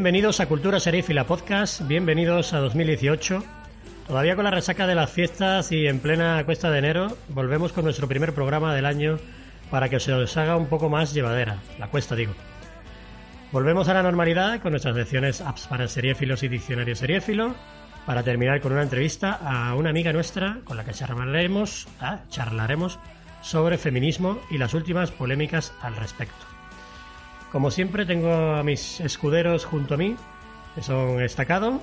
Bienvenidos a Cultura Serífila Podcast, bienvenidos a 2018. Todavía con la resaca de las fiestas y en plena cuesta de enero, volvemos con nuestro primer programa del año para que se os haga un poco más llevadera, la cuesta digo. Volvemos a la normalidad con nuestras lecciones apps para seriéfilos y diccionario seriéfilo, para terminar con una entrevista a una amiga nuestra con la que charlaremos, ah, charlaremos sobre feminismo y las últimas polémicas al respecto. Como siempre tengo a mis escuderos junto a mí, que son Estacado,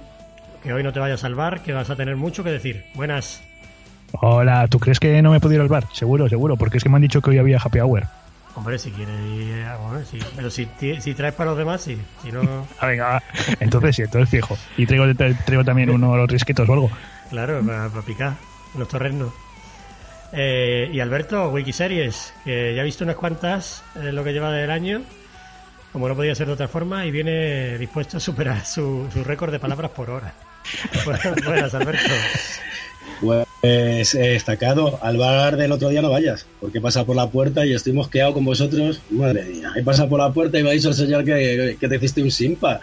que hoy no te vaya a salvar, que vas a tener mucho que decir. Buenas. Hola, ¿tú crees que no me he podido salvar? Seguro, seguro, porque es que me han dicho que hoy había happy hour. Hombre, si quieres ir, bueno, sí. Pero si, si traes para los demás, sí. Si no... ah, venga, entonces sí, entonces fijo. Y traigo, traigo también uno de los risquetos o algo. Claro, para, picar los torrenos. Eh, y Alberto, Wikiseries, que ya ha visto unas cuantas eh, lo que lleva del año como no podía ser de otra forma, y viene dispuesto a superar su, récord de palabras por hora. Buenas, Alberto. Pues eh, destacado, al bar del otro día no vayas, porque pasa por la puerta y estoy mosqueado con vosotros. Madre mía, y pasa por la puerta y vais a enseñar que, que te hiciste un simpa.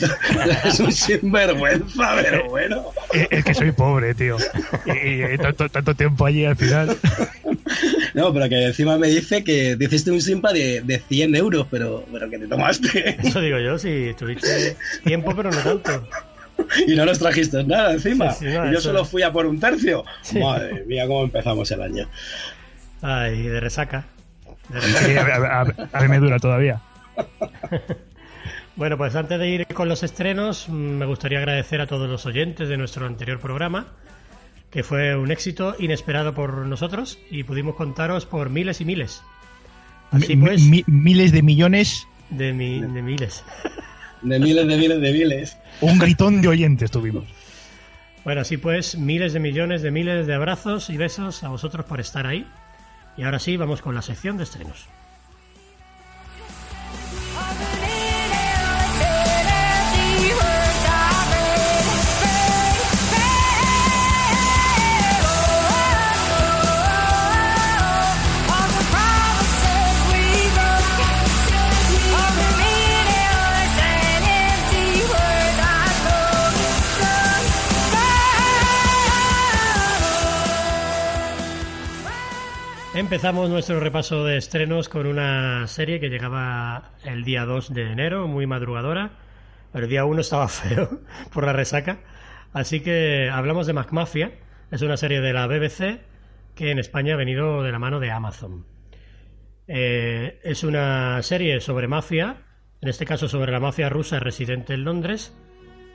es un sinvergüenza, pero bueno. Es que soy pobre, tío. Y, tanto, tanto, tiempo allí al final. No, pero que encima me dice que te hiciste un simpa de, de 100 euros, pero, pero que te tomaste. Eso digo yo, si tuviste tiempo, pero no tanto y no nos trajiste nada encima. y yo solo fui a por un tercio. Madre mía, cómo empezamos el año. Ay, de resaca. a, mí me dura todavía. bueno, pues antes de ir con los estrenos, me gustaría agradecer a todos los oyentes de nuestro anterior programa, que fue un éxito inesperado por nosotros y pudimos contaros por miles y miles. Así pues, miles de millones. De, de miles. De miles de miles de miles. Un gritón de oyentes tuvimos. Bueno, así pues, miles de millones de miles de abrazos y besos a vosotros por estar ahí. Y ahora sí, vamos con la sección de estrenos. Empezamos nuestro repaso de estrenos con una serie que llegaba el día 2 de enero, muy madrugadora, pero el día 1 estaba feo por la resaca. Así que hablamos de MacMafia, es una serie de la BBC que en España ha venido de la mano de Amazon. Eh, es una serie sobre mafia, en este caso sobre la mafia rusa residente en Londres.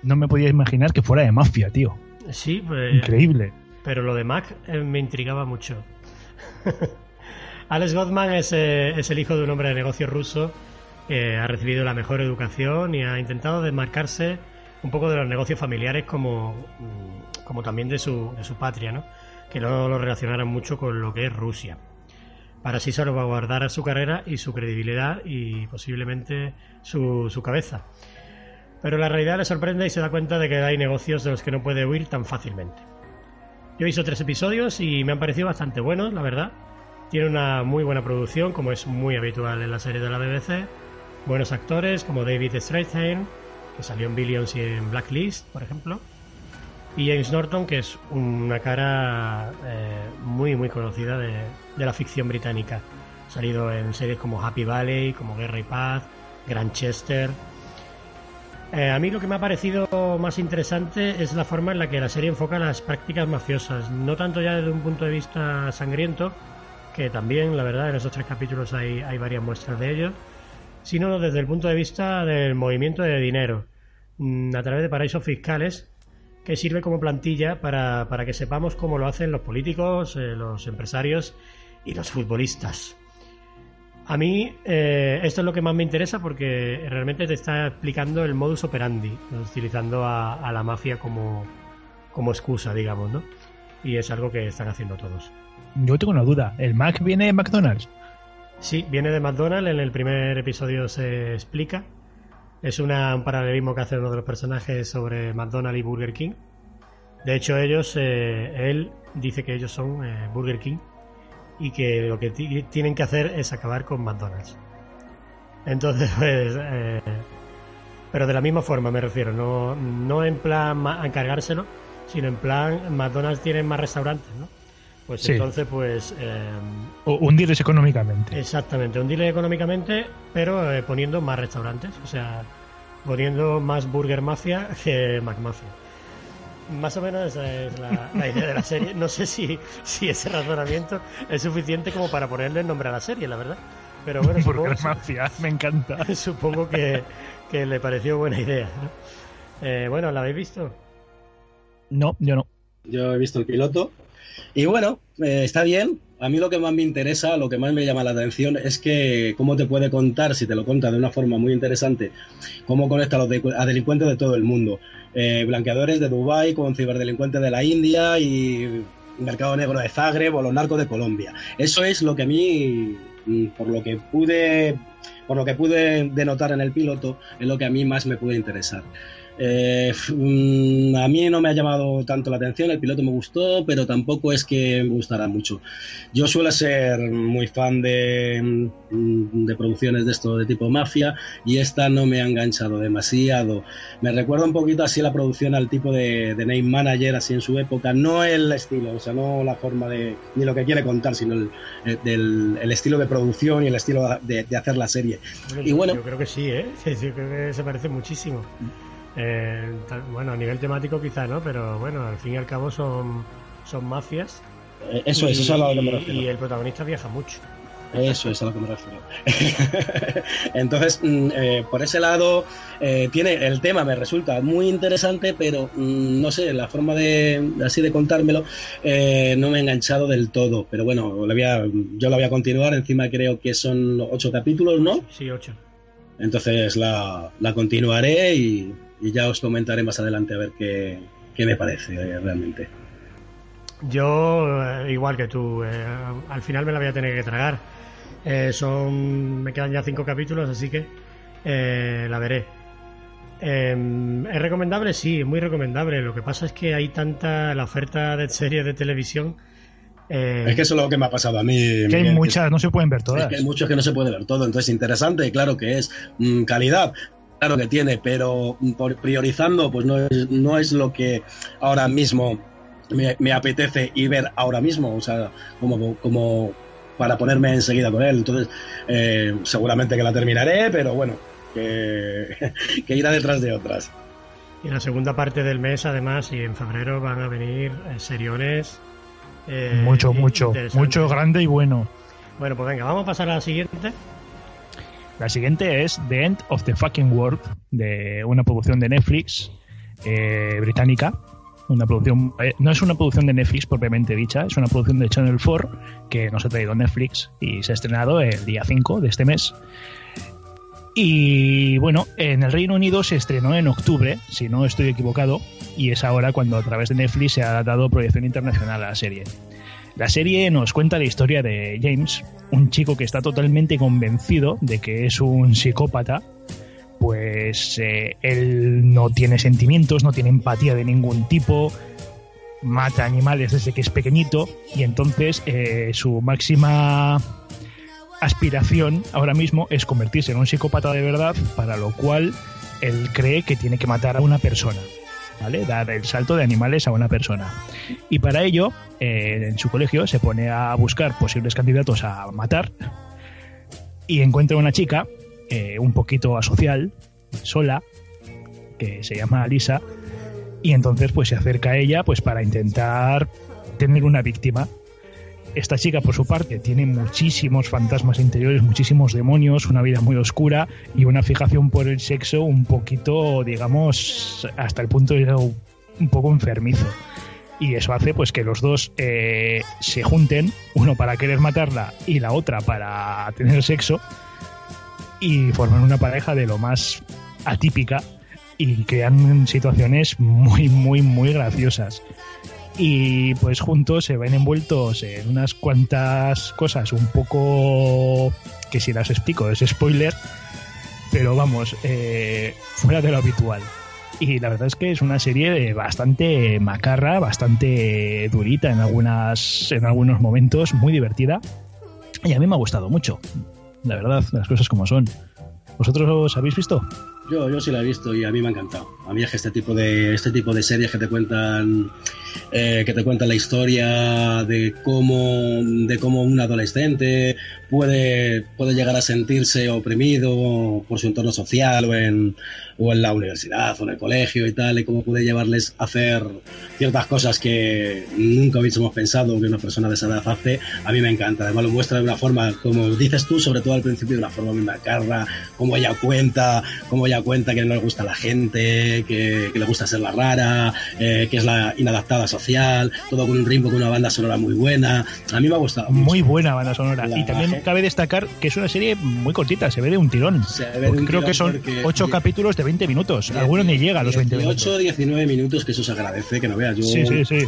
No me podía imaginar que fuera de mafia, tío. Sí, pues, increíble. Pero lo de Mac eh, me intrigaba mucho. Alex Goldman es, eh, es, el hijo de un hombre de negocio ruso que ha recibido la mejor educación y ha intentado desmarcarse un poco de los negocios familiares como, mm, como también de su, de su patria, ¿no? que no lo relacionaran mucho con lo que es Rusia. Para así salvaguardar su carrera y su credibilidad y posiblemente su, su cabeza. Pero la realidad le sorprende y se da cuenta de que hay negocios de los que no puede huir tan fácilmente. Yo he visto tres episodios y me han parecido bastante buenos, la verdad. Tiene una muy buena producción, como es muy habitual en la serie de la BBC. Buenos actores como David Strathairn, que salió en Billions y en Blacklist, por ejemplo. Y James Norton, que es una cara eh, muy, muy conocida de, la ficción británica. Ha salido en series como Happy Valley, como Guerra y Paz, Grantchester, eh, a mí lo que me ha parecido más interesante es la forma en la que la serie enfoca las prácticas mafiosas, no tanto ya desde un punto de vista sangriento, que también, la verdad, en esos tres capítulos hay, varias muestras de ello, sino desde el punto de vista del movimiento de dinero, mm, a través de paraísos fiscales, que sirve como plantilla para, para que sepamos cómo lo hacen los políticos, eh, los empresarios y los futbolistas. A mí eh, esto es lo que más me interesa porque realmente te está explicando el modus operandi, utilizando a, la mafia como, como excusa, digamos, ¿no? Y es algo que están haciendo todos. Yo tengo una duda, ¿el Mac viene de McDonald's? Sí, viene de McDonald's, en el primer episodio se explica. Es una, un paralelismo que hace uno de los personajes sobre McDonald's y Burger King. De hecho, ellos, eh, él dice que ellos son eh, Burger King y que lo que tienen que hacer es acabar con McDonald's. Entonces, pues, eh, pero de la misma forma me refiero, no, no en plan a encargárselo, sino en plan McDonald's tiene más restaurantes, ¿no? Pues entonces, pues... Eh, hundirles económicamente. Exactamente, hundirles económicamente, pero eh, poniendo más restaurantes, o sea, poniendo más Burger Mafia que McMafia. Más o menos esa es la, idea de la serie. No sé si, si ese razonamiento es suficiente como para ponerle el nombre a la serie, la verdad. Pero bueno, Burger Mafia, me encanta. Supongo que, le pareció buena idea. Eh, bueno, ¿la habéis visto? No, yo no. Yo he visto el piloto y bueno, eh, está bien. A mí lo que más me interesa, lo que más me llama la atención es que cómo te puede contar, si te lo cuenta de una forma muy interesante, cómo conecta a los delincuentes de todo el mundo. Eh, blanqueadores de Dubái con ciberdelincuentes de la India y mercado negro de Zagreb o los narcos de Colombia. Eso es lo que a mí, mm, por lo que pude, por lo que pude denotar en el piloto, es lo que a mí más me puede interesar. Eh, mm, a mí no me ha llamado tanto la atención, el piloto me gustó, pero tampoco es que me gustara mucho. Yo suelo ser muy fan de, mm, de producciones de esto de tipo mafia y esta no me ha enganchado demasiado. Me recuerda un poquito así la producción al tipo de, de Name Manager, así en su época, no el estilo, o sea, no la forma de, ni lo que quiere contar, sino el, el, estilo de producción y el estilo de, hacer la serie. y bueno, yo creo que sí, ¿eh? Sí, creo que se parece muchísimo. Eh, bueno, a nivel temático quizá, ¿no? Pero bueno, al fin y al cabo son, son mafias. Eh, eso es, eso es a lo que me refiero. Y el protagonista viaja mucho. Eso es a lo que me refiero. Entonces, mm, eh, por ese lado, tiene el tema me resulta muy interesante, pero mm, no sé, la forma de así de contármelo no me ha enganchado del todo. Pero bueno, yo la voy a continuar. Encima creo que son ocho capítulos, ¿no? Sí, ocho. Entonces la, la continuaré y, y ya os comentaré más adelante a ver qué, me parece eh, realmente. Yo, eh, igual que tú, eh, al final me la voy a tener que tragar. son, me quedan ya cinco capítulos, así que la veré. Em, ¿Es recomendable? Sí, muy recomendable. Lo que pasa es que hay tanta la oferta de series de televisión. es que eso es lo que me ha pasado a mí. Que hay muchas, no se pueden ver todas. Es que hay muchos que no se puede ver todo. Entonces, interesante, claro que es mm, calidad claro que tiene, pero por priorizando, pues no es, no es lo que ahora mismo me, apetece y ver ahora mismo, o sea, como, como para ponerme enseguida con él. Entonces, eh, seguramente que la terminaré, pero bueno, que, que irá detrás de otras. Y en la segunda parte del mes, además, y en febrero van a venir eh, seriones. Eh, mucho, mucho, mucho grande y bueno. Bueno, pues venga, vamos a pasar a la siguiente. La siguiente es The End of the Fucking World, de una producción de Netflix eh, británica. Una producción, eh, no es una producción de Netflix propiamente dicha, es una producción de Channel 4 que nos ha traído Netflix y se ha estrenado el día 5 de este mes. Y bueno, en el Reino Unido se estrenó en octubre, si no estoy equivocado, y es ahora cuando a través de Netflix se ha dado proyección internacional a la serie. La serie nos cuenta la historia de James, un chico que está totalmente convencido de que es un psicópata, pues eh, él no tiene sentimientos, no tiene empatía de ningún tipo, mata animales desde que es pequeñito y entonces eh, su máxima aspiración ahora mismo es convertirse en un psicópata de verdad, para lo cual él cree que tiene que matar a una persona. Dar el salto de animales a una persona. Y para ello, eh, en su colegio se pone a buscar posibles candidatos a matar y encuentra una chica eh, un poquito asocial, sola, que se llama Lisa, y entonces pues se acerca a ella pues para intentar tener una víctima esta chica, por su parte, tiene muchísimos fantasmas interiores, muchísimos demonios, una vida muy oscura y una fijación por el sexo un poquito, digamos, hasta el punto de un poco enfermizo. Y eso hace pues que los dos eh, se junten, uno para querer matarla y la otra para tener sexo, y forman una pareja de lo más atípica y crean situaciones muy, muy, muy graciosas y pues juntos se ven envueltos en unas cuantas cosas un poco que si las explico es spoiler, pero vamos, eh, fuera de lo habitual. Y la verdad es que es una serie bastante macarra, bastante durita en, algunas, en algunos momentos, muy divertida. Y a mí me ha gustado mucho, la verdad, las cosas como son. ¿Vosotros os habéis visto? Yo, yo sí la he visto y a mí me ha encantado. A mí es que este tipo de, este tipo de series que te cuentan, eh, que te cuentan la historia de cómo, de cómo un adolescente puede, puede llegar a sentirse oprimido por su entorno social o en, o en la universidad o en el colegio y tal, y cómo puede llevarles a hacer ciertas cosas que nunca hubiésemos pensado que una persona de esa edad hace, a mí me encanta. Además lo muestra de una forma, como dices tú, sobre todo al principio, de una forma muy macarra, como ella cuenta, como ella cuenta que no le gusta la gente, que, le gusta ser la rara, eh, que es la inadaptada social, todo con un ritmo, con una banda sonora muy buena. A mí me ha gustado. Muy buena banda sonora. y también cabe destacar que es una serie muy cortita, se ve de un tirón. creo que son ocho capítulos de 20 minutos. Algunos ni llega a los 20 minutos. 8, 19 minutos, que eso se agradece, que no veas. Yo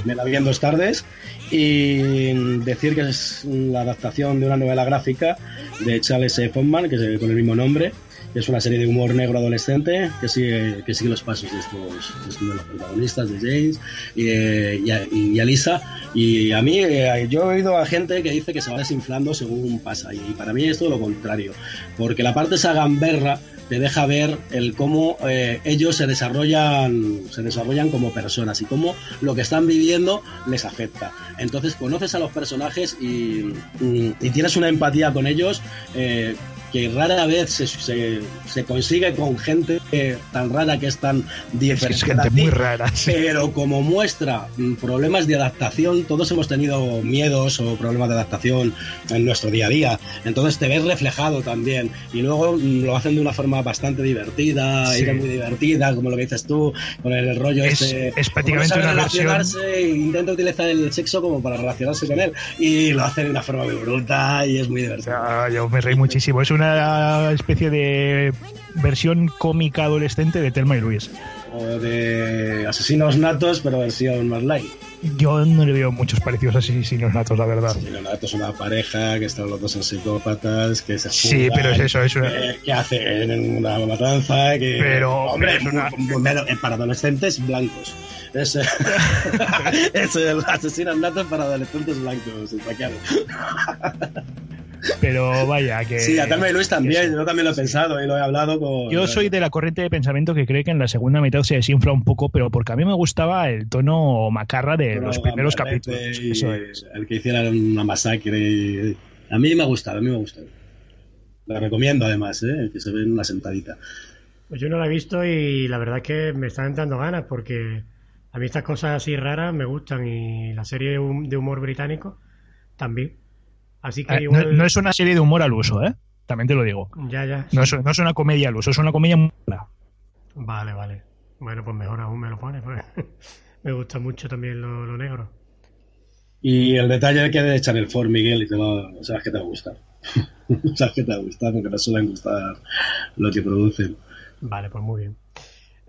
me la vi en dos tardes y decir que es la adaptación de una novela gráfica de Charles F. que es con el mismo nombre es una serie de humor negro adolescente que sigue, que sigue los pasos de estos, de los protagonistas, de James y, eh, y, Alisa. Y a mí, eh, yo he oído a gente que dice que se va desinflando según pasa. Y para mí es todo lo contrario. Porque la parte esa gamberra te deja ver el cómo eh, ellos se desarrollan se desarrollan como personas y cómo lo que están viviendo les afecta entonces conoces a los personajes y, y, tienes una empatía con ellos eh, que rara vez se, se, consigue con gente tan rara que es tan diferente. Es gente muy rara. Pero como muestra problemas de adaptación, todos hemos tenido miedos o problemas de adaptación en nuestro día a día. Entonces te ves reflejado también. Y luego lo hacen de una forma bastante divertida, y muy divertida, como lo que dices tú, con el rollo es, este. Es prácticamente una versión. Intenta utilizar el sexo como para relacionarse con él. Y lo hacen de una forma muy bruta y es muy divertido. yo me reí muchísimo. Es una una especie de versión cómica adolescente de Telma y Luis. O de Asesinos Natos, pero versión más light. Yo no le veo muchos parecidos a Asesinos Natos, la verdad. Asesinos Natos es una pareja que están los dos en psicópatas, que se Sí, pero es eso, es una... que, hacen una matanza, que... Pero, hombre, para adolescentes blancos. Es, es el Asesinos Natos para adolescentes blancos, claro. Pero vaya, que. Sí, a Telma y Luis también, yo también lo he pensado y lo he hablado con. Yo soy de la corriente de pensamiento que cree que en la segunda mitad se desinfla un poco, pero porque a mí me gustaba el tono macarra de los primeros capítulos. Eso es. El que hiciera una masacre. A mí me ha gustado, a mí me ha gustado. La recomiendo además, ¿eh? que se ve en una sentadita. Pues yo no la he visto y la verdad es que me están entrando ganas porque a mí estas cosas así raras me gustan y la serie de humor británico también. Eh, no, es una serie de humor al uso, ¿eh? También te lo digo. Ya, ya. No, es, una comedia al uso, es una comedia mala. Vale, vale. Bueno, pues mejor aún me lo pones. Pues. me gusta mucho también lo, negro. Y el detalle que de echar el for Miguel, y te va, sabes que te va a gustar. sabes que te va a gustar porque no suelen gustar lo que producen. Vale, pues muy bien.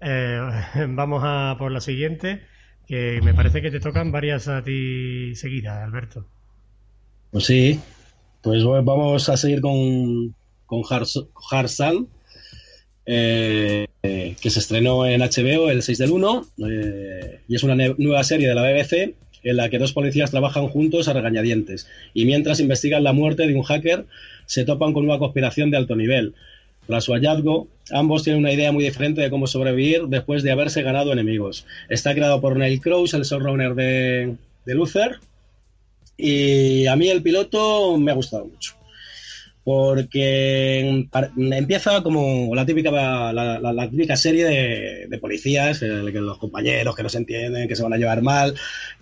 Eh, vamos a por la siguiente, que me parece que te tocan varias a ti seguidas, Alberto. Pues sí, pues vamos a seguir con, con Harsan, eh, que se estrenó en HBO el 6 del 1 eh, y es una nueva serie de la BBC en la que dos policías trabajan juntos a regañadientes y mientras investigan la muerte de un hacker se topan con una conspiración de alto nivel. Tras su hallazgo, ambos tienen una idea muy diferente de cómo sobrevivir después de haberse ganado enemigos. Está creado por Neil Krause, el showrunner de, de Luther, y a mí el piloto me ha gustado mucho. Porque empieza como la típica, la, típica serie de, policías, que los compañeros que no se entienden, que se van a llevar mal,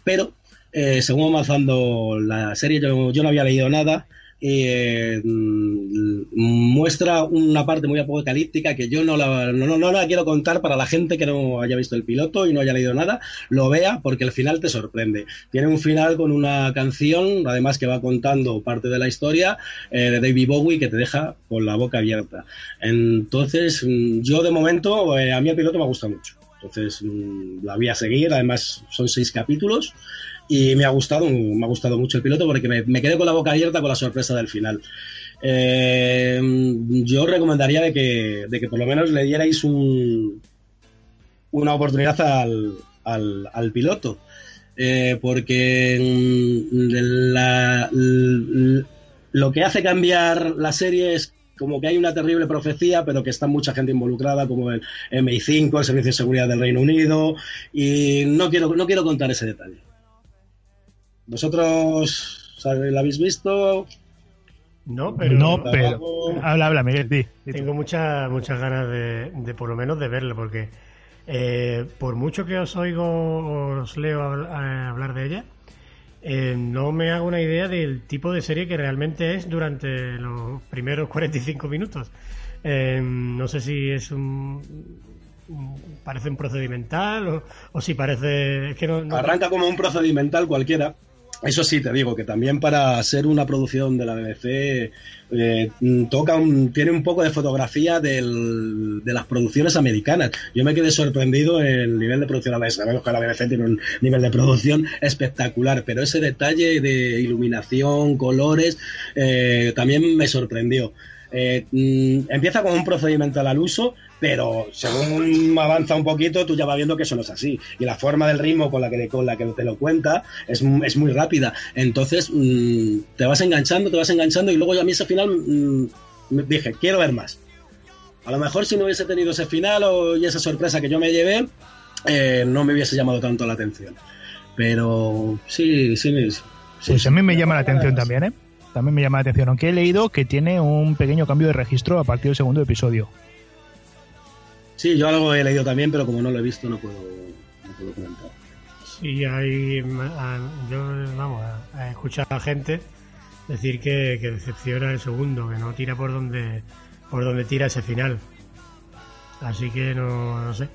pero eh, según avanzando la serie, yo, yo no había leído nada eh, muestra una parte muy apocalíptica que yo no la, no, no, la quiero contar para la gente que no haya visto el piloto y no haya leído nada, lo vea porque el final te sorprende. Tiene un final con una canción, además que va contando parte de la historia eh, de David Bowie que te deja con la boca abierta. Entonces, mm, yo de momento, eh, a mí el piloto me gusta mucho. Entonces, mm, la voy a seguir, además son seis capítulos y me ha gustado, me ha gustado mucho el piloto porque me, quedé con la boca abierta con la sorpresa del final. Eh, yo recomendaría de que, de que por lo menos le dierais un, una oportunidad al, al, piloto. Eh, porque mm, lo que hace cambiar la serie es como que hay una terrible profecía, pero que está mucha gente involucrada, como el MI5, el Servicio de Seguridad del Reino Unido, y no quiero, no quiero contar ese detalle. ¿Vosotros la habéis visto? No, pero. No, pero. Habla, habla, Miguel, Tengo muchas muchas ganas de, de, por lo menos, de verlo, porque eh, por mucho que os oigo, os leo hablar de ella, eh, no me hago una idea del tipo de serie que realmente es durante los primeros 45 minutos. Eh, no sé si es un, parece un procedimental o, si parece que no, arranca como un procedimental cualquiera eso sí, te digo que también para ser una producción de la BBC eh, toca tiene un poco de fotografía de las producciones americanas. Yo me quedé sorprendido en el nivel de producción. Sabemos que la BBC tiene un nivel de producción espectacular, pero ese detalle de iluminación, colores, eh, también me sorprendió. Eh, mm, empieza con un procedimiento al uso, pero según avanza un poquito, tú ya vas viendo que eso no es así. Y la forma del ritmo con la que, con la que te lo cuenta es, es muy rápida. Entonces, mm, te vas enganchando, te vas enganchando, y luego ya a mí ese final mm, dije, quiero ver más. A lo mejor si no hubiese tenido ese final o y esa sorpresa que yo me llevé, eh, no me hubiese llamado tanto la atención. Pero sí, sí, sí. Pues a mí me llama la atención también, ¿eh? También me llama la atención, aunque he leído que tiene un pequeño cambio de registro a partir del segundo episodio. Sí, yo algo he leído también, pero como no lo he visto no puedo, comentar. Sí, hay, yo vamos, he escuchado a gente decir que, decepciona el segundo, que no tira por donde por donde tira ese final. Así que no, no sé.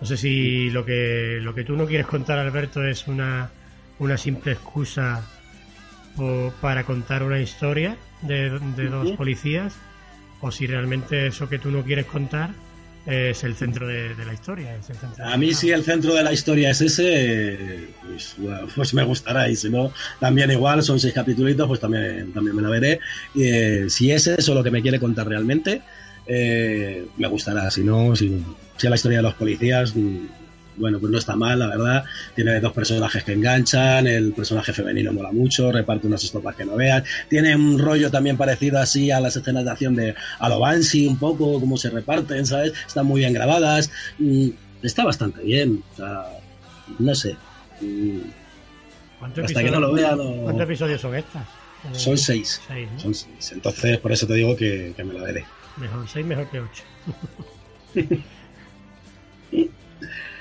No sé si lo que lo que tú no quieres contar, Alberto, es una, una simple excusa o para contar una historia de, dos policías o si realmente eso que tú no quieres contar es el centro de, la historia. a mí si el centro de la historia es ese, pues, pues, me gustará y si no, también igual, son seis capítulos, pues también, también me la veré. Y, eh, si es eso lo que me quiere contar realmente, eh, me gustará. Si no, si, si es la historia de los policías, bueno, pues no está mal, la verdad. Tiene dos personajes que enganchan, el personaje femenino mola mucho, reparte unas estopas que no vean. Tiene un rollo también parecido así a las escenas de acción de Alobansi, un poco, cómo se reparten, ¿sabes? Están muy bien grabadas. Mm, está bastante bien, o sea, no sé. Mm, hasta que no lo vea, ¿Cuántos episodios son estas? Son seis. Son seis. Entonces, por eso te digo que, que me lo veré. Mejor seis, mejor que ocho.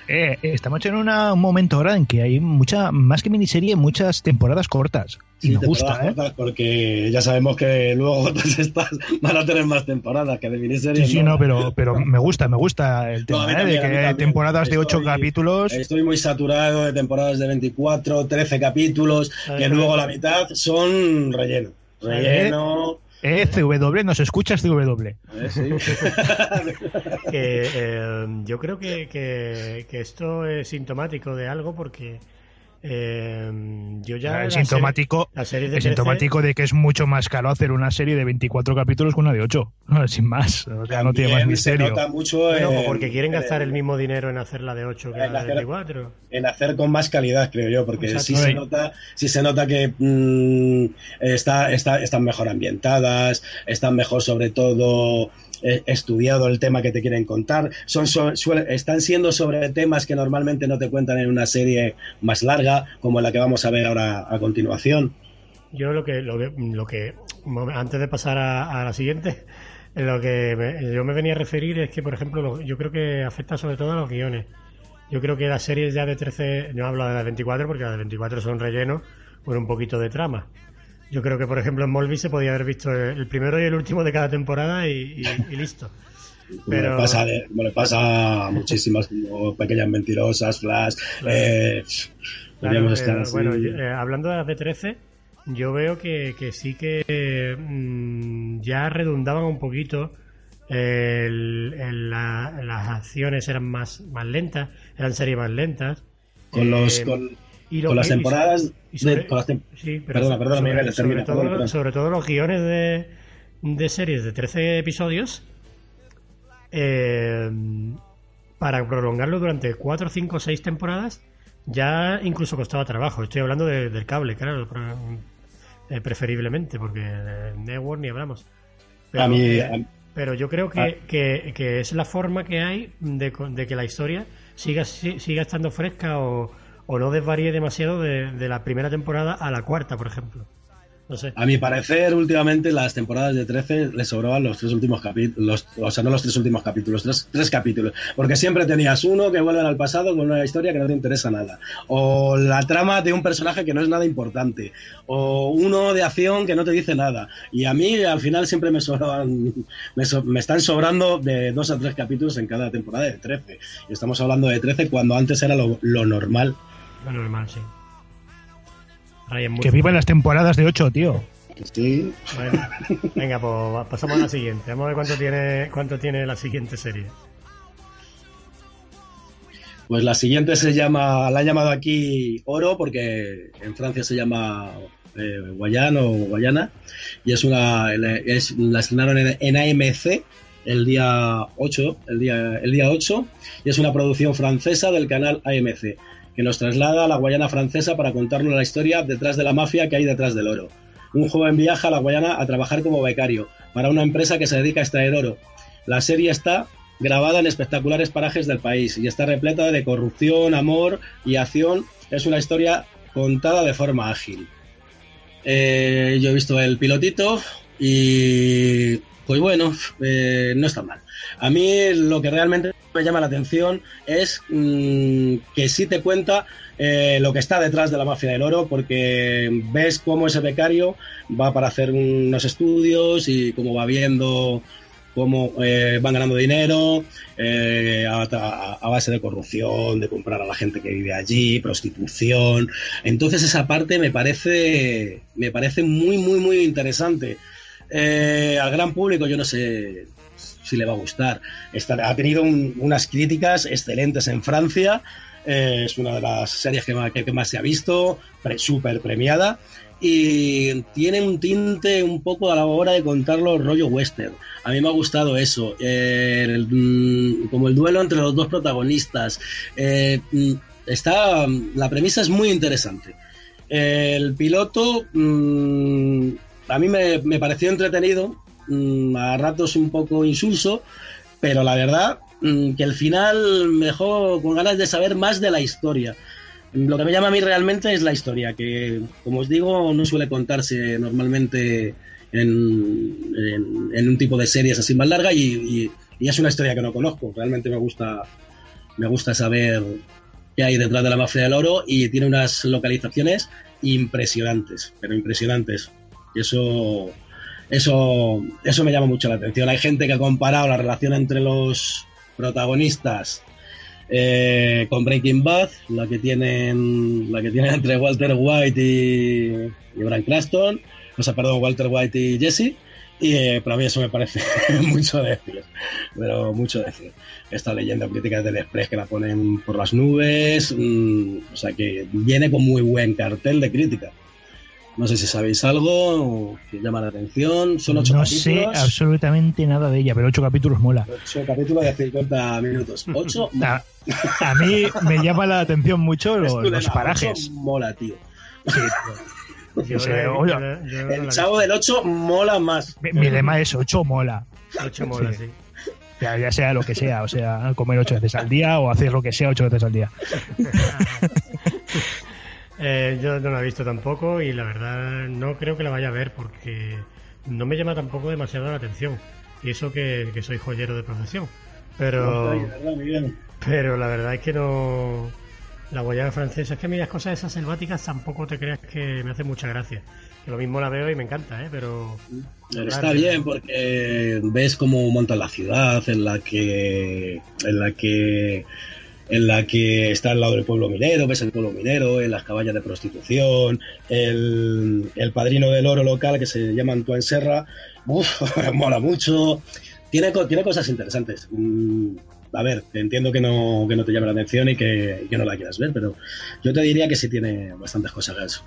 Eh, estamos en un momento ahora en que hay mucha, más que miniserie, muchas temporadas cortas. Sí, me gusta, ¿eh? porque ya sabemos que luego otras estas van a tener más temporadas que de miniserie. Sí, sí, no, pero, pero me gusta, me gusta el tema ¿eh? de que hay temporadas de 8 capítulos. Estoy muy saturado de temporadas de 24, 13 capítulos, que luego la mitad son relleno. Relleno. Eh, CW, ¿nos escuchas CW? Eh, eh, yo creo que, que, esto es sintomático de algo porque eh, yo ya es sintomático, de sintomático de que es mucho más caro hacer una serie de 24 capítulos que una de 8, sin más, o sea, no tiene más misterio. mucho porque quieren gastar el mismo dinero en hacer la de 8 que la de 24. En hacer con más calidad, creo yo, porque sí se nota, sí se nota que mm, está, está, están mejor ambientadas, están mejor sobre todo estudiado el tema que te quieren contar. Son, están siendo sobre temas que normalmente no te cuentan en una serie más larga, como la que vamos a ver ahora a continuación. Yo lo que, lo que, antes de pasar a, la siguiente, lo que yo me venía a referir es que, por ejemplo, yo creo que afecta sobre todo a los guiones. Yo creo que las series ya de 13, no hablo de las 24 porque las de 24 son relleno con un poquito de trama. Yo creo que, por ejemplo, en Molby se podía haber visto el primero y el último de cada temporada y, listo. Pero... Me, pasa, le pasa a muchísimas pequeñas mentirosas, Flash. Eh, bueno, eh, hablando de las de 13, yo veo que, sí que mm, ya redundaban un poquito. las acciones eran más, más lentas, eran series más lentas. Con los. Eh, con las temporadas. perdona, perdona, sobre, todo, sobre todo los guiones de, de series de 13 episodios. Eh, para prolongarlo durante 4, 5, 6 temporadas, ya incluso costaba trabajo. Estoy hablando del cable, claro, eh, preferiblemente, porque de Network ni hablamos. Pero, A mí- eh, a- pero yo creo que, que- que es la forma que hay de, de que la historia siga, si- siga estando fresca o, o no desvaríe demasiado de, de la primera temporada a la cuarta, por ejemplo. No sé. A mi parecer, últimamente las temporadas de 13 le sobraban los tres últimos capítulos, o sea, no los tres últimos capítulos, tres, tres capítulos, porque siempre tenías uno que vuelve al pasado con una historia que no te interesa nada, o la trama de un personaje que no es nada importante, o uno de acción que no te dice nada. Y a mí al final siempre me sobraban, me, so- me están sobrando de dos a tres capítulos en cada temporada de 13. Y estamos hablando de 13 cuando antes era lo, lo normal. Lo normal, sí. Ryan Que vivan las temporadas de 8, tío. Sí, Bueno, venga, pues pasamos a la siguiente. Vamos a ver cuánto tiene, cuánto tiene la siguiente serie. Pues la siguiente se llama, la han llamado aquí Oro porque en Francia se llama eh, Guayana o Guayana y es una, es, la estrenaron en, en AMC el día 8, el día, el día 8 y es una producción francesa del canal AMC que nos traslada a la Guayana francesa para contarnos la historia detrás de la mafia que hay detrás del oro. Un joven viaja a la Guayana a trabajar como becario para una empresa que se dedica a extraer oro. La serie está grabada en espectaculares parajes del país y está repleta de corrupción, amor y acción. Es una historia contada de forma ágil. Eh, yo he visto el pilotito y pues bueno, eh, no está mal. A mí lo que realmente me llama la atención es mm, que sí te cuenta eh, lo que está detrás de la mafia del oro, porque ves cómo ese becario va para hacer unos estudios y cómo va viendo cómo eh, van ganando dinero a- a base de corrupción, de comprar a la gente que vive allí, prostitución. Entonces esa parte me parece, me parece muy, muy, muy interesante. Eh, al gran público yo no sé si le va a gustar. Ha tenido un- unas críticas excelentes en Francia. eh, es una de las series que más, que- más se ha visto, pre- súper premiada. Y tiene un tinte un poco a la hora de contarlo rollo western. A mí me ha gustado eso. eh, mm, como el duelo entre los dos protagonistas. Mm, está, la premisa es muy interesante. El piloto mm, a mí me, pareció entretenido, mm, a ratos un poco insulso, pero la verdad mm, que el final me dejó con ganas de saber más de la historia. Lo que me llama a mí realmente es la historia, que como os digo no suele contarse normalmente en, un tipo de series así más larga y, y- y es una historia que no conozco. Realmente me gusta, me gusta saber qué hay detrás de la mafia del oro y tiene unas localizaciones impresionantes, pero impresionantes. Y eso, eso, eso me llama mucho la atención. Hay gente que ha comparado la relación entre los protagonistas eh, con Breaking Bad, la que tienen, la que tienen entre Walter White y, y Bryan Cranston, o sea, perdón, Walter White y Jesse. Y eh, para mí eso me parece mucho decir, pero mucho decir. Está leyendo críticas del Express que la ponen por las nubes, mm, o sea que viene con muy buen cartel de crítica. No sé si sabéis algo que llama la atención. Son ocho No capítulos. sé absolutamente nada de ella, pero 8 capítulos mola. Ocho capítulos de 50 minutos. Ocho. A, a mí me llama la atención mucho los, los parajes. ocho mola, tío. Yo, Sí, no yo no- yo no El chavo del 8 mola más. Mi, mi lema es 8 mola. he visto. Ocho mola, Sí. sí. Ya, ya sea lo que sea, o sea, comer 8 veces al día o hacer lo que sea 8 veces al día. Eh, yo no la he visto tampoco y la verdad no creo que la vaya a ver porque no me llama tampoco demasiado la atención. Y eso que, que soy joyero de profesión. Pero, pero la verdad es que no. La guayana francesa, es que a mí las cosas esas selváticas tampoco te creas que me hacen mucha gracia. Que lo mismo la veo y me encanta, ¿eh? Pero. Pero está bien porque ves cómo montan la ciudad en la que en la que en la que está al lado del pueblo minero, ves el pueblo minero, en las cabañas de prostitución, el, el padrino del oro local que se llama Antoine Serra, uf, mola mucho, tiene, tiene cosas interesantes. Mm, A ver, entiendo que no, que no te llame la atención y que, que no la quieras ver, pero yo te diría que sí tiene bastantes cosas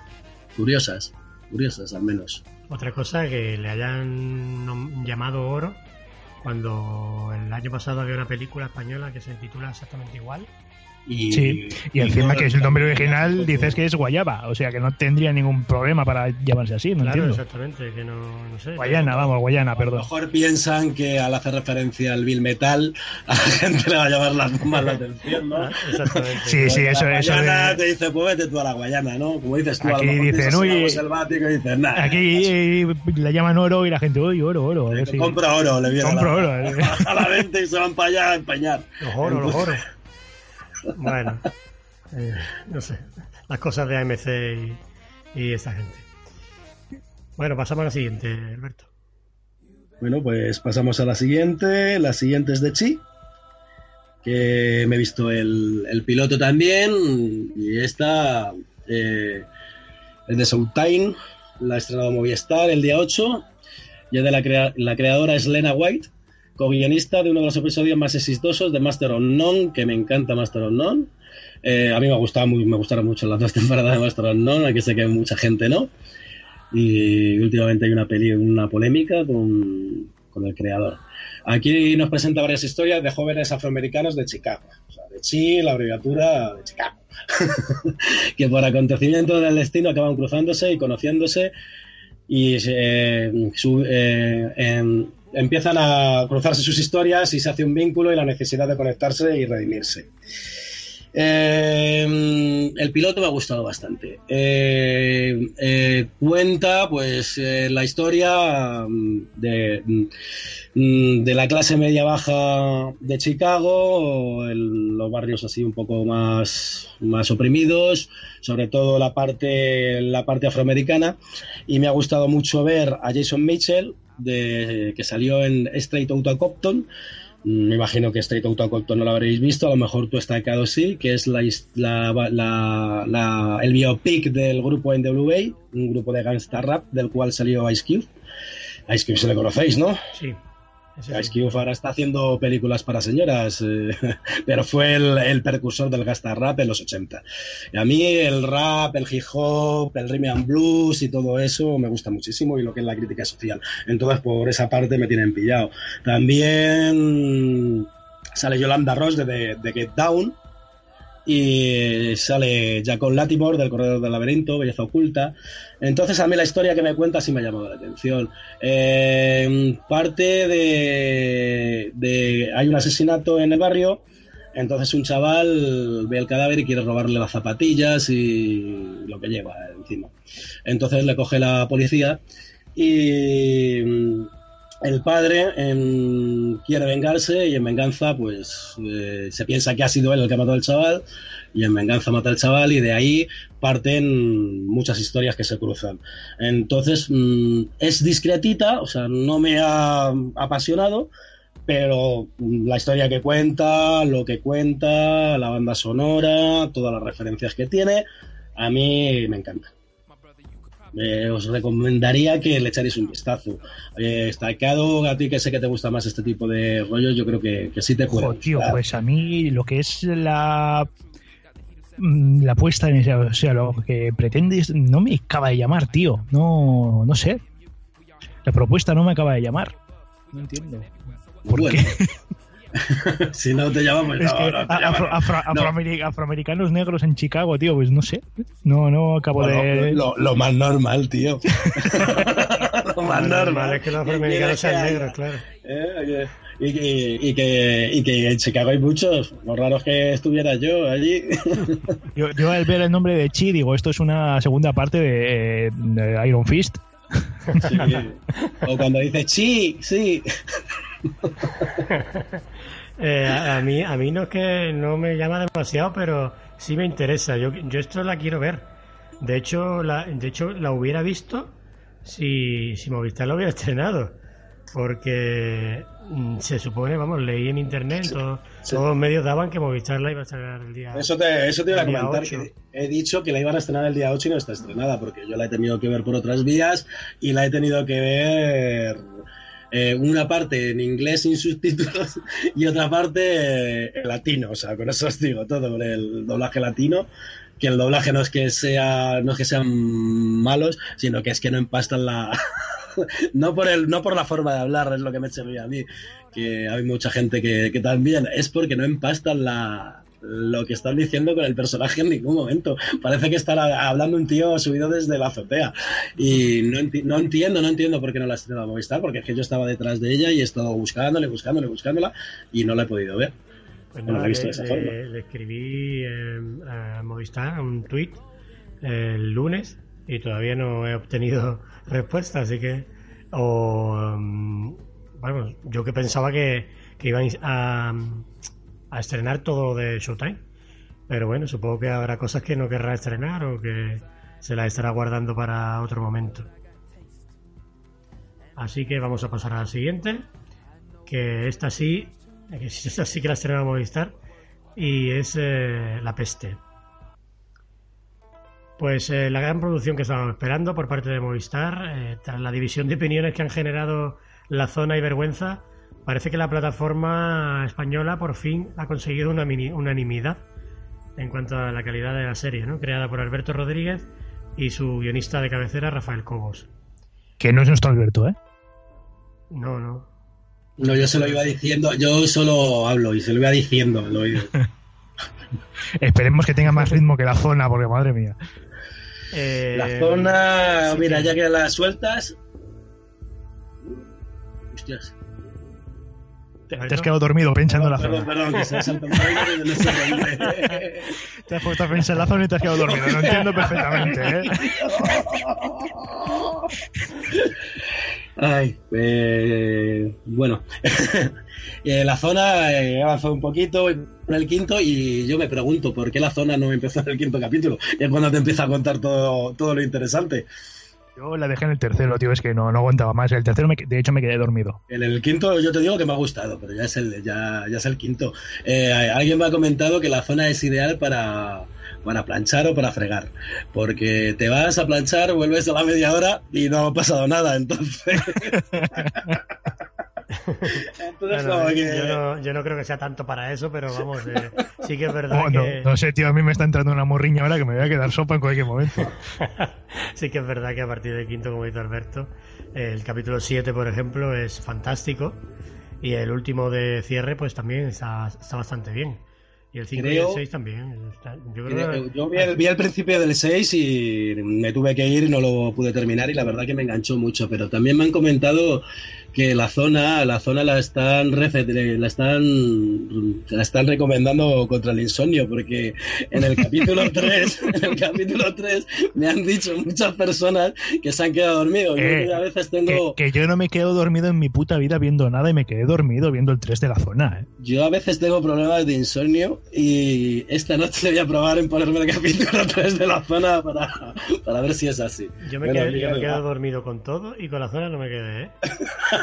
curiosas, curiosas al menos. Otra cosa que le hayan llamado oro cuando el año pasado había una película española que se titula exactamente igual Y, sí, y encima que es el nombre original dices que es Guayaba, o sea que no tendría ningún problema para llamarse así, no claro, entiendo. exactamente, que no, no sé. Guayana, vamos, Guayana, A lo perdón. mejor piensan que al hacer referencia al Bill Metal, a la gente le va a llamar la- más la atención, ¿no? Ah, Exactamente. Sí, sí, eso, eso Guayana de- te dice, pues vete tú a la Guayana, ¿no? Como dices tú, a Aquí lo mejor dicen, "Uy, selvático y dices, nah, Aquí eh, la llaman oro y la gente, uy, oro, oro. a ver si- compra oro, le viene a la, oro, eh. a la venta y se van para allá a empeñar. Los oros, los oros. Bueno, eh, no sé. Las cosas de AMC y, y esta gente. Bueno, pasamos a la siguiente, Alberto. Bueno, pues pasamos a la siguiente. La siguiente es de Chi, que me he visto el, piloto también. Y esta eh, es de Showtime, la ha estrenado Movistar el día 8. Y es de la, crea- la creadora es Lena White, co-guionista de uno de los episodios más exitosos de Master of None, que me encanta Master of None. Eh, a mí me, gustaba muy, me gustaron mucho las dos temporadas de Master of None, aquí sé que mucha gente no. Y últimamente hay una, peli, una polémica con, con el creador. Aquí nos presenta varias historias de jóvenes afroamericanos de Chicago. O sea, de Chi, la abreviatura de Chicago. que por acontecimientos del destino acaban cruzándose y conociéndose y eh, su- eh, em, empiezan a cruzarse sus historias y se hace un vínculo y la necesidad de conectarse y redimirse. Eh, el piloto me ha gustado bastante. Eh, eh, cuenta, pues, la historia mm, de, mm, de la clase media baja de Chicago, el- los barrios así un poco más, más oprimidos, sobre todo la parte, la parte afroamericana. Y me ha gustado mucho ver a Jason Mitchell, de, que salió en Straight Outta Compton. Mm, Me imagino que Straight Outta Compton no lo habréis visto, a lo mejor tú estacado sí, que es la, la, la- la- el biopic del grupo NWA, un grupo de gangsta rap del cual salió Ice Cube. Ice Cube se le conocéis, ¿no? Sí. Ice sí. Cube ahora está haciendo películas para señoras, eh, pero fue el, el precursor del gangsta rap en los 80. Y a mí el rap, el hip hop, el rhythm and blues y todo eso me gusta muchísimo y lo que es la crítica social. Entonces por esa parte me tienen pillado. También sale Yolanda Ross de, The- de Get Down y sale Jacob Latimore del Corredor del Laberinto, Belleza Oculta. Entonces a mí la historia que me cuenta sí me ha llamado la atención. Eh, parte de, de... Hay un asesinato en el barrio, entonces un chaval ve el cadáver y quiere robarle las zapatillas y lo que lleva encima. Entonces le coge la policía y el padre quiere vengarse y en venganza pues eh, se piensa que ha sido él el que ha matado al chaval y en venganza mata al chaval y de ahí parten muchas historias que se cruzan. Entonces mm, es discretita, o sea, no me ha apasionado, pero la historia que cuenta, lo que cuenta, la banda sonora, todas las referencias que tiene, a mí me encanta. Eh, os recomendaría que le echaréis un vistazo. Eh, Estaqueado, a ti que sé que te gusta más este tipo de rollos, yo creo que, que sí te puede Ojo, tío, pues a mí lo que es la mm, la puesta en ese, o sea, lo que pretendes no me acaba de llamar, tío. No, no sé. La propuesta no me acaba de llamar. No entiendo. ¿Por Bueno, qué? si no te llamamos, Es no, que no te a- afro- llamamos. afro- No. afroameri- afroamericanos negros en Chicago, tío, pues no sé. No, no acabo Bueno, de. lo, lo más normal, tío. lo más normal. es que los ¿Qué afroamericanos sean negros, claro. Eh, Y que, y, que, y que en Chicago hay muchos. Lo raro es que estuviera yo allí. Yo, yo al ver el nombre de Chi digo, esto es una segunda parte de, de Iron Fist. Sí. O cuando dice, sí, sí. Eh, a, a mí, a mí no es que no me llama demasiado, pero sí me interesa. Yo, yo esto la quiero ver. De hecho, la, de hecho, la hubiera visto si, si Movistar lo hubiera estrenado. Porque mm, se supone, vamos, leí en internet, todo- sí. todos los medios daban que Movistar la iba a estrenar el día. Eso te, eso te iba a comentar. 8. Que he dicho que la iban a estrenar el día 8 y no está estrenada, porque yo la he tenido que ver por otras vías y la he tenido que ver eh, una parte en inglés sin subtítulos y otra parte eh, en latino. O sea, con eso os digo todo, el doblaje latino. Que el doblaje no es que sea, no es que sean malos, sino que es que no empastan la, no por el, no por la forma de hablar, es lo que me echa a mí, que hay mucha gente que, que también, es porque no empastan la, lo que están diciendo con el personaje en ningún momento. Parece que está hablando un tío subido desde la azotea. Y no, no entiendo, no entiendo por qué no la ha estrenado Movistar, porque es que yo estaba detrás de ella y he estado buscándole, buscándole, buscándola y no la he podido ver. Pues no, le, le, escribí a Movistar un tweet el lunes y todavía no he obtenido respuesta, así que o mm, bueno, yo que pensaba que, que iban a, a estrenar todo de Showtime. Pero bueno, supongo que habrá cosas que no querrá estrenar o que se las estará guardando para otro momento. Así que vamos a pasar a la siguiente, que esta sí, que esta sí que la estrena Movistar, y es eh, La Peste. Pues eh, la gran producción que estábamos esperando por parte de Movistar, eh, tras la división de opiniones que han generado La Zona y Vergüenza, Parece que la plataforma española por fin ha conseguido una unanimidad en cuanto a la calidad de la serie, ¿no? Creada por Alberto Rodríguez y su guionista de cabecera, Rafael Cobos. Que no es nuestro Alberto, ¿eh? No, no. No, yo se lo iba diciendo, yo solo hablo y se lo iba diciendo lo oído. Esperemos que tenga más ritmo que la zona, porque madre mía. Eh, la zona, mira, ya que las sueltas. Hostias. Te, has quedado dormido pensando en la zona. Perdón, que se ha saltado Te has puesto a pensar en la zona y te has quedado dormido. Lo entiendo perfectamente, ¿eh? Ay, eh, bueno. Eh, la zona eh, he avanzado un poquito en el quinto y yo me pregunto por qué la zona no empezó en el quinto capítulo. Y es cuando te empieza a contar todo, todo lo interesante. Yo la dejé en el tercero, tío, es que no, no aguantaba más. El tercero, de hecho, me quedé dormido. En el quinto, yo te digo que me ha gustado, pero ya es el, ya, ya es el quinto. Eh, alguien me ha comentado que la zona es ideal para, para planchar o para fregar. Porque te vas a planchar, vuelves a la media hora y no ha pasado nada. Entonces. yo, no, creo que sea tanto para eso, pero vamos, eh, sí que es verdad oh, que... No, sé, tío, a mí me está entrando una morriña ahora que me voy a quedar sopa en cualquier momento. sí que es verdad que a partir del quinto, como dice Alberto, el capítulo 7, por ejemplo, es fantástico y el último de cierre, pues también está, está bastante bien. Y el 5 y el 6 también. yo, vi, el, vi, el, principio del 6 y me tuve que ir y no lo pude terminar y la verdad que me enganchó mucho. Pero también me han comentado que la zona, la zona la están la están la están recomendando contra el insomnio, porque en el capítulo 3, en el capítulo 3 me han dicho muchas personas que se han quedado dormidos. yo a veces tengo que, yo no me quedo dormido en mi puta vida viendo nada y me quedé dormido viendo el 3 de la zona. ¿eh? Yo a veces tengo problemas de insomnio y esta noche voy a probar en ponerme el capítulo 3 de la zona para, para ver si es así. Yo me, quedé, yo me quedo dormido con todo y con la zona no me quedé, ¿eh?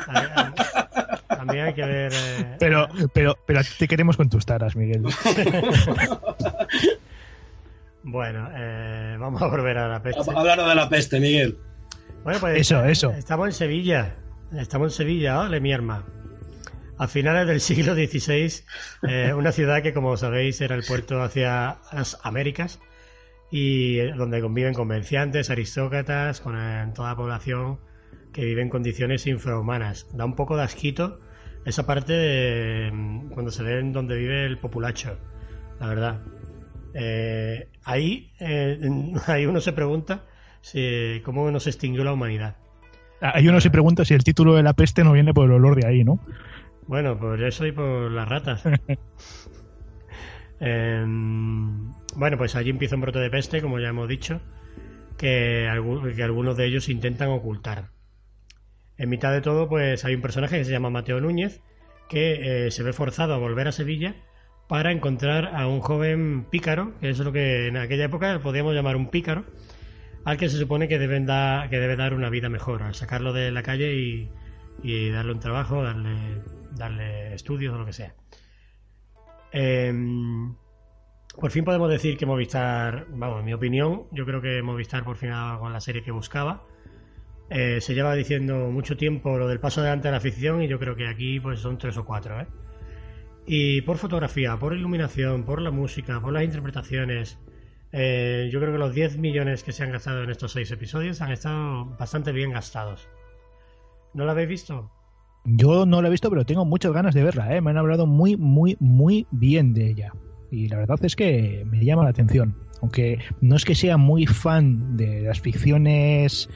También hay que ver. Eh, pero, pero, pero te queremos con tus taras, Miguel. bueno, eh, vamos a volver a la peste. Hablar de la peste, Miguel. Bueno, pues. Eso, eso. Estamos en Sevilla. Estamos en Sevilla, ¿vale, mi arma? A finales del siglo XVI, eh, una ciudad que, como sabéis, era el puerto hacia las Américas y donde conviven comerciantes, aristócratas, con toda la población que vive en condiciones infrahumanas. Da un poco de asquito esa parte de, mm, cuando se ve en donde vive el populacho, la verdad. Eh, ahí, eh, ahí uno se pregunta si, cómo nos extinguió la humanidad. Ahí uno se pregunta si el título de la peste no viene por el olor de ahí, ¿no? Bueno, por eso y por las ratas. Em, bueno, pues allí empieza un brote de peste, como ya hemos dicho, que, que algunos de ellos intentan ocultar. En mitad de todo, pues hay un personaje que se llama Mateo Núñez, que eh, se ve forzado a volver a Sevilla para encontrar a un joven pícaro, que es lo que en aquella época podíamos llamar un pícaro, al que se supone que, deben que debe dar una vida mejor, al sacarlo de la calle y, darle un trabajo, darle, darle estudios o lo que sea. Em, por fin podemos decir que Movistar, vamos, en mi opinión, yo creo que Movistar por fin ha dado con la serie que buscaba eh, se lleva diciendo mucho tiempo lo del paso adelante de la ficción y yo creo que aquí pues son tres o cuatro. ¿eh? Y por fotografía, por iluminación, por la música, por las interpretaciones, eh, yo creo que los 10 millones que se han gastado en estos seis episodios han estado bastante bien gastados. ¿No lo habéis visto? Yo no lo he visto, pero tengo muchas ganas de verla. ¿eh? Me han hablado muy, muy, muy bien de ella. y la verdad es que me llama la atención. Aunque no es que sea muy fan de las ficciones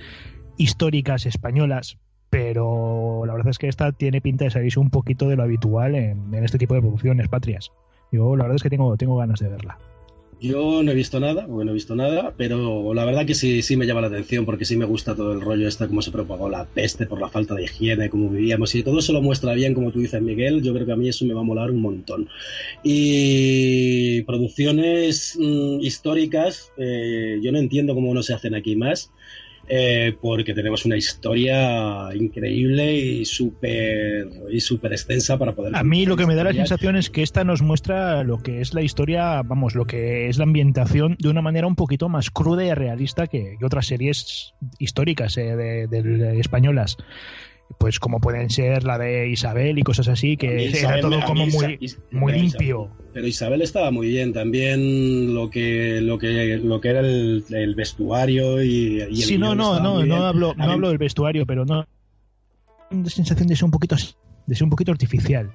históricas españolas, pero la verdad es que esta tiene pinta de salirse un poquito de lo habitual en, este tipo de producciones patrias. Yo la verdad es que tengo, tengo ganas de verla. Yo no he visto nada, porque no he visto nada, pero la verdad que sí, sí me llama la atención, porque sí me gusta todo el rollo este, cómo se propagó la peste por la falta de higiene, cómo vivíamos, y todo eso lo muestra bien, como tú dices, Miguel, yo creo que a mí eso me va a molar un montón. Y producciones mm, históricas, eh, yo no entiendo cómo no se hacen aquí más, eh, porque tenemos una historia increíble y súper y super extensa para poder... A mí lo que me da la sensación es que esta nos muestra lo que es la historia, vamos, lo que es la ambientación de una manera un poquito más cruda y realista que, otras series históricas eh, de, españolas pues como pueden ser la de Isabel y cosas así, que era todo como muy, muy limpio. Pero Isabel estaba muy bien, también lo que lo que lo que era el, vestuario y, y Sí, no, no, no, no hablo, no hablo del vestuario, pero no sensación de ser un poquito de ser un poquito artificial.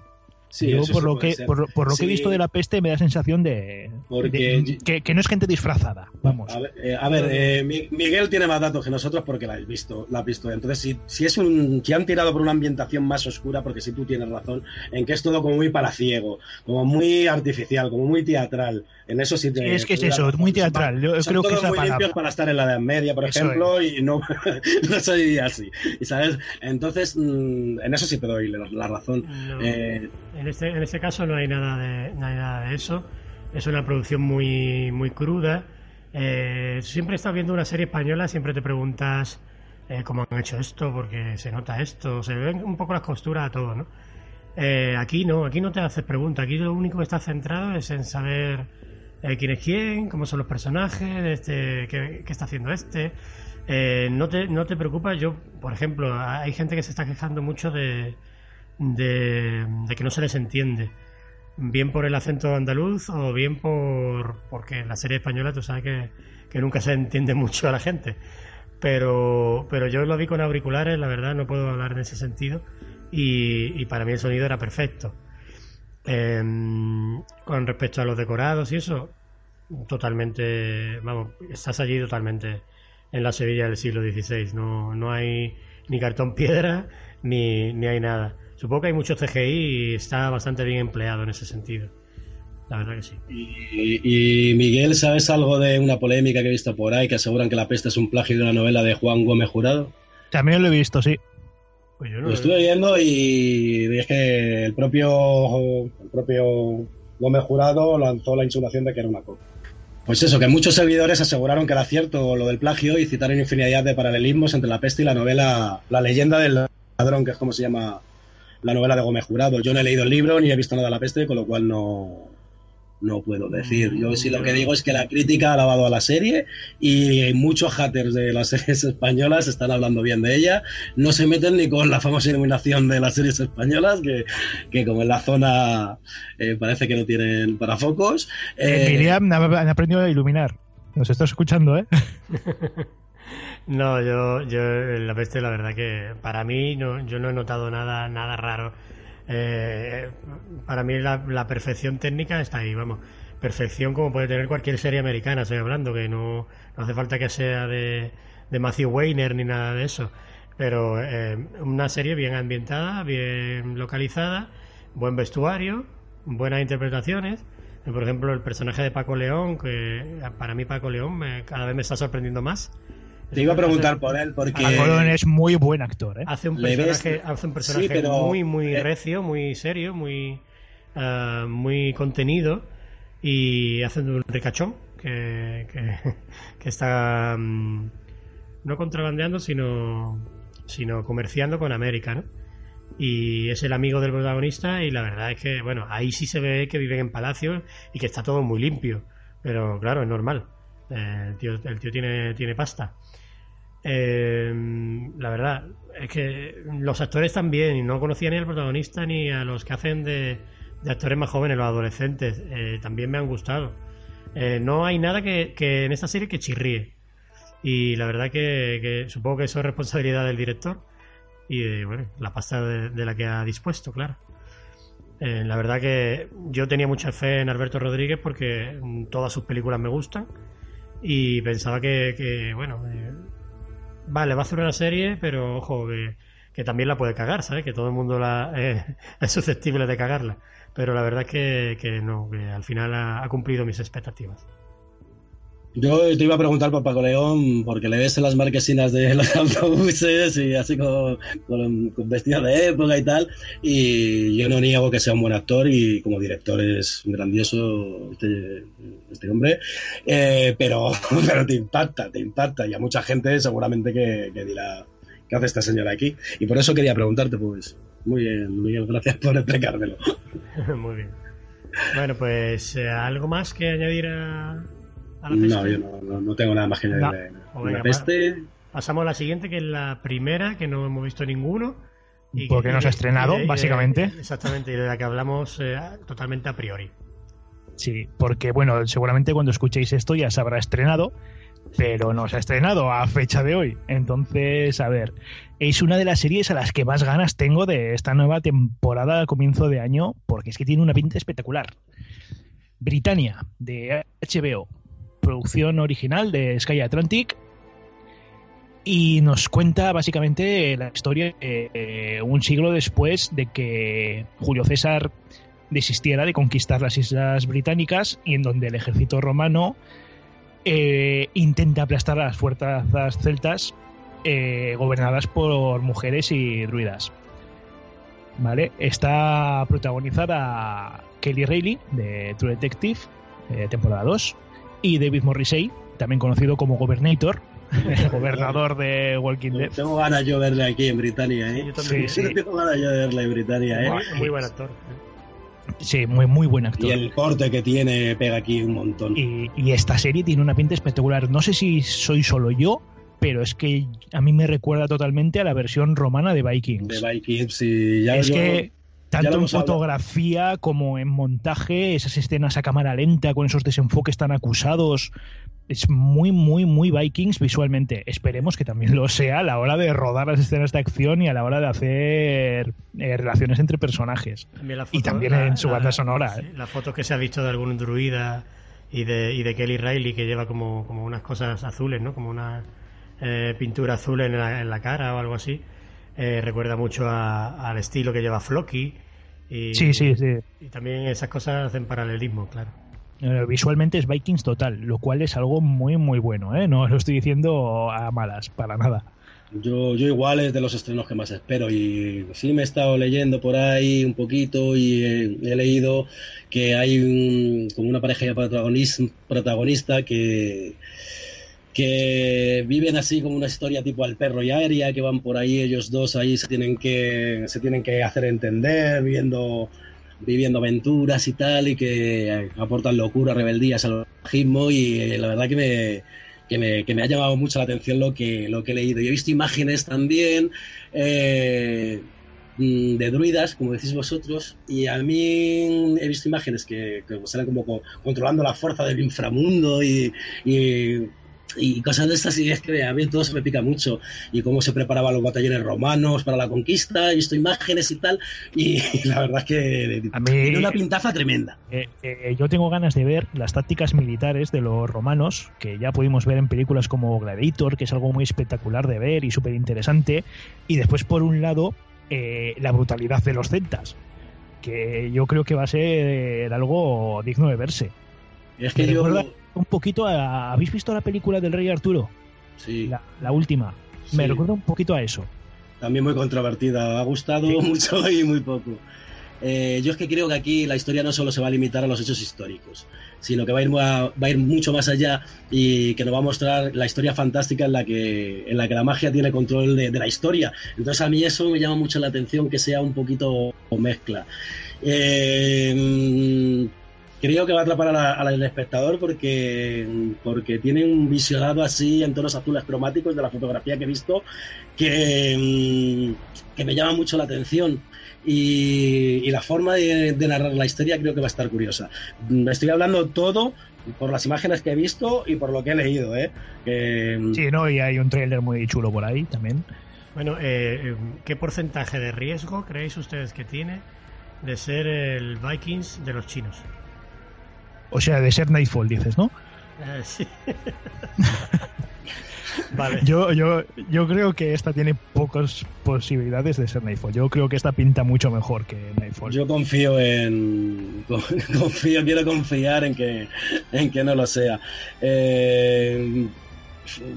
Sí, por lo, que, por, lo que he visto de la peste me da sensación de, que, no es gente disfrazada. Vamos. A ver, eh, eh, Miguel tiene más datos que nosotros porque la has visto. La has visto. Entonces, si, si es un, si han tirado por una ambientación más oscura, porque si tú tienes razón, en que es todo como muy para ciego, como muy artificial, como muy teatral. En eso sí te. es que es eso, muy teatral. Yo creo que es muy limpios para estar en la Edad Media, por ejemplo, y no, no soy así. ¿Y sabes? Entonces, mm, en eso sí te doy la, razón. Eh, en este, en este caso no hay nada de, nada de eso. Es una producción muy, muy cruda. Eh, siempre estás viendo una serie española, siempre te preguntas eh, cómo han hecho esto, porque se nota esto, se ven un poco las costuras a todo, ¿no? Eh, aquí no, aquí no te haces preguntas, aquí lo único que está centrado es en saber quién es quién, cómo son los personajes, este, qué, está haciendo este. no, te, no te preocupas, yo, por ejemplo, hay gente que se está quejando mucho de, de, que no se les entiende. Bien por el acento andaluz o bien por porque la serie española tú sabes que, que nunca se entiende mucho a la gente. Pero, pero yo lo vi con auriculares, la verdad no puedo hablar en ese sentido. Y, para mí el sonido era perfecto. Em, con respecto a los decorados y eso, totalmente, vamos, estás allí totalmente en la Sevilla del siglo XVI. No, no hay ni cartón piedra ni, ni hay nada. Supongo que hay mucho CGI y está bastante bien empleado en ese sentido. La verdad que sí. Y, Miguel, ¿sabes algo de una polémica que he visto por ahí que aseguran que La peste es un plagio de una novela de Juan Gómez Jurado? También lo he visto, sí. Pues yo no lo, estuve viendo y dije el propio, el propio Gómez Jurado lanzó la insinuación de que era una copia. Pues eso, que muchos servidores aseguraron que era cierto lo del plagio y citaron infinidad de paralelismos entre la peste y la novela La leyenda del ladrón, que es como se llama la novela de Gómez Jurado. Yo no he leído el libro ni he visto nada de la peste, con lo cual no, no puedo decir. Yo sí lo que digo es que la crítica ha lavado a la serie y muchos haters de las series españolas están hablando bien de ella. No se meten ni con la famosa iluminación de las series españolas, que, como en la zona eh, parece que no tienen parafocos. Eh, Miriam han aprendido a iluminar. Nos estás escuchando, ¿eh? No, yo, yo la peste, la verdad que para mí no, yo no he notado nada, nada raro. Eh, para mí la, perfección técnica está ahí, vamos. Perfección como puede tener cualquier serie americana, estoy hablando, que no, no hace falta que sea de, de Matthew Weiner ni nada de eso. Pero eh, una serie bien ambientada, bien localizada, buen vestuario, buenas interpretaciones. Por ejemplo, el personaje de Paco León, que para mí Paco León me, cada vez me está sorprendiendo más. Te iba a preguntar por él porque es muy buen actor, ¿eh? Hace un personaje, hace un personaje muy muy eh, recio, muy serio, muy uh, muy contenido y hace un ricachón que, que, está um, no contrabandeando sino sino comerciando con América, ¿no? Y es el amigo del protagonista y la verdad es que bueno ahí sí se ve que viven en palacios y que está todo muy limpio, pero claro es normal. Eh, el tío, el tío tiene, tiene pasta. Eh, la verdad es que los actores también, no conocía ni al protagonista ni a los que hacen de, actores más jóvenes, los adolescentes, eh, también me han gustado. Eh, no hay nada que, en esta serie que chirríe. Y la verdad que, supongo que eso es responsabilidad del director y de bueno, la pasta de, la que ha dispuesto, claro. Eh, la verdad que yo tenía mucha fe en Alberto Rodríguez porque mm, todas sus películas me gustan y pensaba que, bueno, vale, va a hacer una serie, pero ojo, que, que también la puede cagar, ¿sabes? Que todo el mundo la, eh, es susceptible de cagarla. Pero la verdad es que, que no, que al final ha, ha cumplido mis expectativas. Yo te iba a preguntar por Paco León, porque le ves en las marquesinas de los autobuses y así con, con, con vestido de época y tal. Y yo no niego que sea un buen actor y como director es grandioso este, este hombre. Eh, pero, pero te impacta, te impacta. Y a mucha gente seguramente que, que dirá, ¿qué hace esta señora aquí? Y por eso quería preguntarte, pues, muy bien, Miguel, gracias por explicármelo. Muy bien. Bueno, pues eh, algo más que añadir a, a la No, yo no, no, no tengo nada más que añadir No. de, de Pues la venga, peste. Pasamos a la siguiente, que es la primera, que no hemos visto ninguno. y Porque que- no se ha de- estrenado, y de- y de- básicamente. exactamente, y de la que hablamos eh, totalmente a priori. Sí, porque bueno, seguramente cuando escuchéis esto ya se habrá estrenado, pero no se ha estrenado a fecha de hoy. Entonces, a ver, es una de las series a las que más ganas tengo de esta nueva temporada a comienzo de año, porque es que tiene una pinta espectacular. Britannia, de HBO, producción original de Sky Atlantic, y nos cuenta básicamente la historia eh, un siglo después de que Julio César desistiera de conquistar las islas británicas y en donde el ejército romano eh, intenta aplastar a las fuerzas celtas eh, gobernadas por mujeres y druidas. ¿Vale? Está protagonizada Kelly Reilly de True Detective, temporada 2, y David Morrissey, también conocido como Gobernator, el gobernador de Walking Dead. Tengo ganas yo de verle aquí en Britannia, ¿eh? Yo también. Sí, sí. Tengo ganas yo de verle en Britannia, ¿eh? Muy, muy buen actor. Sí, muy, muy buen actor. Y el corte que tiene pega aquí un montón. Y, y esta serie tiene una pinta espectacular. No sé si soy solo yo, pero es que a mí me recuerda totalmente a la versión romana de Vikings. De Vikings y ya es yo- que tanto en hablado. fotografía como en montaje, esas escenas a cámara lenta con esos desenfoques tan acusados, es muy, muy, muy Vikings visualmente. Esperemos que también lo sea a la hora de rodar las escenas de acción y a la hora de hacer eh, relaciones entre personajes. También Y también en su banda sonora, sí, ¿eh? La foto que se ha visto de algún druida y de, y de Kelly Riley que lleva como, como unas cosas azules, ¿no? Como una eh, pintura azul en la, en la cara o algo así. Eh, recuerda mucho a- al estilo que lleva Floki. Y, Sí, sí, sí. Y también esas cosas hacen paralelismo, claro. Eh, visualmente es Vikings total, lo cual es algo muy, muy bueno, ¿eh? No lo estoy diciendo a malas, para nada. Yo, yo igual es de los estrenos que más espero y sí me he estado leyendo por ahí un poquito y he, he leído que hay un, como una pareja de protagonis- protagonista que que viven así como una historia tipo al perro y aérea que van por ahí ellos dos ahí se tienen que se tienen que hacer entender viviendo viviendo aventuras y tal y que aportan locura rebeldía salvajismo y eh, la verdad que me que me, que me ha llamado mucho la atención lo que, lo que he leído. Yo he visto imágenes también eh, mm, de druidas, como decís vosotros, y a mí he visto imágenes que, que salen como co- controlando la fuerza del inframundo y, y cosas de estas, y es que a mí todo se me pica mucho. Y cómo se preparaban los batallones romanos para la conquista, he visto imágenes y tal, y la verdad es que A mí- tiene una pintaza tremenda. Eh, eh, yo tengo ganas de ver las tácticas militares de los romanos, que ya pudimos ver en películas como Gladiator, que es algo muy espectacular de ver y súper interesante. Y después, por un lado, eh, la brutalidad de los celtas, que yo creo que va a ser algo digno de verse. Es que yo... recuerda un poquito a... ¿Habéis visto la película del Rey Arturo? Sí, La, la última. Me sí. recuerda un poquito a eso. También muy controvertida, ha gustado Sí. mucho y muy poco. Eh, yo es que creo que aquí la historia no solo se va a limitar a los hechos históricos, sino que va a ir, va a ir mucho más allá y que nos va a mostrar la historia fantástica en la que, en la, que la magia tiene control de, de la historia. Entonces a mí eso me llama mucho la atención que sea un poquito mezcla. Eh, creo que va a atrapar a la- al espectador porque, porque tiene un visionado así en tonos azules cromáticos de la fotografía que he visto que, mm, que me llama mucho la atención. Y, y la forma de, de narrar la historia creo que va a estar curiosa. Mm, Estoy hablando todo por las imágenes que he visto y por lo que he leído, ¿eh? Que, mm, Sí, ¿no? Y hay un tráiler muy chulo por ahí también. Bueno, eh, eh, ¿qué porcentaje de riesgo creéis ustedes que tiene de ser el Vikings de los chinos. O sea, de ser Nightfall, dices, ¿no? Eh, sí. vale. Yo, yo, yo creo que esta tiene pocas posibilidades de ser Nightfall. Yo creo que esta pinta mucho mejor que Nightfall. Yo confío en. Confío, quiero confiar en que, en que no lo sea. Eh,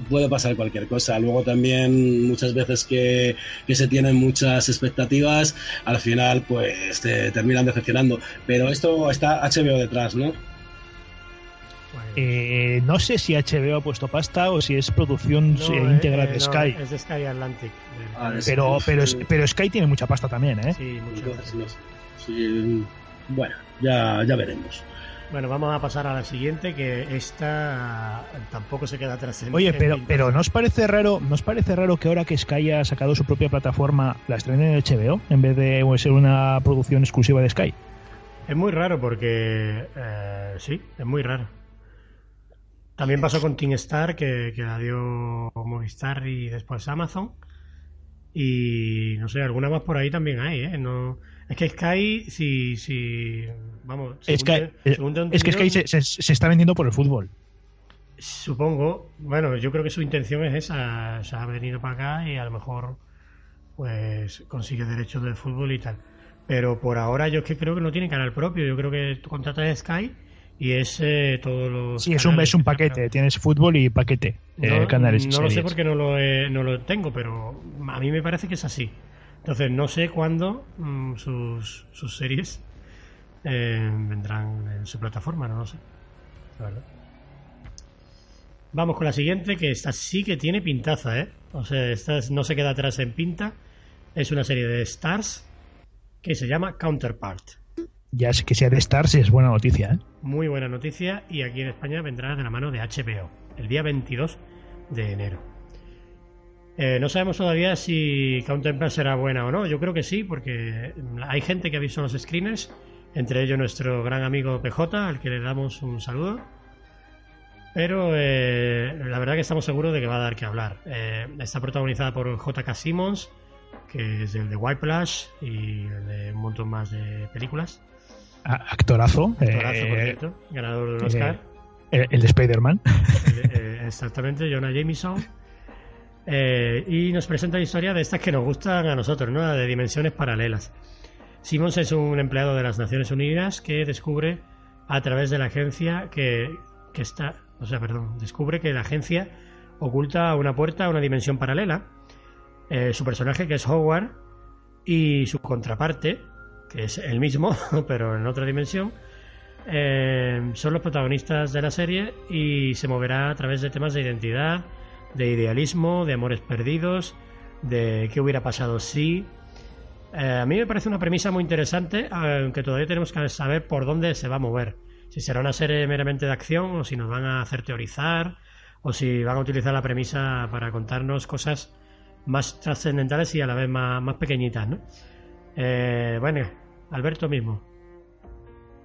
puede pasar cualquier cosa. Luego también muchas veces que, que, se tienen muchas expectativas, al final pues te terminan decepcionando. Pero esto está HBO detrás, ¿no? Eh, no sé si HBO ha puesto pasta o si es producción No, eh, íntegra eh, de no, Sky. es de Sky Atlantic. Ah, es- Pero, pero, Sky tiene mucha pasta también, ¿eh? Sí, mucho. Entonces, no sé. Sí, bueno, ya, ya veremos. Bueno, vamos a pasar a la siguiente, que esta tampoco se queda atrás. en- Oye, en pero, pintaza. pero ¿no os parece raro, ¿no os parece raro que ahora que Sky ha sacado su propia plataforma la estrenen en HBO en vez de ser una producción exclusiva de Sky? Es muy raro porque... eh, sí, es muy raro. También pasó con Team Star, que, que la dio Movistar y después Amazon. Y no sé, alguna más por ahí también hay, ¿eh? No, es que Sky, si... si vamos, según Sky, te- eh, es que Sky se, se- se está vendiendo por el fútbol. Supongo, bueno, yo creo que su intención es esa, se ha venido para acá y a lo mejor pues consigue derechos de fútbol y tal. Pero por ahora yo es que creo que no tiene canal propio, yo creo que tú contratas Sky y es eh, todos los... Sí, es un, es un paquete, tienes fútbol y paquete, eh, No, canales no lo sé porque no lo, he- no lo tengo, pero a mí me parece que es así. Entonces no sé cuándo mm, sus, sus series eh, vendrán en su plataforma, no lo sé. La verdad. Vamos con la siguiente, que esta sí que tiene pintaza, ¿eh? O sea, esta es- no se queda atrás en pinta. Es una serie de Stars que se llama Counterpart. Ya sé que sea de Stars es buena noticia, ¿eh? Muy buena noticia y aquí en España vendrá de la mano de HBO el día 22 de enero. Eh, no sabemos todavía si Counterpart será buena o no. Yo creo que sí, porque hay gente que ha visto los screeners, entre ellos nuestro gran amigo PJ, al que le damos un saludo. Pero eh, la verdad que estamos seguros de que va a dar que hablar. Eh, está protagonizada por J.K. Simmons, que es el de Whiplash y el de un montón más de películas. Actorazo. Actorazo, por eh, cierto, ganador de un Oscar. el, el de Spider-Man. Eh, eh, exactamente, Jonah Jameson. Eh, y nos presenta la historia de estas que nos gustan a nosotros, ¿no? De dimensiones paralelas. Simmons es un empleado de las Naciones Unidas que descubre a través de la agencia que, que está, o sea, perdón, descubre que la agencia oculta una puerta a una dimensión paralela. Eh, su personaje, que es Howard, y su contraparte, que es el mismo, pero en otra dimensión, eh, son los protagonistas de la serie y se moverá a través de temas de identidad, de idealismo, de amores perdidos, de qué hubiera pasado si. Eh, a mí me parece una premisa muy interesante, aunque todavía tenemos que saber por dónde se va a mover. Si será una serie meramente de acción o si nos van a hacer teorizar o si van a utilizar la premisa para contarnos cosas más trascendentales y a la vez más, más pequeñitas, ¿no? Eh, bueno, Alberto mismo.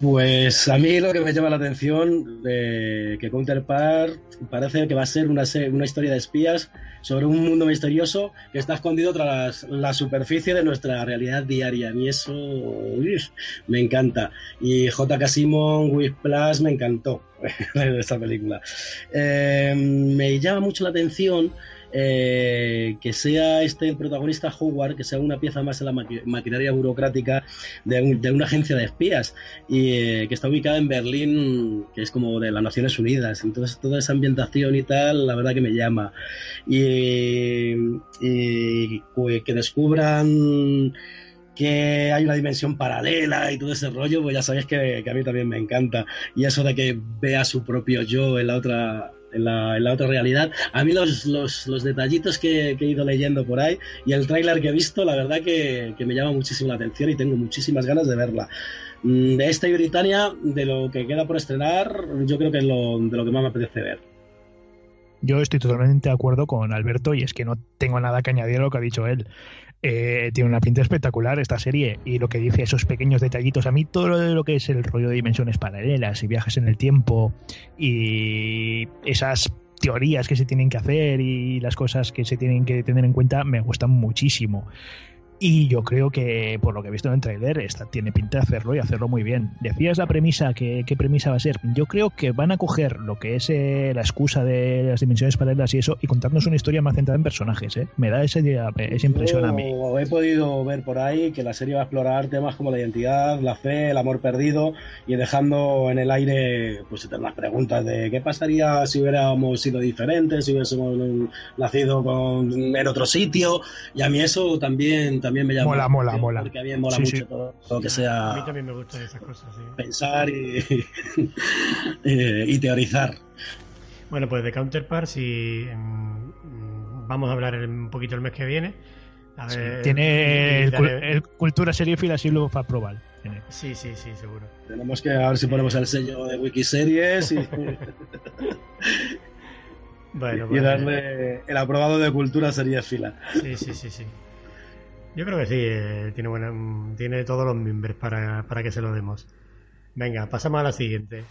Pues a mí lo que me llama la atención de que Counterpart parece que va a ser una, una historia de espías sobre un mundo misterioso que está escondido tras la superficie de nuestra realidad diaria. Mí eso me encanta. Y J.K. Simon, Whiplash, me encantó esta película. Eh, me llama mucho la atención eh, que sea este el protagonista Howard, que sea una pieza más en la maqui- maquinaria burocrática de, un- de una agencia de espías y eh, que está ubicada en Berlín, que es como de las Naciones Unidas. Entonces toda esa ambientación y tal, la verdad que me llama. Y, y, que descubran que hay una dimensión paralela y todo ese rollo, pues ya sabéis que, que a mí también me encanta. Y eso de que vea su propio yo en la otra, en la, en otra realidad. A mí los, los, los detallitos que, que he ido leyendo por ahí y el tráiler que he visto, la verdad que, que me llama muchísimo la atención y tengo muchísimas ganas de verla. Mm, De esta y Britannia, de lo que queda por estrenar, yo creo que es lo, de lo que más me apetece ver. Yo estoy totalmente de acuerdo con Alberto y es que no tengo nada que añadir a lo que ha dicho él. Eh, tiene una pinta espectacular esta serie y lo que dice esos pequeños detallitos. A mí todo lo, lo que es el rollo de dimensiones paralelas y viajes en el tiempo y esas teorías que se tienen que hacer y las cosas que se tienen que tener en cuenta me gustan muchísimo. Y yo creo que, por lo que he visto en el trailer, esta tiene pinta de hacerlo y hacerlo muy bien. Decías la premisa, que, ¿qué premisa va a ser? Yo creo que van a coger lo que es eh, la excusa de las dimensiones paralelas y eso y contarnos una historia más centrada en personajes. ¿eh? Me da esa, esa impresión a mí. He podido ver por ahí que la serie va a explorar temas como la identidad, la fe, el amor perdido y dejando en el aire pues las preguntas de qué pasaría si hubiéramos sido diferentes, si hubiésemos nacido con, en otro sitio. Y a mí eso también también me llama. Mola, mola, mola. Porque a mí me mola mucho todo lo que sea. A mí también me gustan esas cosas, sí. Pensar y, y teorizar. Bueno, pues de Counterparts y mm, vamos a hablar un poquito el mes que viene. A ver, tiene el, el, Cultura Seriefil así lo para probar. Sí, sí, sí, seguro. Tenemos que a ver si ponemos el sello de Wikiseries y, bueno, y pues, darle el aprobado de Cultura Seriefila. Sí, sí, sí, sí. Yo creo que sí, eh, tiene, buena, tiene todos los miembros para, para que se lo demos. Venga, pasamos a la siguiente.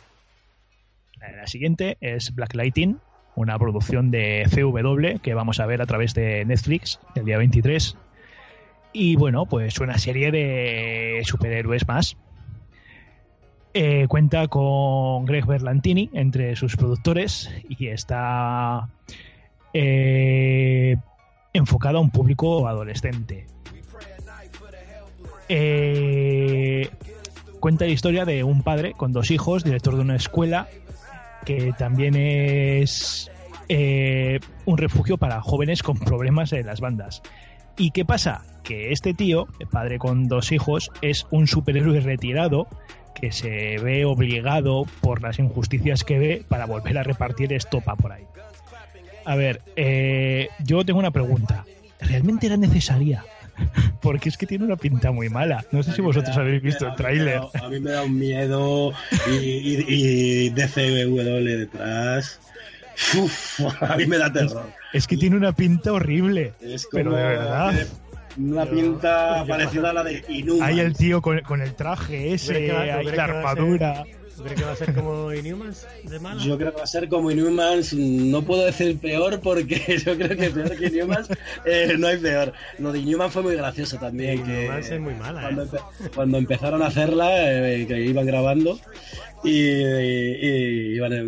La siguiente es Blacklighting, una producción de CW que vamos a ver a través de Netflix el día 23. Y bueno, pues una serie de superhéroes más. Eh, cuenta con Greg Berlantini entre sus productores y está eh, enfocada a un público adolescente. Eh, cuenta la historia de un padre con dos hijos, director de una escuela, que también es eh, un refugio para jóvenes con problemas en las bandas. ¿Y qué pasa? Que este tío, el padre con dos hijos, es un superhéroe retirado que se ve obligado por las injusticias que ve para volver a repartir estopa por ahí. A ver, eh, yo tengo una pregunta. ¿Realmente era necesaria? Porque es que tiene una pinta muy mala. No sé si vosotros habéis visto el tráiler. A mí me da un miedo y, y, y DCW detrás. Uf, a mí me da terror. Es que tiene una pinta horrible. Es pero de verdad. Una pinta parecida a la de Inhuman. Hay el tío con, con el traje ese, hay la armadura. ¿Tú crees que va a ser como Inhumans de? Yo creo que va a ser como Inhumans. No puedo decir peor porque yo creo que peor que Inhumans eh, no hay peor. Lo de Inhumans fue muy gracioso también. Inhumans es muy mala. Cuando, ¿eh? empe cuando empezaron a hacerla, eh, que iban grabando. Y, y, y, vale,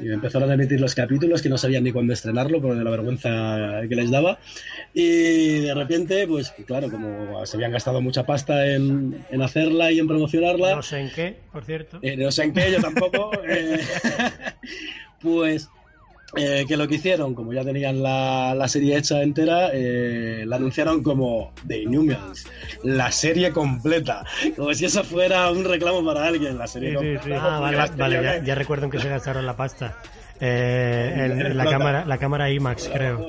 y, empezaron a emitir los capítulos que no sabían ni cuándo estrenarlo por la vergüenza que les daba. Y de repente, pues claro, como se habían gastado mucha pasta en, en hacerla y en promocionarla. No sé en qué, por cierto. Eh, no sé en qué, yo tampoco. eh, pues eh, que lo que hicieron, como ya tenían la, la serie hecha entera, eh, la anunciaron como The Inhumans, la serie completa, como si eso fuera un reclamo para alguien, la serie Sí, completa. sí. Ah, vale, vale, ya, ya recuerdo en que se gastaron la pasta. Eh, en, en la, cámara, la cámara IMAX, creo.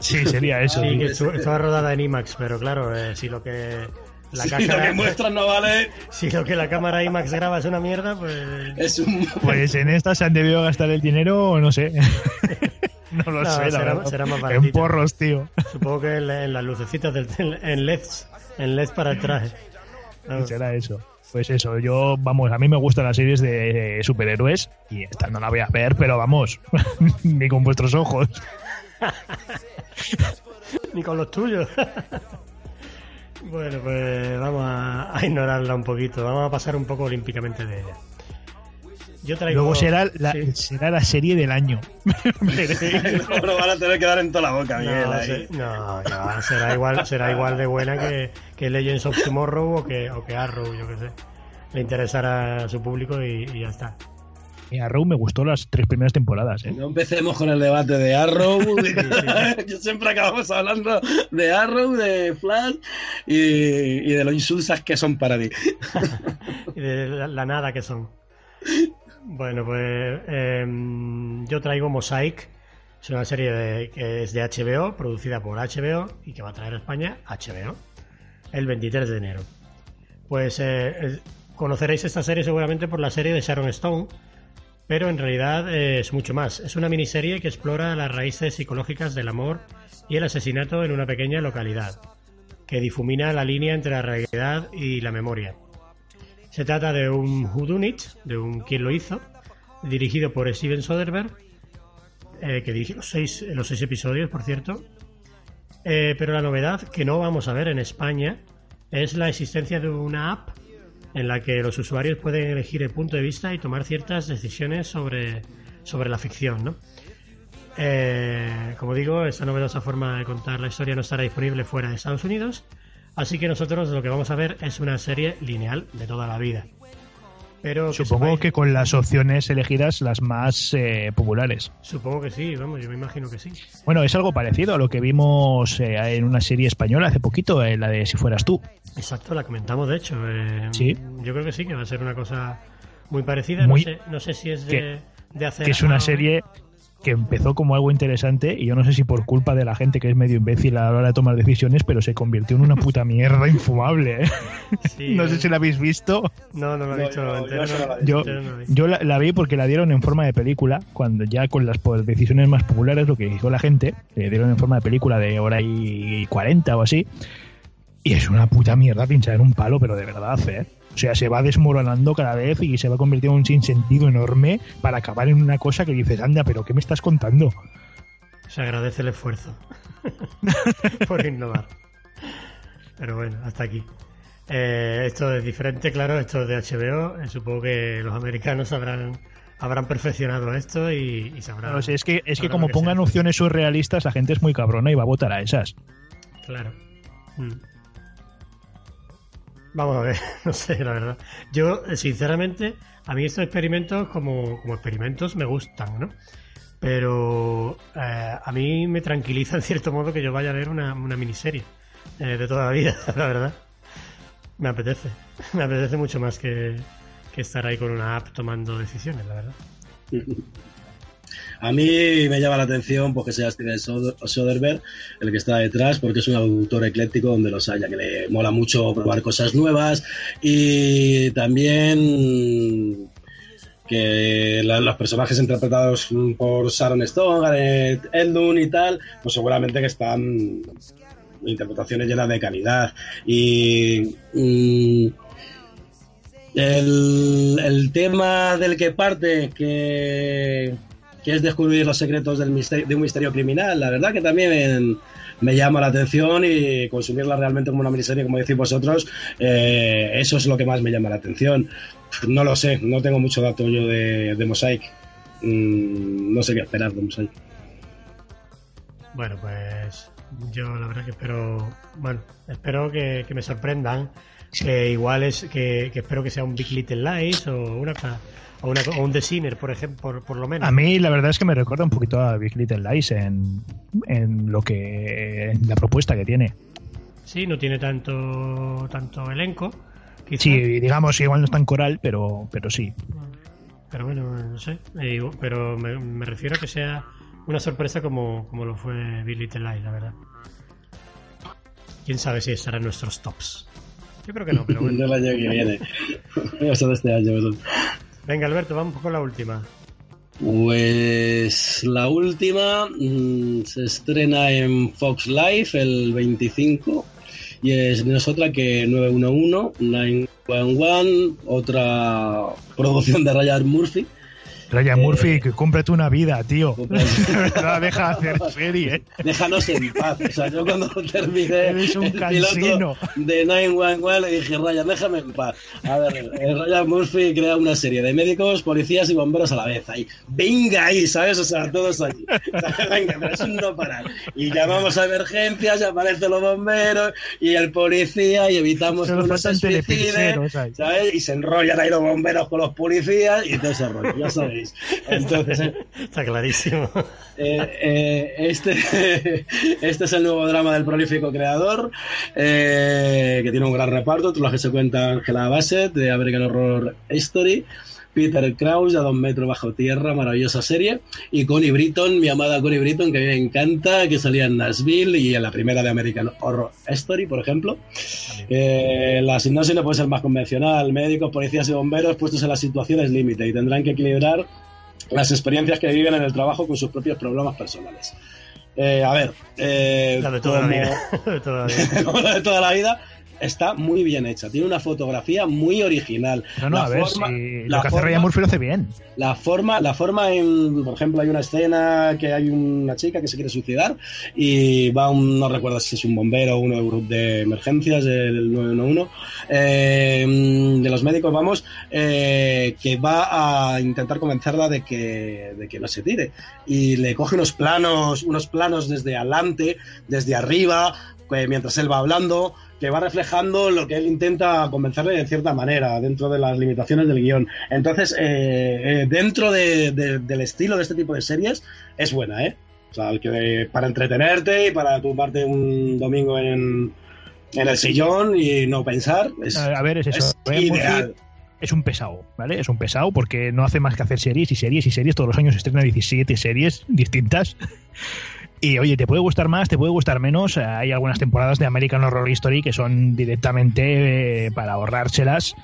Sí, sería eso. Sí, que estaba rodada en IMAX, pero claro, eh, si lo que la Si cámara, lo que muestran no vale, si lo que la cámara IMAX graba es una mierda, pues es un... Pues en esta se han debido gastar el dinero, no sé. no lo No, sé, la será- verdad. será más En baratito. porros, tío. supongo que en, la- en las lucecitas del en LEDs, en LEDs para el traje. Vamos. Será eso. Pues eso, yo, vamos, a mí me gustan las series de superhéroes y esta no la voy a ver, pero vamos, ni con vuestros ojos. Ni con los tuyos. Bueno, pues vamos a, a ignorarla un poquito. Vamos a pasar un poco olímpicamente de ella. Yo traigo. Luego será la, Sí. será la serie del año. No, lo van a tener que dar en toda la boca, Miguel. No, se- no, no, será igual, será igual de buena que, que Legends of Tomorrow o que, o que Arrow, yo que sé. Le interesará a su público y, y ya está. Y a Row me gustó las tres primeras temporadas, ¿eh? No empecemos con el debate de Arrow. que siempre acabamos hablando de Arrow, de Flash y, y de lo insulsas que son para ti. Y de la, la nada que son. Bueno, pues em, yo traigo Mosaic. Es una serie de- que es de HBO, producida por HBO y que va a traer a España HBO el 23 de enero. Pues eh, conoceréis esta serie seguramente por la serie de Sharon Stone, pero en realidad eh, es mucho más. Es una miniserie que explora las raíces psicológicas del amor y el asesinato en una pequeña localidad, que difumina la línea entre la realidad y la memoria. Se trata de un whodunit, de un quien lo hizo, dirigido por Steven Soderbergh, eh, que dirige los seis, los seis episodios, por cierto. Eh, pero la novedad que no vamos a ver en España es la existencia de una app en la que los usuarios pueden elegir el punto de vista y tomar ciertas decisiones sobre, sobre la ficción, ¿no? Eh, como digo, esta novedosa forma de contar la historia no estará disponible fuera de Estados Unidos, así que nosotros lo que vamos a ver es una serie lineal de toda la vida. Pero Supongo que, con las opciones elegidas las más eh, populares. Supongo que sí, vamos, yo me imagino que sí. Bueno, es algo parecido a lo que vimos eh, en una serie española hace poquito, la de Si fueras tú. Exacto, la comentamos de hecho. sí. Yo creo que sí, que va a ser una cosa muy parecida. no, sé, no sé si es de, de hacer. Que es una serie que empezó como algo interesante y yo no sé si por culpa de la gente que es medio imbécil a la hora de tomar decisiones, pero se convirtió en una puta mierda infumable. ¿eh? no sé si la habéis visto. No, no lo he visto. yo, yo, la, vi porque la dieron en forma de película, cuando ya con las decisiones más populares, lo que dijo la gente, le dieron en forma de película de hora y 40 o así. Y es una puta mierda pinchar en un palo, pero de verdad, ¿eh? O sea, se va desmoronando cada vez y se va convirtiendo en un sinsentido enorme para acabar en una cosa que dices, anda, pero ¿qué me estás contando? Se agradece el esfuerzo por innovar. Pero bueno, hasta aquí. Eh, esto es diferente, claro, esto es de HBO. Eh, supongo que los americanos habrán, habrán perfeccionado esto y, sabrán. No, es que, es que como pongan opciones surrealistas, la gente es muy cabrona y va a votar a esas. Claro. Mm. Vamos a ver, no sé, la verdad. Yo, sinceramente, a mí estos experimentos como, como experimentos me gustan, ¿no? Pero eh, a mí me tranquiliza en cierto modo que yo vaya a ver una, una miniserie eh, de toda la vida, la verdad. Me apetece. Me apetece mucho más que, que estar ahí con una app tomando decisiones, la verdad. A mí me llama la atención porque sea Steven Soderbergh el que está detrás, porque es un autor ecléctico donde los haya, que le mola mucho probar cosas nuevas. Y también que los personajes interpretados por Sharon Stone, Gareth Edlund y tal, pues seguramente que están interpretaciones llenas de calidad. Y mm, el, el tema del que parte que que es descubrir los secretos del de un misterio criminal. La verdad que también me llama la atención y consumirla realmente como una miniserie, como decís vosotros, eh, eso es lo que más me llama la atención. No lo sé, no tengo mucho dato yo de, de Mosaic. Mm, no sé qué esperar de Mosaic. Bueno, pues yo la verdad que espero, bueno, espero que, me sorprendan, que igual es, que, que, espero que sea un Big Little Lies o una o, un The por ejemplo, por, lo menos. A mí la verdad es que me recuerda un poquito a Big Little Lies en, en lo que en la propuesta que tiene. Sí, no tiene tanto tanto elenco. Sí, digamos, igual no es tan coral, pero pero sí. Pero bueno, no sé. Eh, pero me, refiero a que sea una sorpresa como, como lo fue Big Little Lies, la verdad. Quién sabe si estará en nuestros tops. Yo creo que no, pero bueno. el año que viene. Este año, Venga, Alberto, vamos con la última. Pues la última mm, se estrena en Fox Live el 25 y es, no es otra que 911, 911, otra producción de Ryan Murphy Ryan eh, Murphy, que cómprate una vida, tío. deja de hacer serie. ¿eh? Déjanos en paz. O sea, yo cuando terminé Eres un el piloto de 911 le dije, Ryan, déjame en paz. A ver, eh, Ryan Murphy crea una serie de médicos, policías y bomberos a la vez. Ahí, venga ahí, ¿sabes? O sea, todos allí. venga, pero es un no parar. Y llamamos a emergencias, y aparecen los bomberos y el policía y evitamos que uno se suicide, ¿sabes? Y se enrollan ahí los bomberos con los policías y todo ese rollo, ya sabéis. Entonces, Está clarísimo. Eh, eh, este, este es el nuevo drama del prolífico creador, eh, que tiene un gran reparto. Tú lo que se cuenta Angela Bassett de American Horror History. Peter Krause a dos metros bajo tierra, maravillosa serie. Y Connie Britton, mi amada Connie Britton, que a mí me encanta, que salía en Nashville y en la primera de American Horror Story, por ejemplo. la sinopsis no puede ser más convencional. Médicos, policías y bomberos puestos en las situaciones límite y tendrán que equilibrar las experiencias que viven en el trabajo con sus propios problemas personales. Eh, a ver, eh, la de toda la vida. de toda la vida. está muy bien hecha. Tiene una fotografía muy original. No, no, la a ver, forma, si la lo que hace forma- Ryan Murphy lo hace bien. la forma, la forma en, por ejemplo, hay una escena que hay una chica que se quiere suicidar y va un, no recuerdo si es un bombero o uno del grupo de emergencias del 911, eh, de los médicos, vamos, eh, que va a intentar convencerla de que, de que no se tire y le coge unos planos, unos planos desde adelante, desde arriba, eh, mientras él va hablando, que va reflejando lo que él intenta convencerle de cierta manera, dentro de las limitaciones del guion. Entonces, eh, eh, dentro de- de- del estilo de este tipo de series, es buena, ¿eh? O sea, que, para entretenerte y para tumbarte un domingo en, en el sillón y no pensar, es, A ver, es eso. es ideal. es un pesado, ¿vale? Es un pesado porque no hace más que hacer series y series y series. Todos los años estrena 17 series distintas. Y oye, te puede gustar más, te puede gustar menos. Hay algunas temporadas de American Horror Story que son directamente eh, para ahorrárselas.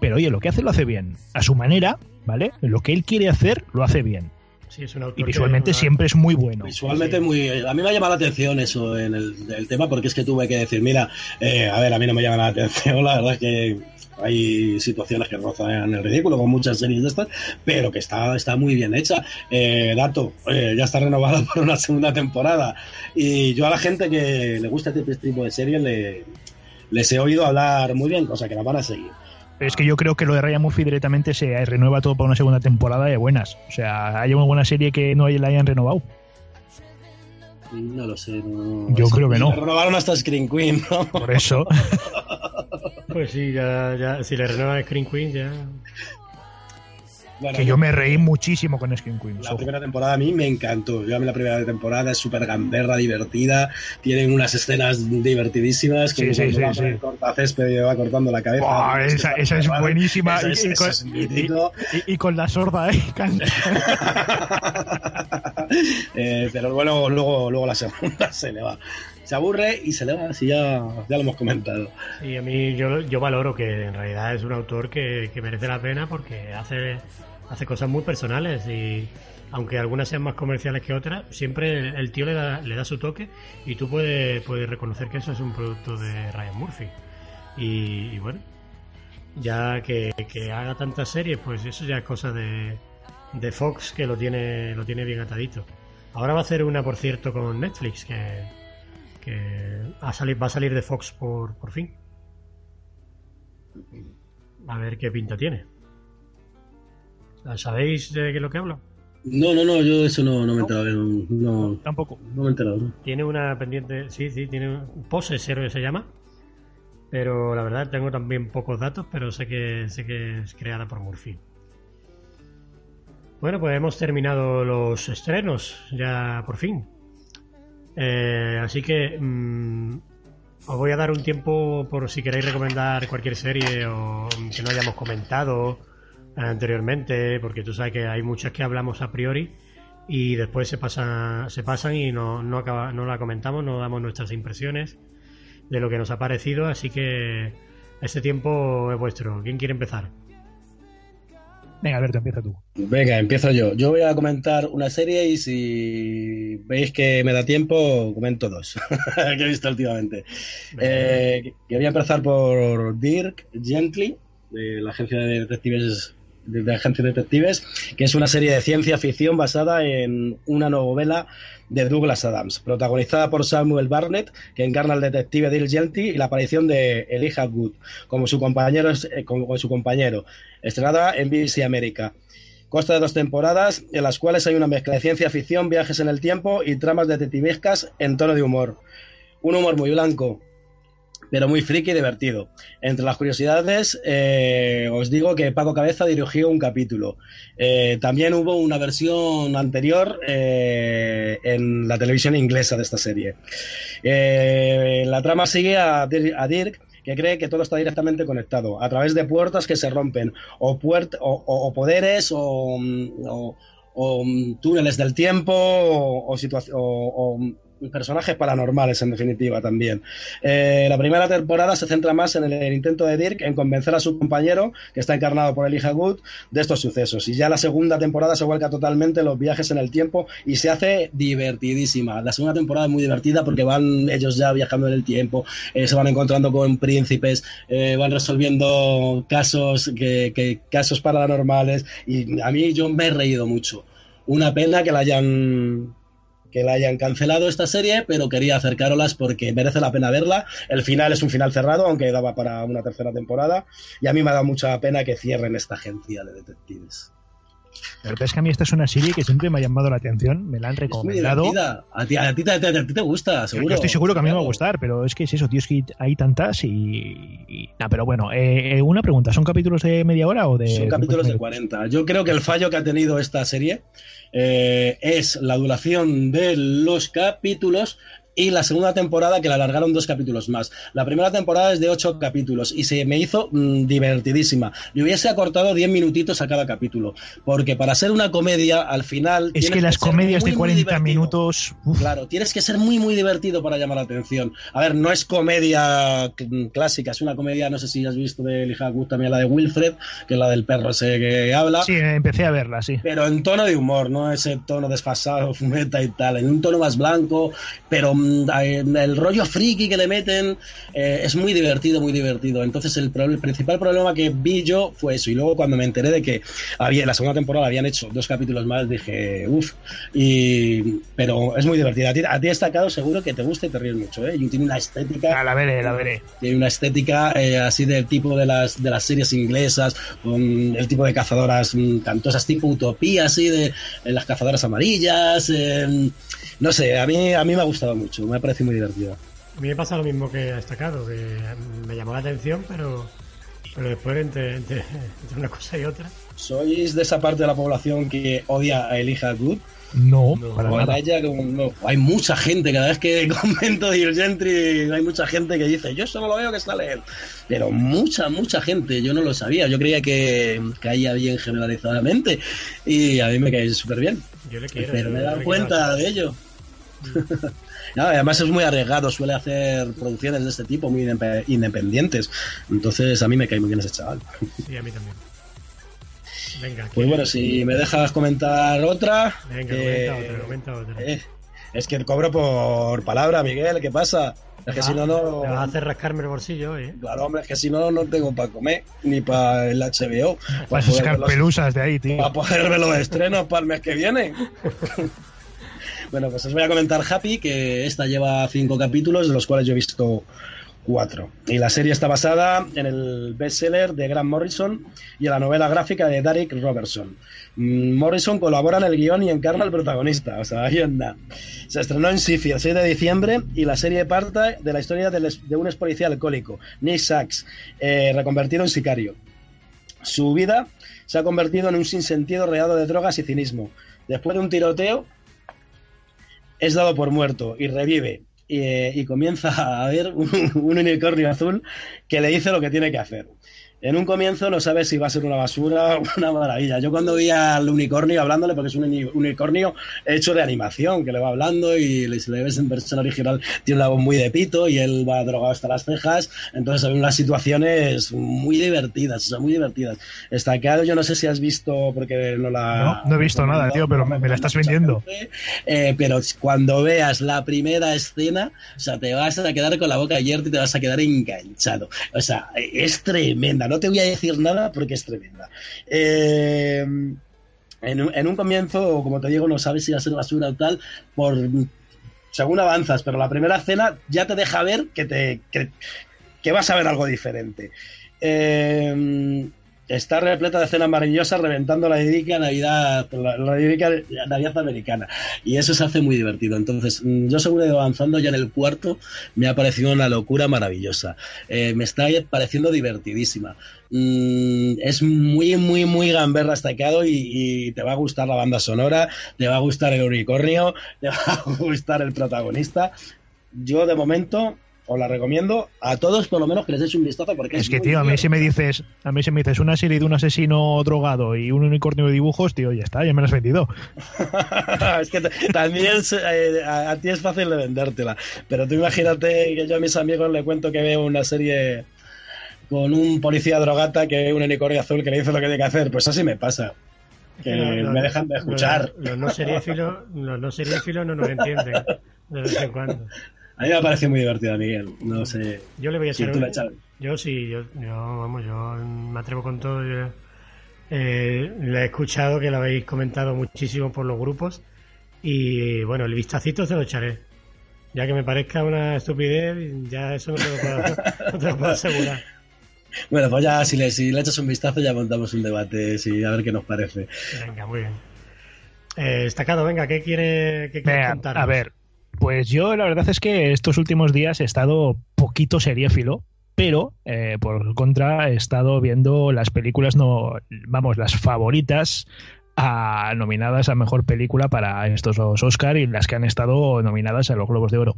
Pero oye, lo que hace lo hace bien. A su manera, ¿vale? Lo que él quiere hacer lo hace bien. Sí, es un autor Y que- visualmente una- siempre es muy bueno. Visualmente Sí. muy... A mí me ha llamado la atención eso en el, el tema porque es que tuve que decir, mira, eh, a ver, a mí no me llama la atención, la verdad es que hay situaciones que rozan el ridículo con muchas series de estas, pero que está, está muy bien hecha. Eh, dato, eh, ya está renovado por una segunda temporada. Y yo a la gente que le gusta este tipo de series le, les he oído hablar muy bien, cosa que la van a seguir. Pero es que yo creo que lo de Ryan Murphy directamente se renueva todo para una segunda temporada de buenas. O sea, hay una buena serie que no la hayan renovado. No lo sé. No, Yo creo que no. Renovaron hasta Screen Queen, ¿no? Por eso. Pues sí, ya, ya, si le renuevan Screen Queen, ya. Bueno, que yo me reí muchísimo con Skin Queens. La ojo. primera temporada a mí me encantó. Yo a mí la primera temporada es súper gamberra, divertida. Tienen unas escenas divertidísimas. Sí, Como sí, sí, sí. por el cortacésped y va cortando la cabeza. Que esa, es buenísima. Y, es, y eso con, es mítico. y- y con la sorda, ¿eh? Eh, pero luego, luego, luego la segunda se le va. Se aburre y se le va, así ya, ya lo hemos comentado. Y a mí yo, yo valoro que en realidad es un autor que, que merece la pena porque hace, hace cosas muy personales y aunque algunas sean más comerciales que otras, siempre el, el tío le da, le da su toque y tú puedes, puedes reconocer que eso es un producto de Ryan Murphy. Y, y bueno, ya que, que haga tantas series, pues eso ya es cosa de, de Fox que lo tiene, lo tiene bien atadito. Ahora va a hacer una, por cierto, con Netflix, que, que a salir, va a salir de Fox por, por fin. A ver qué pinta tiene. ¿Sabéis de qué es lo que hablo? No, no, no, yo eso no, no me he enterado. No, no, Tampoco. no me he enterado. ¿no? Tiene una pendiente, sí, sí, tiene un Possessor se llama. Pero la verdad tengo también pocos datos, pero sé que sé que es creada por Murphy. Bueno, pues hemos terminado los estrenos ya por fin. Eh, así que mm, os voy a dar un tiempo por si queréis recomendar cualquier serie o que no hayamos comentado anteriormente, porque tú sabes que hay muchas que hablamos a priori y después se pasan, se pasan y no, no, acaba- no la comentamos, no damos nuestras impresiones de lo que nos ha parecido, así que este tiempo es vuestro. ¿Quién quiere empezar? Venga, Alberto, empieza tú. Venga, empiezo yo. Yo voy a comentar una serie y si veis que me da tiempo, comento dos que he visto últimamente. Eh, que voy a empezar por Dirk Gently, de la agencia de detectives de la agencia de detectives, que es una serie de ciencia ficción basada en una novela de Douglas Adams, protagonizada por Samuel Barnett, que encarna al detective Dirk Gently, y la aparición de Elijah Wood como su compañero, eh, como su compañero, estrenada en BBC América. Consta de dos temporadas en las cuales hay una mezcla de ciencia ficción, viajes en el tiempo y tramas detectivescas en tono de humor. Un humor muy blanco, pero muy friki y divertido. Entre las curiosidades, eh, os digo que Paco Cabeza dirigió un capítulo. Eh, también hubo una versión anterior eh, en la televisión inglesa de esta serie. La trama sigue a, a Dirk, que cree que todo está directamente conectado, a través de puertas que se rompen, o, puert- o, poderes, o, mm, túneles del tiempo, o personajes paranormales, en definitiva, también. Eh, la primera temporada se centra más en el, intento de Dirk en convencer a su compañero, que está encarnado por Elijah Good, de estos sucesos. Y ya la segunda temporada se vuelca totalmente los viajes en el tiempo y se hace divertidísima. La segunda temporada es muy divertida porque van ellos ya viajando en el tiempo, eh, se van encontrando con príncipes, eh, van resolviendo casos, que, casos paranormales y a mí yo me he reído mucho. Una pena que la hayan que la hayan cancelado esta serie, pero quería acercarolas porque merece la pena verla. El final es un final cerrado, aunque daba para una tercera temporada, y a mí me ha dado mucha pena que cierren esta agencia de detectives. Pero es que a mí esta es una serie que siempre me ha llamado la atención, me la han recomendado. a, ti, a, ti, te gusta, seguro. Yo estoy seguro que a mí me va a gustar, pero es que es eso, tío, es que hay tantas y. pero bueno, eh, eh, una pregunta: ¿son capítulos de media hora o de.? Son capítulos de 40. Yo creo que el fallo que ha tenido esta serie eh, es la duración de los capítulos y la segunda temporada que la alargaron dos capítulos más. La primera temporada es de ocho capítulos y se me hizo mm, divertidísima. Le hubiese acortado diez minutitos a cada capítulo, porque para ser una comedia, al final... Es que las comedias de 40 minutos... Claro, tienes que ser muy, muy divertido para llamar la atención. A ver, no es comedia clásica, es una comedia, no sé si has visto de Elijah Wood también la de Wilfred, que es la del perro ese que habla. Sí, empecé a verla, sí. Pero en tono de humor, no ese tono desfasado, fumeta y tal, en un tono más blanco, pero el rollo friki que le meten eh, es muy divertido, muy divertido. Entonces el, principal problema que vi yo fue eso. Y luego cuando me enteré de que había, la segunda temporada habían hecho dos capítulos más, dije, uff. Pero es muy divertido. A ti, a ti destacado seguro que te gusta y te ríes mucho. ¿eh? Y tiene una estética... Ah, la veré, la veré. Tiene una estética eh, así del tipo de las, de las series inglesas, con el tipo de cazadoras mm, cantosas tipo utopía, así de las cazadoras amarillas. No sé, a mí, a mí me ha gustado mucho me parece muy divertido. A mí me pasa lo mismo que ha destacado, que me llamó la atención, pero, pero después entre, una cosa y otra. ¿Sois de esa parte de la población que odia a Elijah Good? No, para Hay mucha gente, cada vez que comento de Gentry, hay mucha gente que dice, yo solo lo veo que sale él. Pero mucha, mucha gente, yo no lo sabía. Yo creía que caía bien generalizadamente y a mí me cae súper bien. Yo le quiero. Pero me he dado cuenta de ello. Mm. además es muy arriesgado, suele hacer producciones de este tipo muy independientes. Entonces a mí me cae muy bien ese chaval. Sí, a mí también. Venga. Pues bueno, si me dejas comentar otra. Venga, comenta otra, comenta otra. Eh, es que cobro por palabra, Miguel, ¿qué pasa? Es que si no, no. Me vas a hacer rascarme el bolsillo, ¿eh? Claro, hombre, es que si no, no tengo para comer, ni para el HBO. Para sacar pelusas de ahí, tío. Para poder ver los estrenos para el mes que viene. Bueno, pues os voy a comentar Happy, que esta lleva cinco capítulos, de los cuales yo he visto cuatro. Y la serie está basada en el bestseller de Grant Morrison y en la novela gráfica de Derek Robertson. Mm, Morrison colabora en el guion y encarna al protagonista, o sea, ahí anda. Se estrenó en Sifi el 6 de diciembre y la serie parte de la historia de un ex policía alcohólico, Nick Sachs, eh, reconvertido en sicario. Su vida se ha convertido en un sinsentido rodeado de drogas y cinismo. Después de un tiroteo, es dado por muerto y revive y, comienza a ver un, un, unicornio azul que le dice lo que tiene que hacer en un comienzo no sabes si va a ser una basura o una maravilla. Yo cuando vi al unicornio hablándole, porque es un unicornio hecho de animación, que le va hablando y si le ves en versión original tiene una voz muy de pito y él va drogado hasta las cejas, entonces hay unas situaciones muy divertidas, o sea, muy divertidas. Estaqueado, yo no sé si has visto, porque no la... No, he visto nada, tío, pero me, la estás vendiendo. Eh, pero cuando veas la primera escena, o sea, te vas a quedar con la boca abierta y te vas a quedar enganchado. O sea, es tremenda no te voy a decir nada porque es tremenda. Eh, en, un comienzo, como te digo, no sabes si va a ser basura o tal, por según avanzas, pero la primera escena ya te deja ver que te que, vas a ver algo diferente. Eh, está repleta de escenas maravillosas reventando la lírica Navidad, la, la Navidad americana. Y eso se hace muy divertido. Entonces, mm, yo seguro que avanzando ya en el cuarto, me ha parecido una locura maravillosa. Eh, me está pareciendo divertidísima. Mm, es muy, muy, muy gamberra estaqueado y, y te va a gustar la banda sonora, te va a gustar el unicornio, te va a gustar el protagonista. Yo, de momento, os la recomiendo a todos, por lo menos que les deis un vistazo porque es, Es que, tío, a mí si me dices, a mí si me dices una serie de un asesino drogado y un unicornio de dibujos, tío, ya está, ya me lo has vendido. es que también se- eh, a, a ti es fácil de vendértela. Pero tú imagínate que yo a mis amigos le cuento que veo una serie con un policía drogata que ve un unicornio azul que le dice lo que tiene que hacer. Pues así me pasa. Que Los- me dejan de los- escuchar. Los, no seriéfilos, los no seriéfilos no nos entienden de vez en cuando. A mí me parece muy divertida, Miguel. No sé. Yo le voy a Si un- le echas- Yo sí, yo, yo, vamos, yo me atrevo con todo. Yo, eh, le he escuchado que lo habéis comentado muchísimo por los grupos y bueno, el vistacito se lo echaré. Ya que me parezca una estupidez, ya eso no te lo puedo, no te lo puedo asegurar. Bueno, pues ya si le, si le echas un vistazo ya montamos un debate, sí, a ver qué nos parece. Venga, muy bien. Eh, destacado, venga, ¿qué quiere, qué quiere Venga, contar? a ver, pues yo la verdad es que estos últimos días he estado poquito seriéfilo, pero eh, por contra he estado viendo las películas, no, vamos, las favoritas a- nominadas a mejor película para estos dos Oscar y las que han estado nominadas a los Globos de Oro.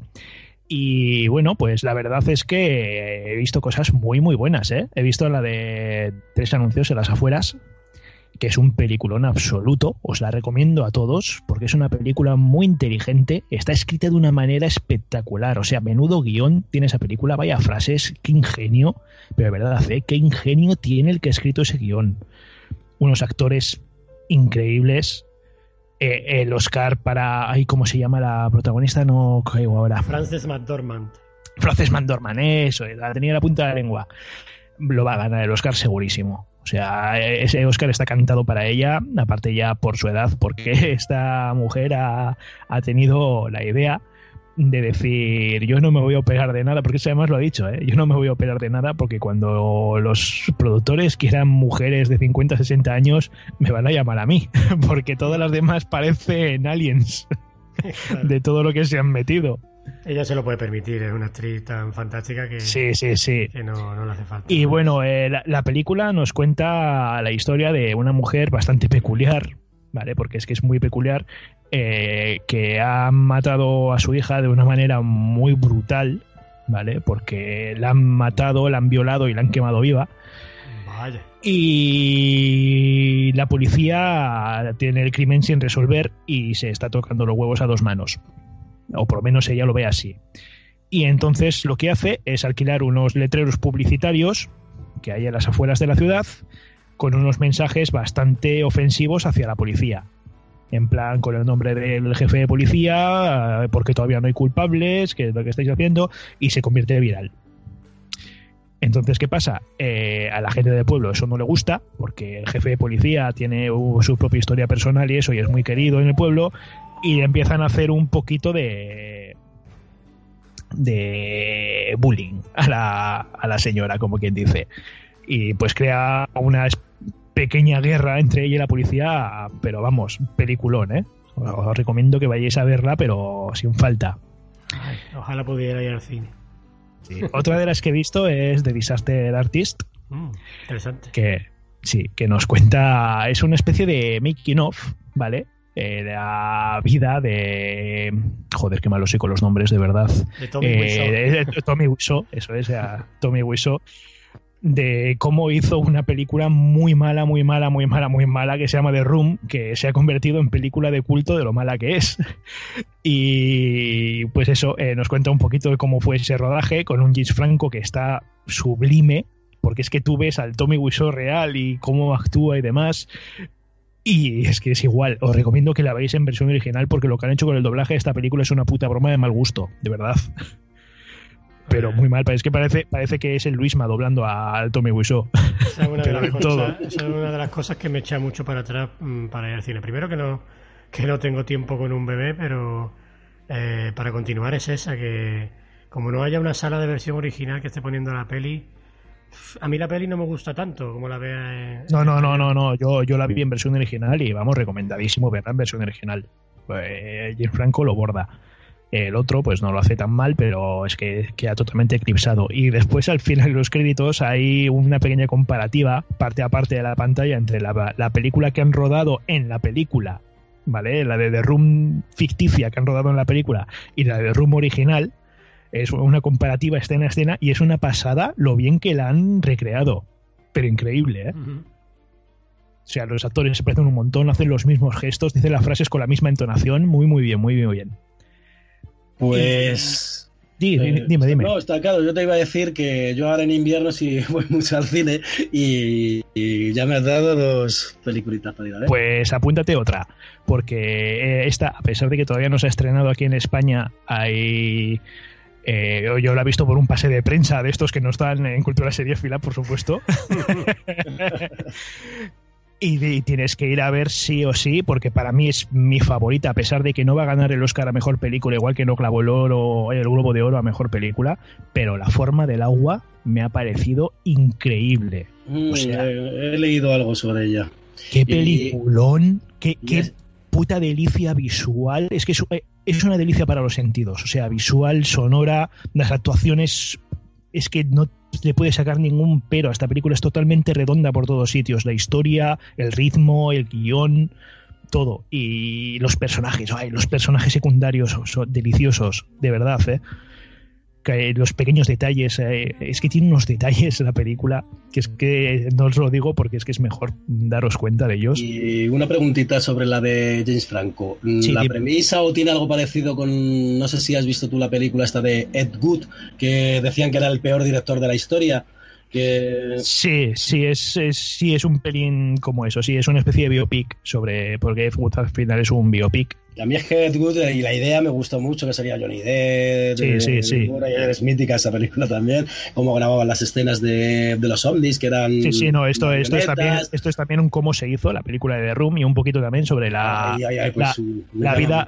Y bueno, pues la verdad es que he visto cosas muy muy buenas, ¿eh? He visto la de tres anuncios en las afueras, que es un peliculón absoluto. Os la recomiendo a todos porque es una película muy inteligente. Está escrita de una manera espectacular. O sea, menudo guion tiene esa película. Vaya frases, qué ingenio. Pero de verdad, ¿eh? qué ingenio tiene el que ha escrito ese guion. Unos actores increíbles. Eh, el Oscar para. Ay, ¿Cómo se llama la protagonista? No caigo ahora. Frances McDormand. Frances McDormand, eso, la tenía en la punta de la lengua. Lo va a ganar el Oscar segurísimo. O sea, ese Oscar está cantado para ella, aparte ya por su edad, porque esta mujer ha, ha tenido la idea de decir, yo no me voy a operar de nada, porque eso además lo ha dicho, ¿eh? yo no me voy a operar de nada porque cuando los productores quieran mujeres de 50, 60 años, me van a llamar a mí, porque todas las demás parecen aliens de todo lo que se han metido. Ella se lo puede permitir, es una actriz tan fantástica que, Sí, sí, sí. que no, no le hace falta. Y bueno, eh, la, la película nos cuenta la historia de una mujer bastante peculiar, ¿vale? Porque es que es muy peculiar, eh, que ha matado a su hija de una manera muy brutal, ¿vale? Porque la han matado, la han violado y la han quemado viva. Vaya. Y la policía tiene el crimen sin resolver y se está tocando los huevos a dos manos. O por lo menos ella lo ve así. Y entonces lo que hace es alquilar unos letreros publicitarios que hay a las afueras de la ciudad con unos mensajes bastante ofensivos hacia la policía. En plan, con el nombre del jefe de policía, eh, porque todavía no hay culpables, que es lo que estáis haciendo, y se convierte en viral. Entonces, ¿qué pasa? Eh, a la gente del pueblo eso no le gusta, porque el jefe de policía tiene uh, su propia historia personal y eso, y es muy querido en el pueblo, y empiezan a hacer un poquito de de bullying a la, a la señora, como quien dice. Y pues crea una pequeña guerra entre ella y la policía, pero vamos, peliculón, ¿eh? Os os recomiendo que vayáis a verla, pero sin falta. Ay, ojalá pudiera ir al cine. Sí. Otra de las que he visto es The Disaster Artist, Mm, interesante. que sí, que nos cuenta, es una especie de making of, ¿vale? Eh, la vida de joder, qué malo soy con los nombres, de verdad. De Tommy Eh, Wiseau. Tommy eso es, a Tommy Wiseau, de cómo hizo una película muy mala, muy mala, muy mala, muy mala, que se llama The Room, que se ha convertido en película de culto de lo mala que es. Y pues eso, eh, nos cuenta un poquito de cómo fue ese rodaje con un James Franco que está sublime, porque es que tú ves al Tommy Wiseau real y cómo actúa y demás. Y es que es igual, os recomiendo que la veáis en versión original porque lo que han hecho con el doblaje de esta película es una puta broma de mal gusto, de verdad. Pero muy mal, es que parece, parece que es el Luisma doblando al Tommy Wiseau. Esa es, una de las cosas, esa es una de las cosas que me echa mucho para atrás mm, para ir al cine. Primero que no, que no tengo tiempo con un bebé, pero eh, para continuar es esa, que como no haya una sala de versión original que esté poniendo la peli, a mí la peli no me gusta tanto como la vea. No, no, no, no, no, yo, yo la vi en versión original y vamos, recomendadísimo verla en versión original. Eh, James Franco lo borda. El otro, pues no lo hace tan mal, pero es que queda totalmente eclipsado. Y después, al final de los créditos, hay una pequeña comparativa, parte a parte de la pantalla, entre la, la película que han rodado en la película, ¿vale? La de The Room ficticia que han rodado en la película y la de The Room original. Es una comparativa escena a escena y es una pasada lo bien que la han recreado. Pero increíble, ¿eh? O sea, los actores se parecen un montón, hacen los mismos gestos, dicen las frases con la misma entonación. Muy, muy bien, muy bien, muy bien. Pues. dime, dime, No, está claro. Yo te iba a decir que yo ahora en invierno sí voy mucho al cine y, ya me has dado dos peliculitas para ir a ver. Pues apúntate otra, porque esta, a pesar de que todavía no se ha estrenado aquí en España, hay. Eh, yo lo he visto por un pase de prensa de estos que no están en Cultura Serie Fila, por supuesto. y, tienes que ir a ver sí o sí, porque para mí es mi favorita, a pesar de que no va a ganar el Oscar a Mejor Película, igual que no clavó el oro, el Globo de Oro a Mejor Película, pero La Forma del Agua me ha parecido increíble. Mm, he, leído algo sobre ella. Qué peliculón, qué, puta delicia visual, es que es, es una delicia para los sentidos, o sea, visual, sonora, las actuaciones es que no le puede sacar ningún pero. Esta película es totalmente redonda por todos sitios. La historia, el ritmo, el guion, todo. Y los personajes, ay, los personajes secundarios son deliciosos, de verdad, ¿eh? Los pequeños detalles, eh, es que tiene unos detalles la película que es que no os lo digo porque es que es mejor daros cuenta de ellos. Y una preguntita sobre la de James Franco. ¿La premisa o tiene algo parecido con, no sé si has visto tú la película esta de Ed Good, que decían que era el peor director de la historia? Que... Sí, sí es, sí, es un pelín como eso, sí, es una especie de biopic sobre, porque Ed Wood al final es un biopic. Y a mí es que Ed Wood y la idea me gustó mucho, que sería Johnny Depp, sí, sí, sí. es mítica esa película también, cómo grababan las escenas de, de los ovnis, que eran... Sí, sí, no, esto, esto, es también, esto es también un cómo se hizo la película de The Room y un poquito también sobre la, pues la, vida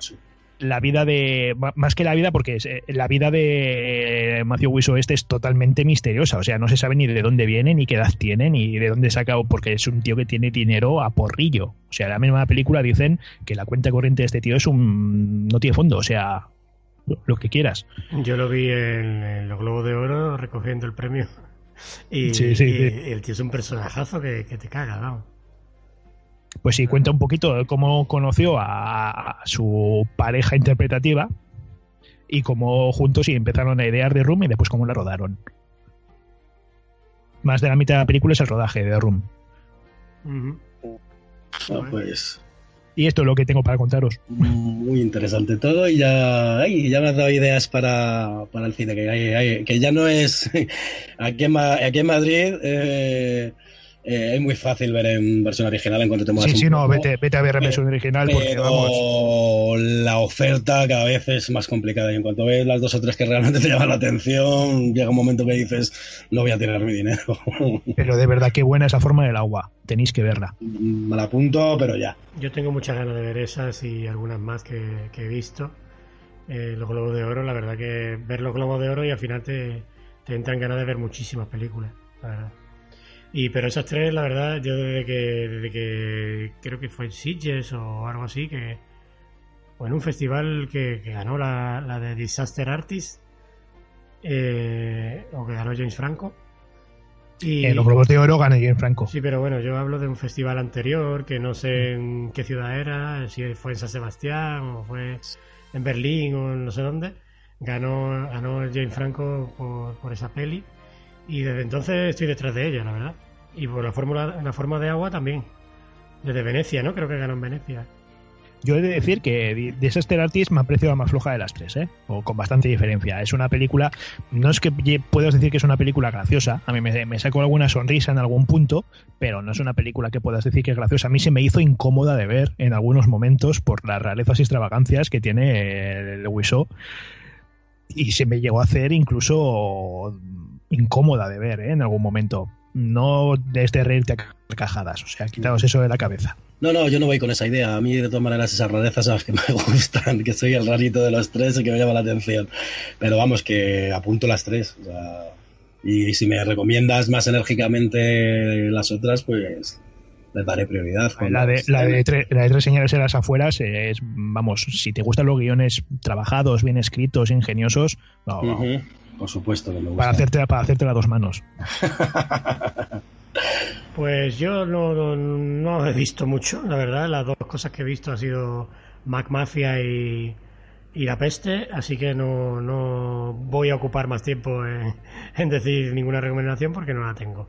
la vida de. Más que la vida, porque es, eh, la vida de Matthew Wiso este es totalmente misteriosa. O sea, no se sabe ni de dónde viene, ni qué edad tiene, ni de dónde saca, porque es un tío que tiene dinero a porrillo. O sea, en la misma película dicen que la cuenta corriente de este tío es un. no tiene fondo, o sea, lo que quieras. Yo lo vi en, los Globos de Oro recogiendo el premio. Y, el tío es un personajazo que, que te caga, vamos. Pues sí, cuenta un poquito cómo conoció a, su pareja interpretativa y cómo juntos y empezaron a idear de Room y después cómo la rodaron. Más de la mitad de la película es el rodaje de Room. Ah, pues y esto es lo que tengo para contaros. Muy interesante todo y ya, ya me has dado ideas para, el cine, que, que ya no es aquí en, aquí en Madrid. Eh, eh, es muy fácil ver en versión original en cuanto te muevas Sí, sí, no, vete, vete, a ver en versión original porque vamos. La oferta cada vez es más complicada y en cuanto ves las dos o tres que realmente te llaman la atención, llega un momento que dices, no voy a tirar mi dinero. Pero de verdad, qué buena esa forma del agua. Tenéis que verla. Me la apunto, pero ya. Yo tengo muchas ganas de ver esas y algunas más que, he visto. Eh, los Globos de Oro, la verdad que ver los Globos de Oro y al final te, te entran ganas de ver muchísimas películas. La verdad. Y pero esas tres, la verdad, yo desde que, desde que creo que fue en Sitges o algo así, que o en un festival que, ganó la, la, de Disaster Artist, eh, o que ganó James Franco. Y, los Globos de Oro ganó James Franco. Sí, pero bueno, yo hablo de un festival anterior, que no sé en qué ciudad era, si fue en San Sebastián o fue en Berlín o no sé dónde. Ganó, ganó James Franco por, por esa peli y desde entonces estoy detrás de ella, la verdad. Y por la fórmula, la forma de agua también. Desde Venecia, ¿no? Creo que ganó en Venecia. Yo he de decir que Disaster Artist me ha parecido la más floja de las tres, ¿eh? O con bastante diferencia. Es una película, no es que puedas decir que es una película graciosa, a mí me, me sacó alguna sonrisa en algún punto, pero no es una película que puedas decir que es graciosa. A mí se me hizo incómoda de ver en algunos momentos por las rarezas y extravagancias que tiene el Wiso y se me llegó a hacer incluso incómoda de ver ¿eh? en algún momento. No desde reírte a carcajadas, o sea, quitaos eso de la cabeza. No, no, yo no voy con esa idea. A mí, de todas maneras, esas rarezas son las que me gustan, que soy el rarito de los tres, el que me llama la atención. Pero vamos, que apunto las tres. y si me recomiendas más enérgicamente las otras, pues les daré prioridad. La de, la, de tres señales en las afueras es, vamos, si te gustan los guiones trabajados, bien escritos, ingeniosos, por supuesto que gusta. Para hacerte, para hacerte las dos manos. pues yo no, no, he visto mucho, la verdad. Las dos cosas que he visto han sido Mac Mafia y, y la peste, así que no, no voy a ocupar más tiempo en, en decir ninguna recomendación porque no la tengo.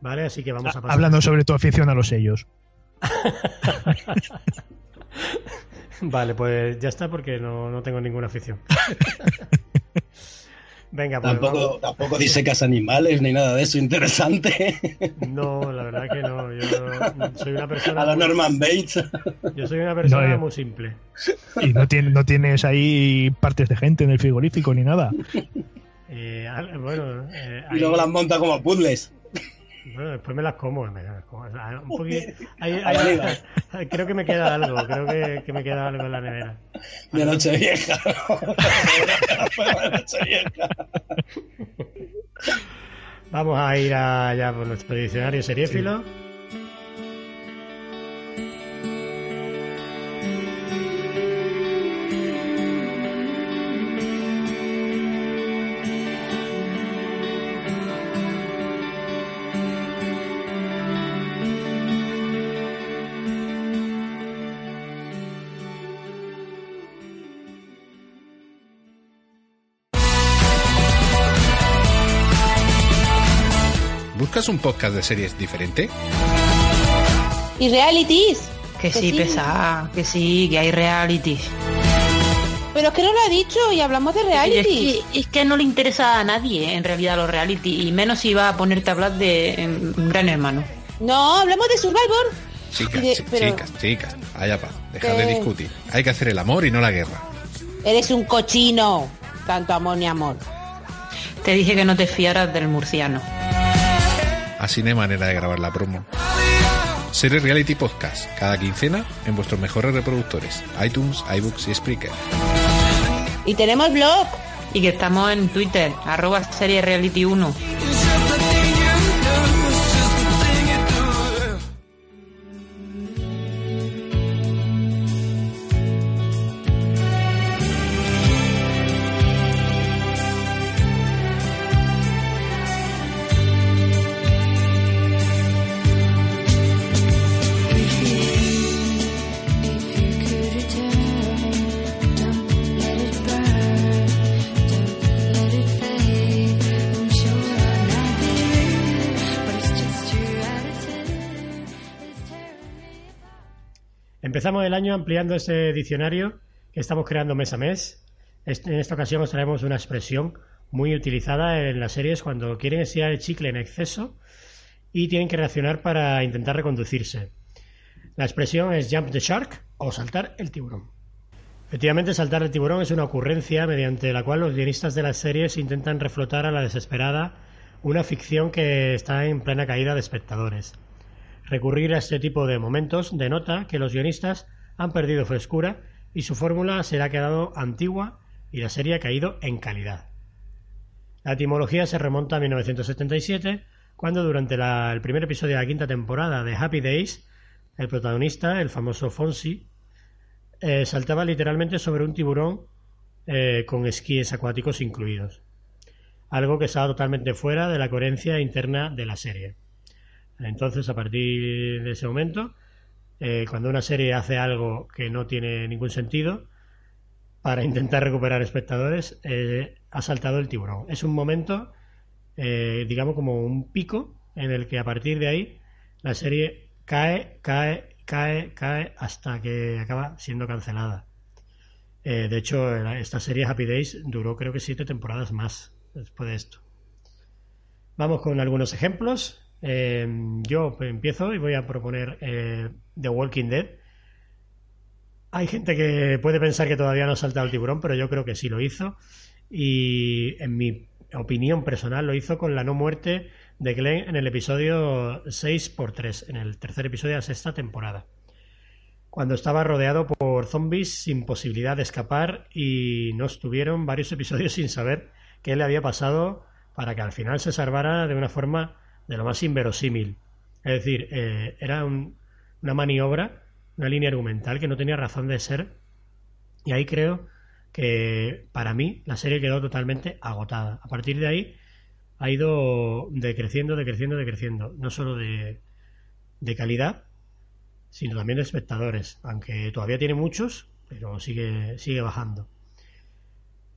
¿Vale? Así que vamos a pasar. Hablando sobre tu afición a los sellos. vale, pues ya está porque no, no tengo ninguna afición. Venga, pues Tampoco, vamos. tampoco disecas animales ni nada de eso interesante. No, la verdad que no. Yo soy una persona. A la muy- Norman Bates. Yo soy una persona No, muy simple. Y no, tiene- no tienes ahí partes de gente en el frigorífico ni nada. Eh, bueno, eh, Y luego las monta como puzzles. Bueno, después me las como. me las como. Sea, un poqui- ahí- Ahí ahí- arriba. creo que me queda algo. Creo que, que me queda algo en la nevera. De noche vieja. de noche vieja. Vamos a ir allá por nuestro diccionario seriéfilo. ¿Buscas un podcast de series diferente? ¿Y realities? Que sí, pesada, que sí, que hay reality. Pero es que no lo ha dicho y hablamos de Es reality. que, es que no le interesa a nadie en realidad los reality, y menos si va a ponerte a hablar de un gran hermano. No, hablamos de Survivor. Chicas, De- chi- pero- chicas, chicas. Allá pa. Dejad de ¿Qué? discutir. Hay que hacer el amor y no la guerra. Eres un cochino. Tanto amor ni amor. Te dije que no te fiaras del murciano. Así no hay manera de grabar la promo. Series Reality Podcast, cada quincena en vuestros mejores reproductores, iTunes, iBooks y Spreaker. Y tenemos blog. Y que estamos en Twitter, arroba serie reality 1. Empezamos el año ampliando ese diccionario que estamos creando mes a mes. En esta ocasión os traemos una expresión muy utilizada en las series cuando quieren estirar el chicle en exceso y tienen que reaccionar para intentar reconducirse. La expresión es jump the shark o saltar el tiburón. Efectivamente, saltar el tiburón es una ocurrencia mediante la cual los guionistas de las series intentan reflotar a la desesperada una ficción que está en plena caída de espectadores. Recurrir a este tipo de momentos denota que los guionistas han perdido frescura y su fórmula se ha quedado antigua y la serie ha caído en calidad. La etimología se remonta a 1977, cuando durante el primer episodio de la quinta temporada de Happy Days, el protagonista, el famoso Fonsi, eh, saltaba literalmente sobre un tiburón eh, con esquíes acuáticos incluidos. Algo que estaba totalmente fuera de la coherencia interna de la serie. Entonces, a partir de ese momento, eh, cuando una serie hace algo que no tiene ningún sentido, para intentar recuperar espectadores, eh, ha saltado el tiburón. Es un momento, eh, digamos, como un pico en el que a partir de ahí la serie cae, cae, cae, cae hasta que acaba siendo cancelada. De hecho, esta serie Happy Days duró creo que siete temporadas más después de esto. Vamos con algunos ejemplos. Eh, yo empiezo y voy a proponer eh, The Walking Dead. Hay gente que puede pensar que todavía no ha saltado el tiburón, pero yo creo que sí lo hizo. Y en mi opinión personal lo hizo con la no muerte de Glenn en el episodio 6x3, en el tercer episodio de la sexta temporada. Cuando estaba rodeado por zombies sin posibilidad de escapar y no estuvieron varios episodios sin saber qué le había pasado para que al final se salvara de una forma de lo más inverosímil. Es decir, eh, era un- una maniobra, una línea argumental que no tenía razón de ser. Y ahí creo que para mí la serie quedó totalmente agotada. A partir de ahí ha ido decreciendo, decreciendo, decreciendo. No solo de, de calidad, sino también de espectadores. Aunque todavía tiene muchos, pero sigue, sigue bajando.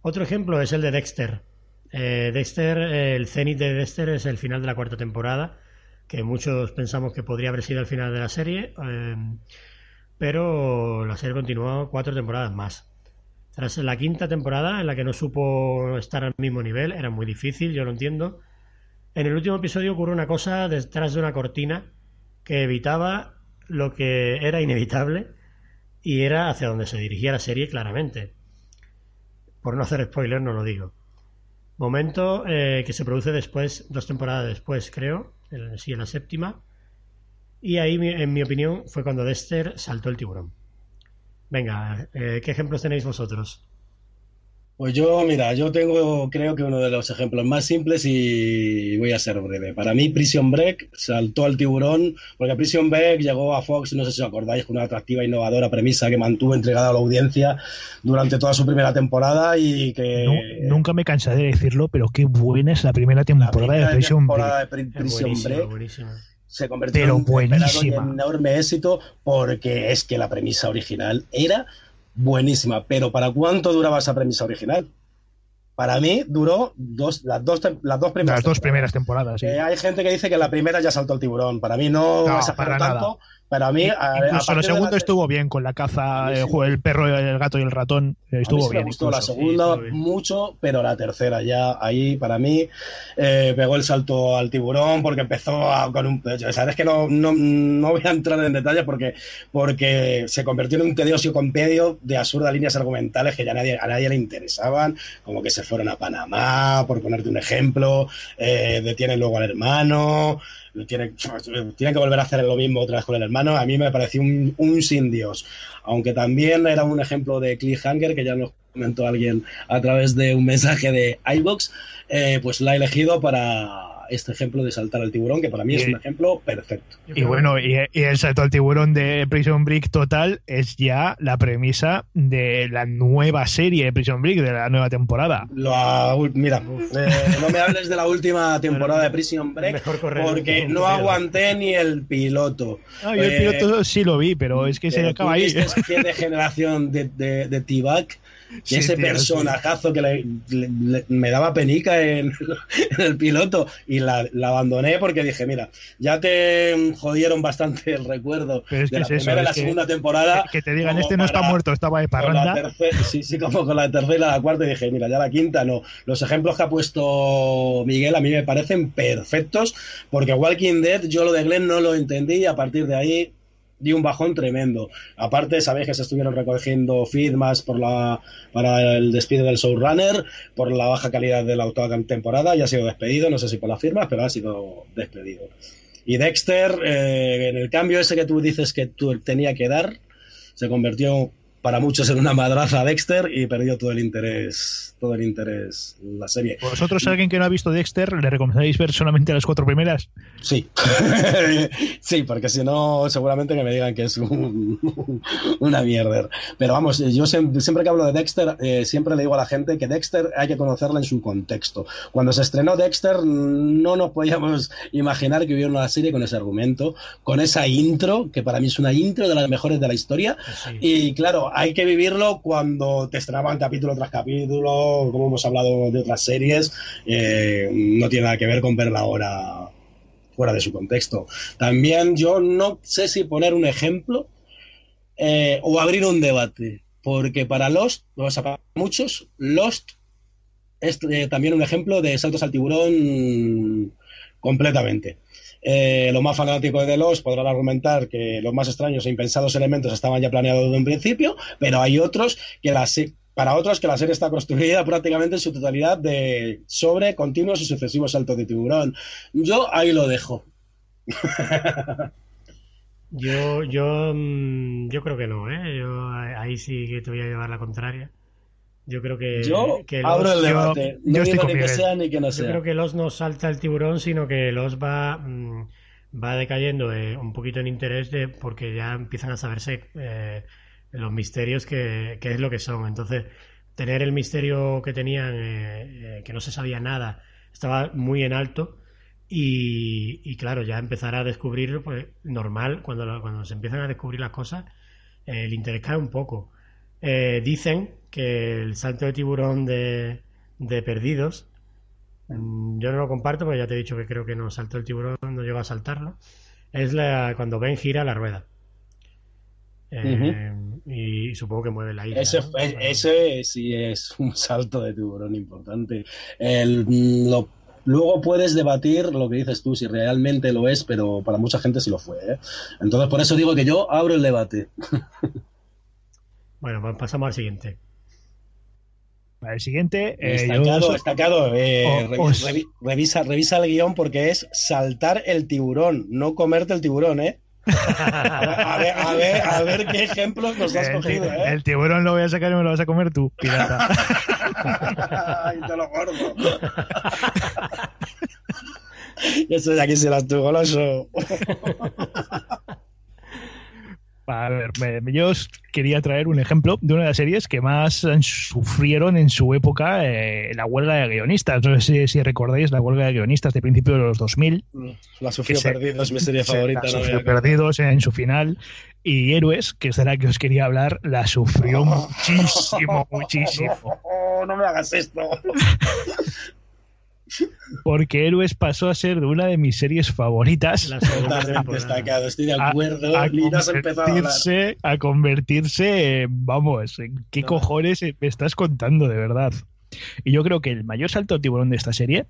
Otro ejemplo es el de Dexter. Eh, Dexter, eh, el cenit de Dexter es el final de la cuarta temporada, que muchos pensamos que podría haber sido el final de la serie, eh, pero la serie continuó cuatro temporadas más. Tras la quinta temporada, en la que no supo estar al mismo nivel, era muy difícil, yo lo entiendo. En el último episodio ocurre una cosa detrás de una cortina que evitaba lo que era inevitable y era hacia donde se dirigía la serie claramente. Por no hacer spoiler, no lo digo. Momento eh, que se produce después, dos temporadas después, creo, en, sí, en la séptima. Y ahí, en mi opinión, fue cuando Dexter saltó el tiburón. Venga, eh, ¿qué ejemplos tenéis vosotros? Pues yo, mira, yo tengo, creo que uno de los ejemplos más simples y voy a ser breve. Para mí, Prison Break saltó al tiburón, porque Prison Break llegó a Fox, no sé si os acordáis, con una atractiva, innovadora premisa que mantuvo entregada a la audiencia durante toda su primera temporada y que Nu- nunca me cansaré de decirlo, pero qué buena es la primera la temporada primera de Prison temporada Break. de Prison buenísima, Break buenísima. se convirtió Pero en un enorme éxito porque es que la premisa original era buenísima. Pero ¿para cuánto duraba esa premisa original? Para mí duró dos, las, dos, las dos primeras Las dos temporadas. primeras temporadas, sí. Eh, hay gente que dice que la primera ya saltó el tiburón. Para mí no, para nada. Para mí, a- a Incluso la segunda la- estuvo bien con la caza, A eh, sí. el perro, el gato y el ratón. eh, A mí Estuvo sí me bien. gustó la segunda Sí, mucho, pero la tercera ya ahí para mí eh, pegó el salto al tiburón porque empezó a- con un pecho. Sabes que no, no, no voy a entrar en detalles porque, porque se convirtió en un tedioso compendio de absurdas líneas argumentales que ya nadie, a nadie le interesaban, como que se fueron a Panamá, por ponerte un ejemplo, eh, detienen luego al hermano. Tienen que volver a hacer lo mismo otra vez con el hermano. A mí me pareció un, un sin Dios. Aunque también era un ejemplo de cliffhanger que ya nos comentó alguien a través de un mensaje de iBox, eh, pues la he elegido para este ejemplo de saltar al tiburón, que para mí es un ejemplo perfecto. Y bueno, y, y el salto al tiburón de Prison Break total es ya la premisa de la nueva serie de Prison Break, de la nueva temporada. La mira, eh, no me hables de la última temporada de Prison Break porque no aguanté ni el piloto. Ah, yo el Eh, piloto sí lo vi, pero es que se Pero acaba ahí. viste que de generación de, de, de Sí, ese tío, personajazo que le- le- le- me daba penica en, en el piloto y la, la abandoné porque dije, mira, ya te jodieron bastante el recuerdo Pero es de que la es eso, primera y la que- segunda temporada. Que te digan, este no está muerto, estaba de parranda. tercera- sí, sí, como con la tercera y la cuarta, y dije, mira, ya la quinta no. Los ejemplos que ha puesto Miguel a mí me parecen perfectos, porque Walking Dead, yo lo de Glenn no lo entendí, y a partir de ahí di un bajón tremendo. Aparte, sabéis que se estuvieron recogiendo feedbacks por la, para el despido del showrunner, por la baja calidad de la octava temporada, y ha sido despedido, no sé si por las firmas, pero ha sido despedido. Y Dexter, eh, en el cambio ese que tú dices que tú tenía que dar, se convirtió para muchos en una madraza a Dexter y perdió todo el interés, todo el interés la serie. ¿Vosotros, alguien que no ha visto Dexter, le recomendaréis ver solamente las cuatro primeras? Sí, sí, porque si no, seguramente que me digan que es un- una mierda. Pero vamos, yo siempre, siempre que hablo de Dexter, eh, siempre le digo a la gente que Dexter hay que conocerla en su contexto. Cuando se estrenó Dexter, no nos podíamos imaginar que hubiera una serie con ese argumento, con esa intro, que para mí es una intro de las mejores de la historia. Sí. Y claro, hay que vivirlo cuando te estrenaban capítulo tras capítulo, como hemos hablado de otras series, eh, no tiene nada que ver con verla ahora fuera de su contexto. También yo no sé si poner un ejemplo eh, o abrir un debate, porque para Lost, o sea, para muchos, Lost es eh, también un ejemplo de saltos al tiburón completamente. Eh, los más fanáticos de Lost podrán argumentar que los más extraños e impensados elementos estaban ya planeados desde un principio, pero hay otros que la para otros que la serie está construida prácticamente en su totalidad de sobre continuos y sucesivos saltos de tiburón. Yo ahí lo dejo. Yo, yo, mm, yo creo que no, ¿eh? Yo ahí sí que te voy a llevar la contraria. Yo creo que, Yo que abro el yo- debate. yo no estoy digo con ni que sea ni que no Yo sea. creo que los no salta el tiburón, sino que los va, mm, va decayendo eh, un poquito en interés de, porque ya empiezan a saberse eh, los misterios que, que es lo que son. Entonces, tener el misterio que tenían, eh, eh, que no se sabía nada, estaba muy en alto. Y, y claro, ya empezar a descubrir, pues normal, cuando, lo- cuando se empiezan a descubrir las cosas, eh, el interés cae un poco. Eh, dicen que el salto de tiburón de, de perdidos, mm, yo no lo comparto porque ya te he dicho que creo que no saltó el tiburón, no llegó a saltarlo, es la, cuando Ben gira la rueda. Eh, y, supongo que mueve la isla. Ese, ese sí es un salto de tiburón importante. El- lo- luego puedes debatir lo que dices tú, si realmente lo es, pero para mucha gente sí lo fue. ¿eh? Entonces, por eso digo que yo abro el debate. Bueno, pues pasamos al siguiente. Para el siguiente, eh, Destacado, yo- eh, revi- revi- revisa, revisa el guion porque es saltar el tiburón, no comerte el tiburón, ¿eh? A ver, a ver, a ver qué ejemplos nos has el, cogido, ¿eh? el tiburón lo voy a sacar y me lo vas a comer tú, pirata. Ay, te lo gordo. Eso de aquí se las tu goloso. A ver, me- yo os quería traer un ejemplo de una de las series que más sufrieron en su época eh, la huelga de guionistas. No sé si, si recordáis la huelga de guionistas de principio de los 2000. La sufrió Que se- mi serie Se favorita. la no sufrió Perdidos en su final. Y Héroes, que es de la que os quería hablar, la sufrió muchísimo, muchísimo. Oh, no me hagas esto. Porque Héroes pasó a ser de una de mis series favoritas. Totalmente destacado, estoy de a- acuerdo. a convertirse, a convertirse, vamos, ¿en ¿qué No. cojones me estás contando de verdad? Y yo creo que el mayor salto de tiburón de esta serie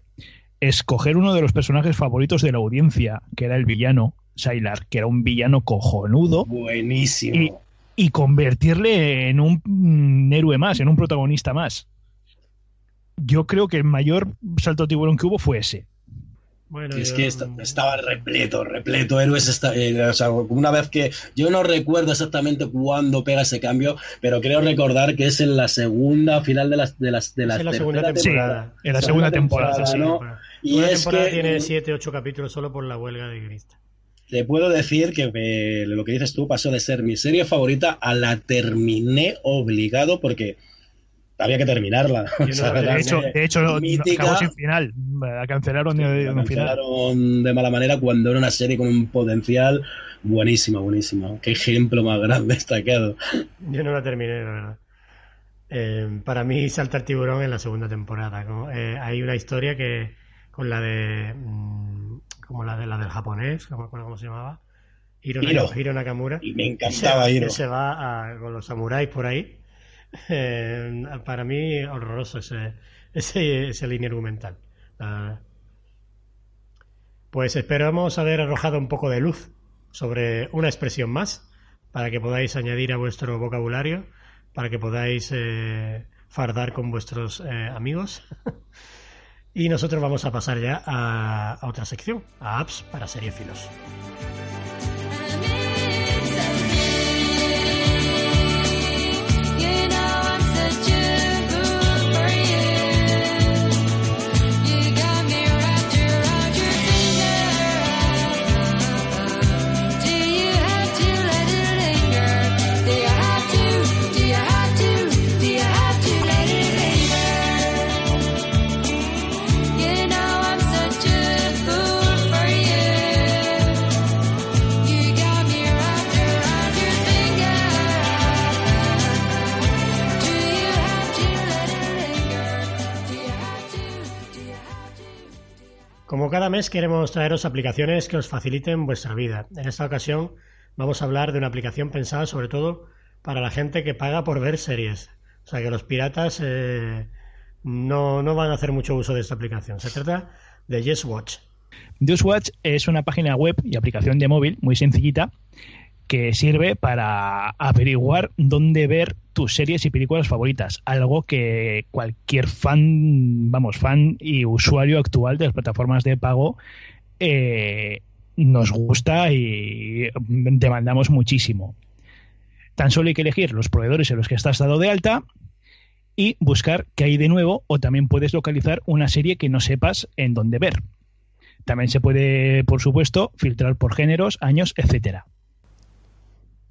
es coger uno de los personajes favoritos de la audiencia, que era el villano, Sylar, que era un villano cojonudo, Buenísimo. y convertirle en un mm, héroe más, en un protagonista más. Yo creo que el mayor salto de tiburón que hubo fue ese. Bueno, Es yo- que esta- estaba repleto, repleto. Héroes eh, o sea, una vez que. Yo no recuerdo exactamente cuándo pega ese cambio, pero creo recordar que es en la segunda final de las de las de en la segunda temporada. en la segunda temporada, Sí, ¿no? Y Una es temporada que tiene eh, 7, 8 capítulos solo por la huelga de guionistas. te puedo decir que lo que dices tú pasó de ser mi serie favorita a la terminé obligado porque había que terminarla. O sea, de hecho, de hecho acabó sin final. La cancelaron de, de la cancelaron de mala manera cuando era una serie con un potencial buenísimo, buenísimo. Qué ejemplo más grande destacado. Yo no la terminé, la verdad. Eh, para mí salta el tiburón en la segunda temporada. ¿no? Eh, hay una historia que con la de mm, como la de la del japonés, no me acuerdo cómo se llamaba, Hiro, Hiro. Hiro Nakamura. Y me se, encantaba que ir. se va a- con los samuráis por ahí. Eh, para mí horroroso ese, ese, ese línea argumental. Pues esperamos haber arrojado un poco de luz sobre una expresión más para que podáis añadir a vuestro vocabulario, para que podáis eh, fardar con vuestros eh, amigos. y nosotros vamos a pasar ya a, a otra sección, a apps para seriefilos. Como cada mes queremos traeros aplicaciones que os faciliten vuestra vida. En esta ocasión vamos a hablar de una aplicación pensada sobre todo para la gente que paga por ver series. O sea que los piratas eh, no, no van a hacer mucho uso de esta aplicación. Se trata de Yes Watch. JustWatch es una página web y aplicación de móvil muy sencillita que sirve para averiguar dónde ver tus series y películas favoritas, algo que cualquier fan, vamos, fan y usuario actual de las plataformas de pago eh, nos gusta y demandamos muchísimo. Tan solo hay que elegir los proveedores en los que estás dado de alta y buscar qué hay de nuevo o también puedes localizar una serie que no sepas en dónde ver. También se puede, por supuesto, filtrar por géneros, años, etcétera.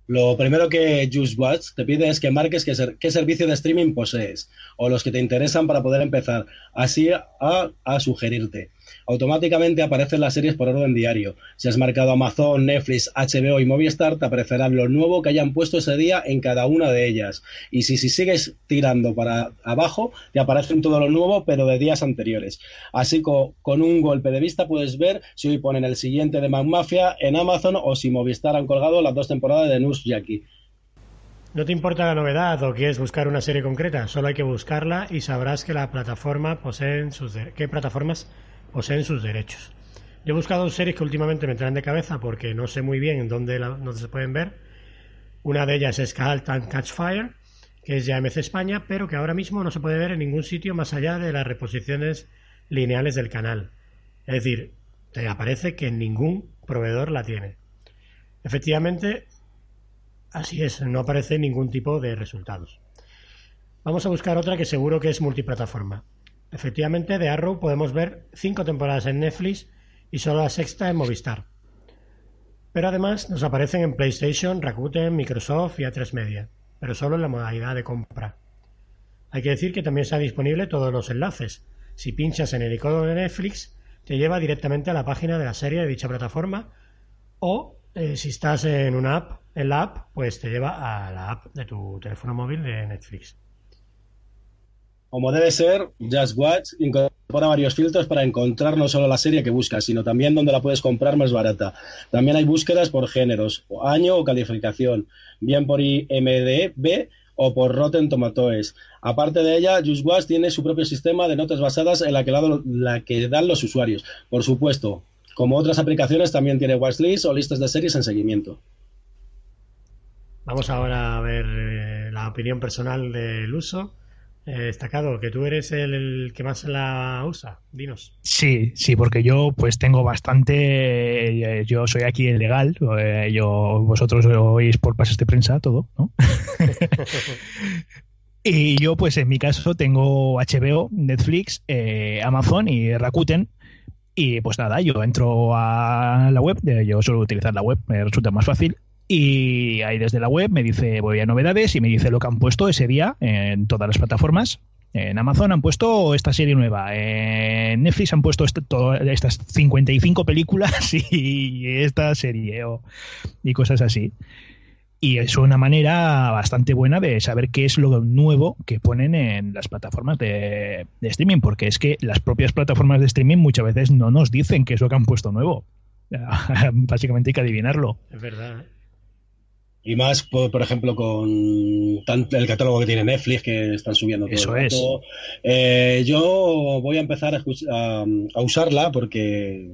Lo primero que Just Watch te pide es que marques qué, ser- qué servicio de streaming posees o los que te interesan para poder empezar así a sugerirte. Automáticamente aparecen las series por orden diario. Si has marcado Amazon, Netflix, HBO y Movistar, te aparecerá lo nuevo que hayan puesto ese día en cada una de ellas. Y si, si sigues tirando para abajo, te aparecen todo lo nuevo, pero de días anteriores. Así co- con un golpe de vista puedes ver si hoy ponen el siguiente de McMafia en Amazon o si Movistar han colgado las dos temporadas de Nurse Jackie. ¿No te importa la novedad o quieres buscar una serie concreta? Solo hay que buscarla y sabrás que la plataforma poseen sus qué plataformas poseen sus derechos. Yo he buscado series que últimamente me traen de cabeza porque no sé muy bien dónde, la- dónde se pueden ver. Una de ellas es Halt and Catch Fire, que es ya MC España, pero que ahora mismo no se puede ver en ningún sitio más allá de las reposiciones lineales del canal. Es decir, te aparece que ningún proveedor la tiene. Efectivamente, Así es, no aparece ningún tipo de resultados. Vamos a buscar otra que seguro que es multiplataforma. Efectivamente, de Arrow podemos ver cinco temporadas en Netflix y solo la sexta en Movistar. Pero además nos aparecen en PlayStation, Rakuten, Microsoft y A3 Media, pero solo en la modalidad de compra. Hay que decir que también están disponibles todos los enlaces. Si pinchas en el icono de Netflix, te lleva directamente a la página de la serie de dicha plataforma o eh, si estás en una app, en la app, pues te lleva a la app de tu teléfono móvil de Netflix. Como debe ser, Just Watch incorpora varios filtros para encontrar no solo la serie que buscas, sino también donde la puedes comprar más barata. También hay búsquedas por géneros, año o calificación, bien por IMDb o por Rotten Tomatoes. Aparte de ella, Just Watch tiene su propio sistema de notas basadas en la que, la que dan los usuarios. Por supuesto, como otras aplicaciones, también tiene watchlist o listas de series en seguimiento. Vamos ahora a ver eh, la opinión personal del uso. Eh, destacado, que tú eres el, el que más la usa. Dinos. Sí, sí, porque yo pues tengo bastante, eh, yo soy aquí el legal, eh, yo vosotros oís por pases de prensa todo, ¿no? y yo pues en mi caso tengo HBO, Netflix, eh, Amazon y Rakuten y pues nada, yo entro a la web, eh, yo suelo utilizar la web, me resulta más fácil y ahí desde la web me dice voy a novedades y me dice lo que han puesto ese día en todas las plataformas. En Amazon han puesto esta serie nueva, en Netflix han puesto este- todas estas 55 películas y esta serie o- y cosas así. Y es una manera bastante buena de saber qué es lo nuevo que ponen en las plataformas de, de streaming, porque es que las propias plataformas de streaming muchas veces no nos dicen qué es lo que han puesto nuevo. Básicamente hay que adivinarlo. Es verdad. Y más, por, por ejemplo, con el catálogo que tiene Netflix, que están subiendo todo Eso el es. Eh, yo voy a empezar a- a usarla porque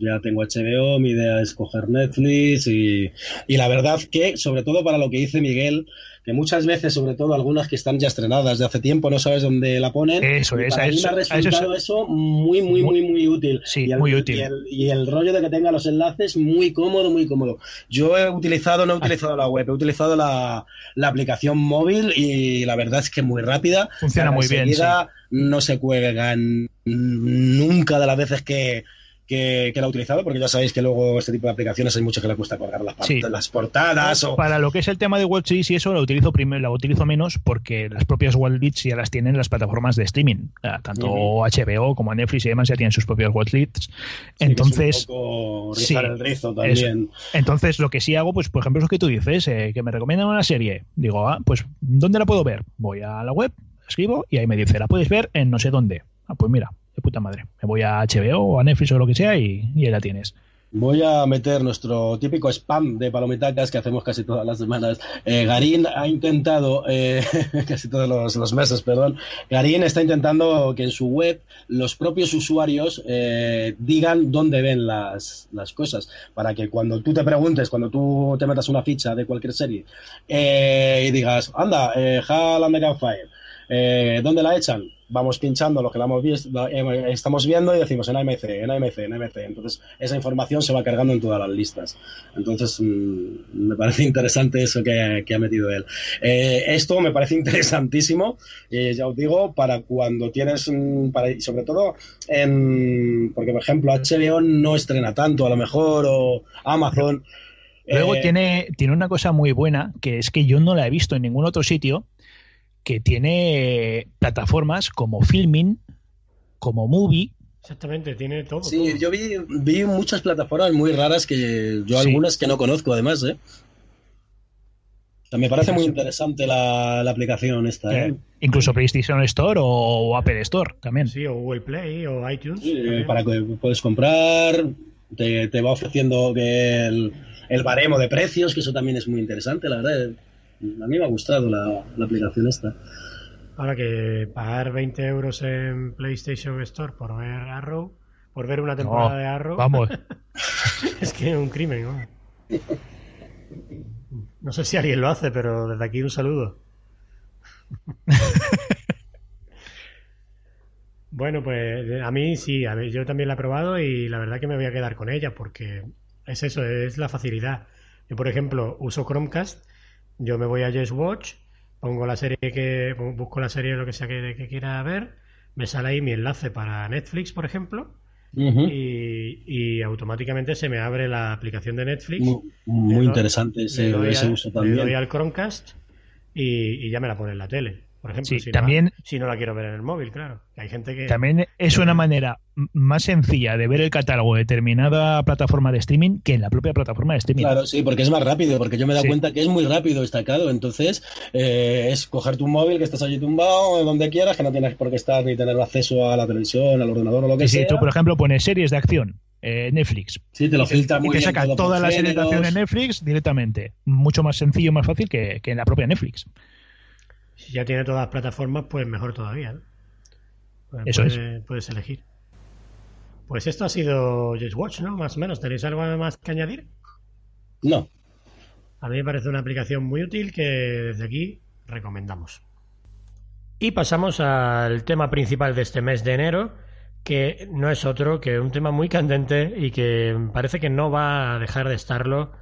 ya tengo HBO, mi idea es coger Netflix y, y la verdad que, sobre todo para lo que dice Miguel, que muchas veces, sobre todo algunas que están ya estrenadas de hace tiempo, no sabes dónde la ponen. Eso es, para a mí eso- me ha eso resultado es- eso muy, muy, muy, muy útil. Sí, y el, muy útil. Y el, y el rollo de que tenga los enlaces muy cómodo, muy cómodo. Yo he utilizado, no he utilizado la web, he utilizado la, la aplicación móvil y la verdad es que muy rápida. Funciona muy bien, No se cuelgan nunca de las veces que, que, que la he utilizado, porque ya sabéis que luego este tipo de aplicaciones hay mucho que le cuesta colgar las, par- Sí. las portadas o... Para lo que es el tema de watchlist y eso, lo utilizo primero, la utilizo menos porque las propias watchlists ya las tienen las plataformas de streaming. Tanto. HBO como Netflix y demás ya tienen sus propias watchlists. Sí, es Entonces, un poco sí, el rizo también. entonces lo que sí hago, pues por ejemplo, es lo que tú dices, eh, que me recomiendan una serie. Digo, ah, pues ¿dónde la puedo ver? Voy a la web, escribo y ahí me dice, la puedes ver en no sé dónde. Ah, pues mira, de puta madre. Me voy a HBO o a Netflix o lo que sea y, y ahí la tienes. Voy a meter nuestro típico spam de palomitacas que hacemos casi todas las semanas. Eh, Garín ha intentado, eh, casi todos los, los meses, perdón, Garín está intentando que en su web los propios usuarios eh, digan dónde ven las, las cosas, para que cuando tú te preguntes, cuando tú te metas una ficha de cualquier serie eh, y digas, anda, Hall and the eh, ¿dónde la echan? Vamos pinchando lo que la hemos visto, la- eh, estamos viendo y decimos en AMC, en AMC, en AMC. Entonces, esa información se va cargando en todas las listas. Entonces, mm, me parece interesante eso que, que ha metido él. Eh, esto me parece interesantísimo, ya os digo, para cuando tienes, mm, para, sobre todo, en, porque por ejemplo, HBO no estrena tanto, a lo mejor, o Amazon. Luego tiene, tiene una cosa muy buena, que es que yo no la he visto en ningún otro sitio, que tiene plataformas como Filmin, como Movie, Exactamente, tiene todo. Sí, todo. yo vi, vi muchas plataformas muy raras que yo Sí. algunas que no conozco además, ¿eh? O sea, me parece muy interesante la, la aplicación esta, Eh, ¿eh? incluso PlayStation Store o, o Apple Store también. Sí, o Google Play o iTunes. Sí, para que puedes comprar, te, te va ofreciendo el, el baremo de precios, que eso también es muy interesante, la verdad. A mí me ha gustado la, la aplicación esta. Ahora que pagar 20 euros en PlayStation Store por ver Arrow, por ver una temporada No, de Arrow, Vamos, es que es un crimen. ¿no? No sé si alguien lo hace, pero desde aquí un saludo. Bueno, pues a mí sí, a mí, yo también la he probado y la verdad que me voy a quedar con ella porque es eso, es la facilidad. Yo, por ejemplo, uso Chromecast, yo me voy a Just Watch, pongo la serie que, busco la serie lo que sea que, que quiera ver, me sale ahí mi enlace para Netflix, por ejemplo, y, y automáticamente se me abre la aplicación de Netflix. Muy, muy Le doy- interesante ese, ese al- uso Le doy también. al Chromecast y, y ya me la pone en la tele. Por ejemplo, Sí, si, también- no, si no la quiero ver en el móvil, claro. Hay gente que. también es una manera más sencilla de ver el catálogo de determinada plataforma de streaming que en la propia plataforma de streaming. Claro, sí, porque es más rápido, porque yo me he dado Sí. cuenta que es muy rápido destacado. Entonces, eh, es coger tu móvil, que estás allí tumbado, donde quieras, que no tienes por qué estar ni tener acceso a la televisión, al ordenador o lo que Sí, sí, sea. tú, por ejemplo, pones series de acción, eh, Netflix, Sí, te lo y te, filtra y muy te bien saca todas las series de acción géneros. en Netflix directamente. Mucho más sencillo, más fácil que, que en la propia Netflix. Si ya tiene todas las plataformas, pues mejor todavía. ¿no? Pues Eso puede- Puedes elegir. Pues esto ha sido Just Watch, ¿no? Más o menos. ¿Tenéis algo más que añadir? No. A mí me parece una aplicación muy útil que desde aquí recomendamos. Y pasamos al tema principal de este mes de enero, que no es otro que un tema muy candente y que parece que no va a dejar de estarlo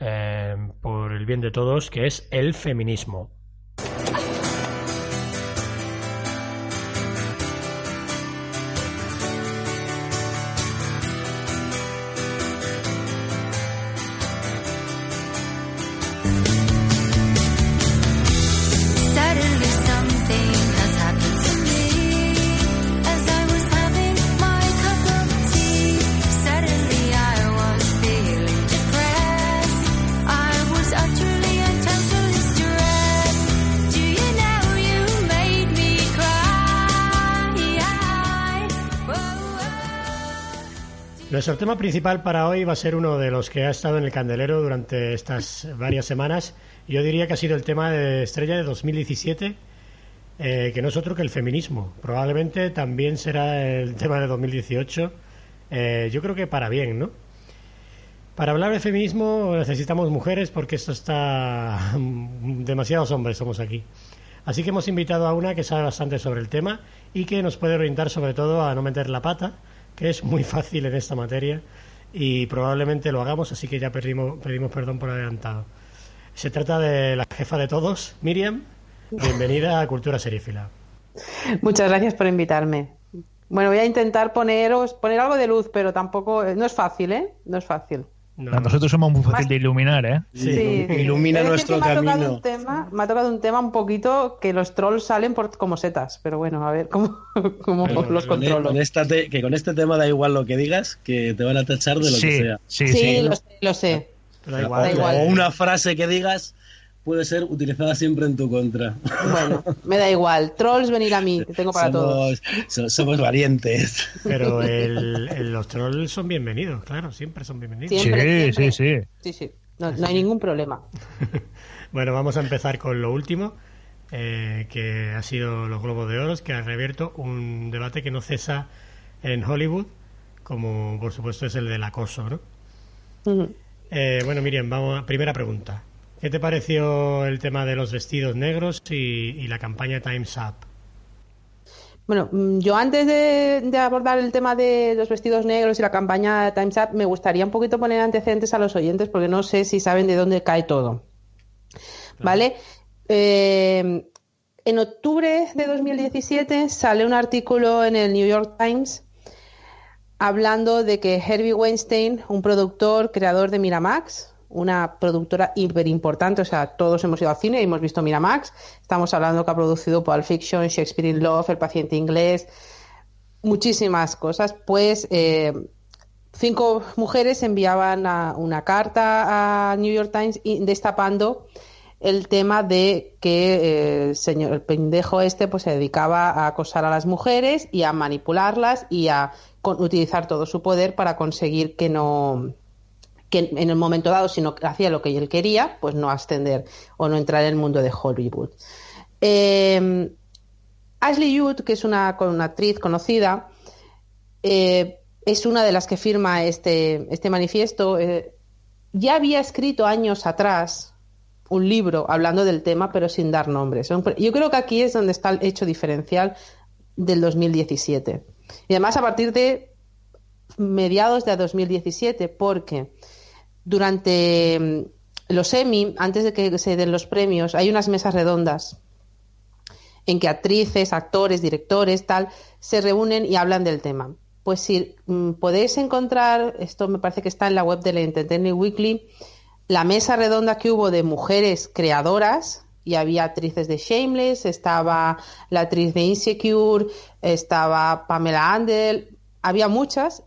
eh, por el bien de todos, que es el feminismo. Tema principal para hoy va a ser uno de los que ha estado en el candelero durante estas varias semanas. Yo diría que ha sido el tema de estrella de 2017, eh, que no es otro que el feminismo. Probablemente también será el tema de 2018. eh, yo creo que para bien, ¿no? Para hablar de feminismo necesitamos mujeres porque esto está... demasiados hombres somos aquí. Así que hemos invitado a una que sabe bastante sobre el tema y que nos puede orientar sobre todo a no meter la pata, que es muy fácil en esta materia y probablemente lo hagamos, así que ya pedimos, pedimos perdón por adelantado. Se trata de la jefa de todos, Miriam. Bienvenida a Cultura Serífila. Muchas gracias por invitarme. Bueno, voy a intentar poneros, poner algo de luz, pero tampoco, no es fácil, ¿eh? No es fácil. No, A nosotros somos muy fácil de iluminar, ¿eh? Sí. Ilumina nuestro que me ha tocado camino. un tema, me ha tocado un tema un poquito que los trolls salen por, como setas, pero bueno, a ver cómo, cómo Pero los Con, controlo. con esta te- que con este tema da igual lo que digas, que te van a tachar de lo sí, que sea. sí, Sí, sí. lo sé, lo sé. Pero da O- igual. Da igual. O una frase que digas puede ser utilizada siempre en tu contra. Bueno, me da igual. Trolls, venir a mí, que tengo para todos. somos, so- somos valientes. Pero el- el- los trolls son bienvenidos, claro, siempre son bienvenidos. Siempre, Sí, siempre. sí, sí. Sí, sí. No, no hay ningún problema. Bueno, vamos a empezar con lo último, eh, que ha sido los Globos de Oro, que ha reabierto un debate que no cesa en Hollywood, como por supuesto es el del acoso, ¿no? Eh, bueno, Miriam, vamos a, primera pregunta. ¿Qué te pareció el tema de los vestidos negros y, y la campaña Time's Up? Bueno, mm, yo antes de, de abordar el tema de los vestidos negros y la campaña Time's Up, me gustaría un poquito poner antecedentes a los oyentes porque no sé si saben de dónde cae todo. ¿Vale? Eh, en octubre de 2017 sale un artículo en el New York Times hablando de que Herbie Weinstein, un productor, creador de Miramax, una productora hiper importante, o sea, todos hemos ido al cine y hemos visto Miramax, estamos hablando que ha producido Pulp Fiction, Shakespeare in Love, El paciente inglés, muchísimas cosas. Pues eh, cinco mujeres enviaban una carta a New York Times destapando el tema de que eh, el señor, pendejo este, pues se dedicaba a acosar a las mujeres y a manipularlas y a con- utilizar todo su poder para conseguir que no que en el momento dado, si no hacía lo que él quería, pues no ascender o no entrar en el mundo de Hollywood. Eh, Ashley Judd, que es una actriz conocida, eh, es una de las que firma este, este manifiesto. eh, ya había escrito años atrás un libro hablando del tema, pero sin dar nombres. Yo creo que aquí es donde está el hecho diferencial del 2017. Y además a partir de mediados de 2017, porque durante mm, los Emmy, antes de que se den los premios, hay unas mesas redondas en que actrices, actores, directores, tal, se reúnen y hablan del tema. Pues si mm, podéis encontrar, esto me parece que está en la web de la Entertainment Weekly, la mesa redonda que hubo de mujeres creadoras, y había actrices de Shameless, estaba la actriz de Insecure, estaba Pamela Andel, había muchas.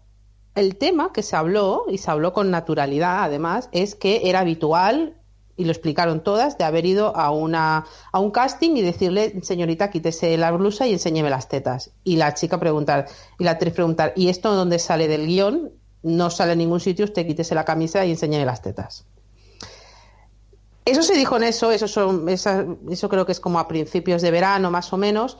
El tema que se habló, y se habló con naturalidad además, es que era habitual y lo explicaron todas, de haber ido a, una, a un casting y decirle, señorita, quítese la blusa y enséñeme las tetas. Y la chica preguntar, y la actriz preguntar, ¿y esto dónde sale del guion? No sale en ningún sitio, usted quítese la camisa y enséñeme las tetas. Eso se dijo en eso, eso, son, esa- eso creo que es como a principios de verano más o menos,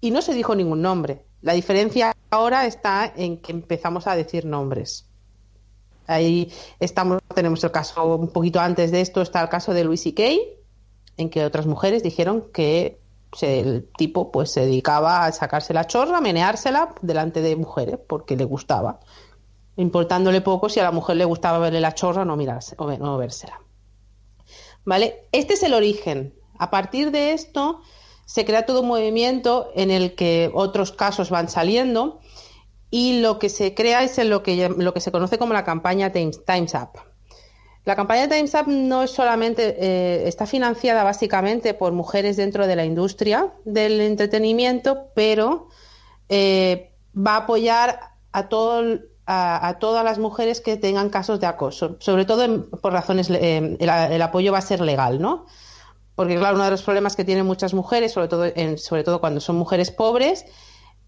y no se dijo ningún nombre. La diferencia ahora está en que empezamos a decir nombres. Ahí estamos, tenemos el caso un poquito antes de esto, está el caso de Louis C.K., en que otras mujeres dijeron que el tipo pues se dedicaba a sacarse la chorra, meneársela delante de mujeres porque le gustaba, importándole poco si a la mujer le gustaba verle la chorra no mirarse o no vérsela. ¿Vale? Este es el origen. A partir de esto se crea todo un movimiento en el que otros casos van saliendo y lo que se crea es en lo que, lo que se conoce como la campaña Times, Up. La campaña Times Up no es solamente, eh, está financiada básicamente por mujeres dentro de la industria del entretenimiento, pero eh, va a apoyar a, todo, a, todas las mujeres que tengan casos de acoso, sobre todo en- por razones, eh, el apoyo va a ser legal, ¿no? Porque claro, uno de los problemas que tienen muchas mujeres, sobre todo, en- sobre todo cuando son mujeres pobres,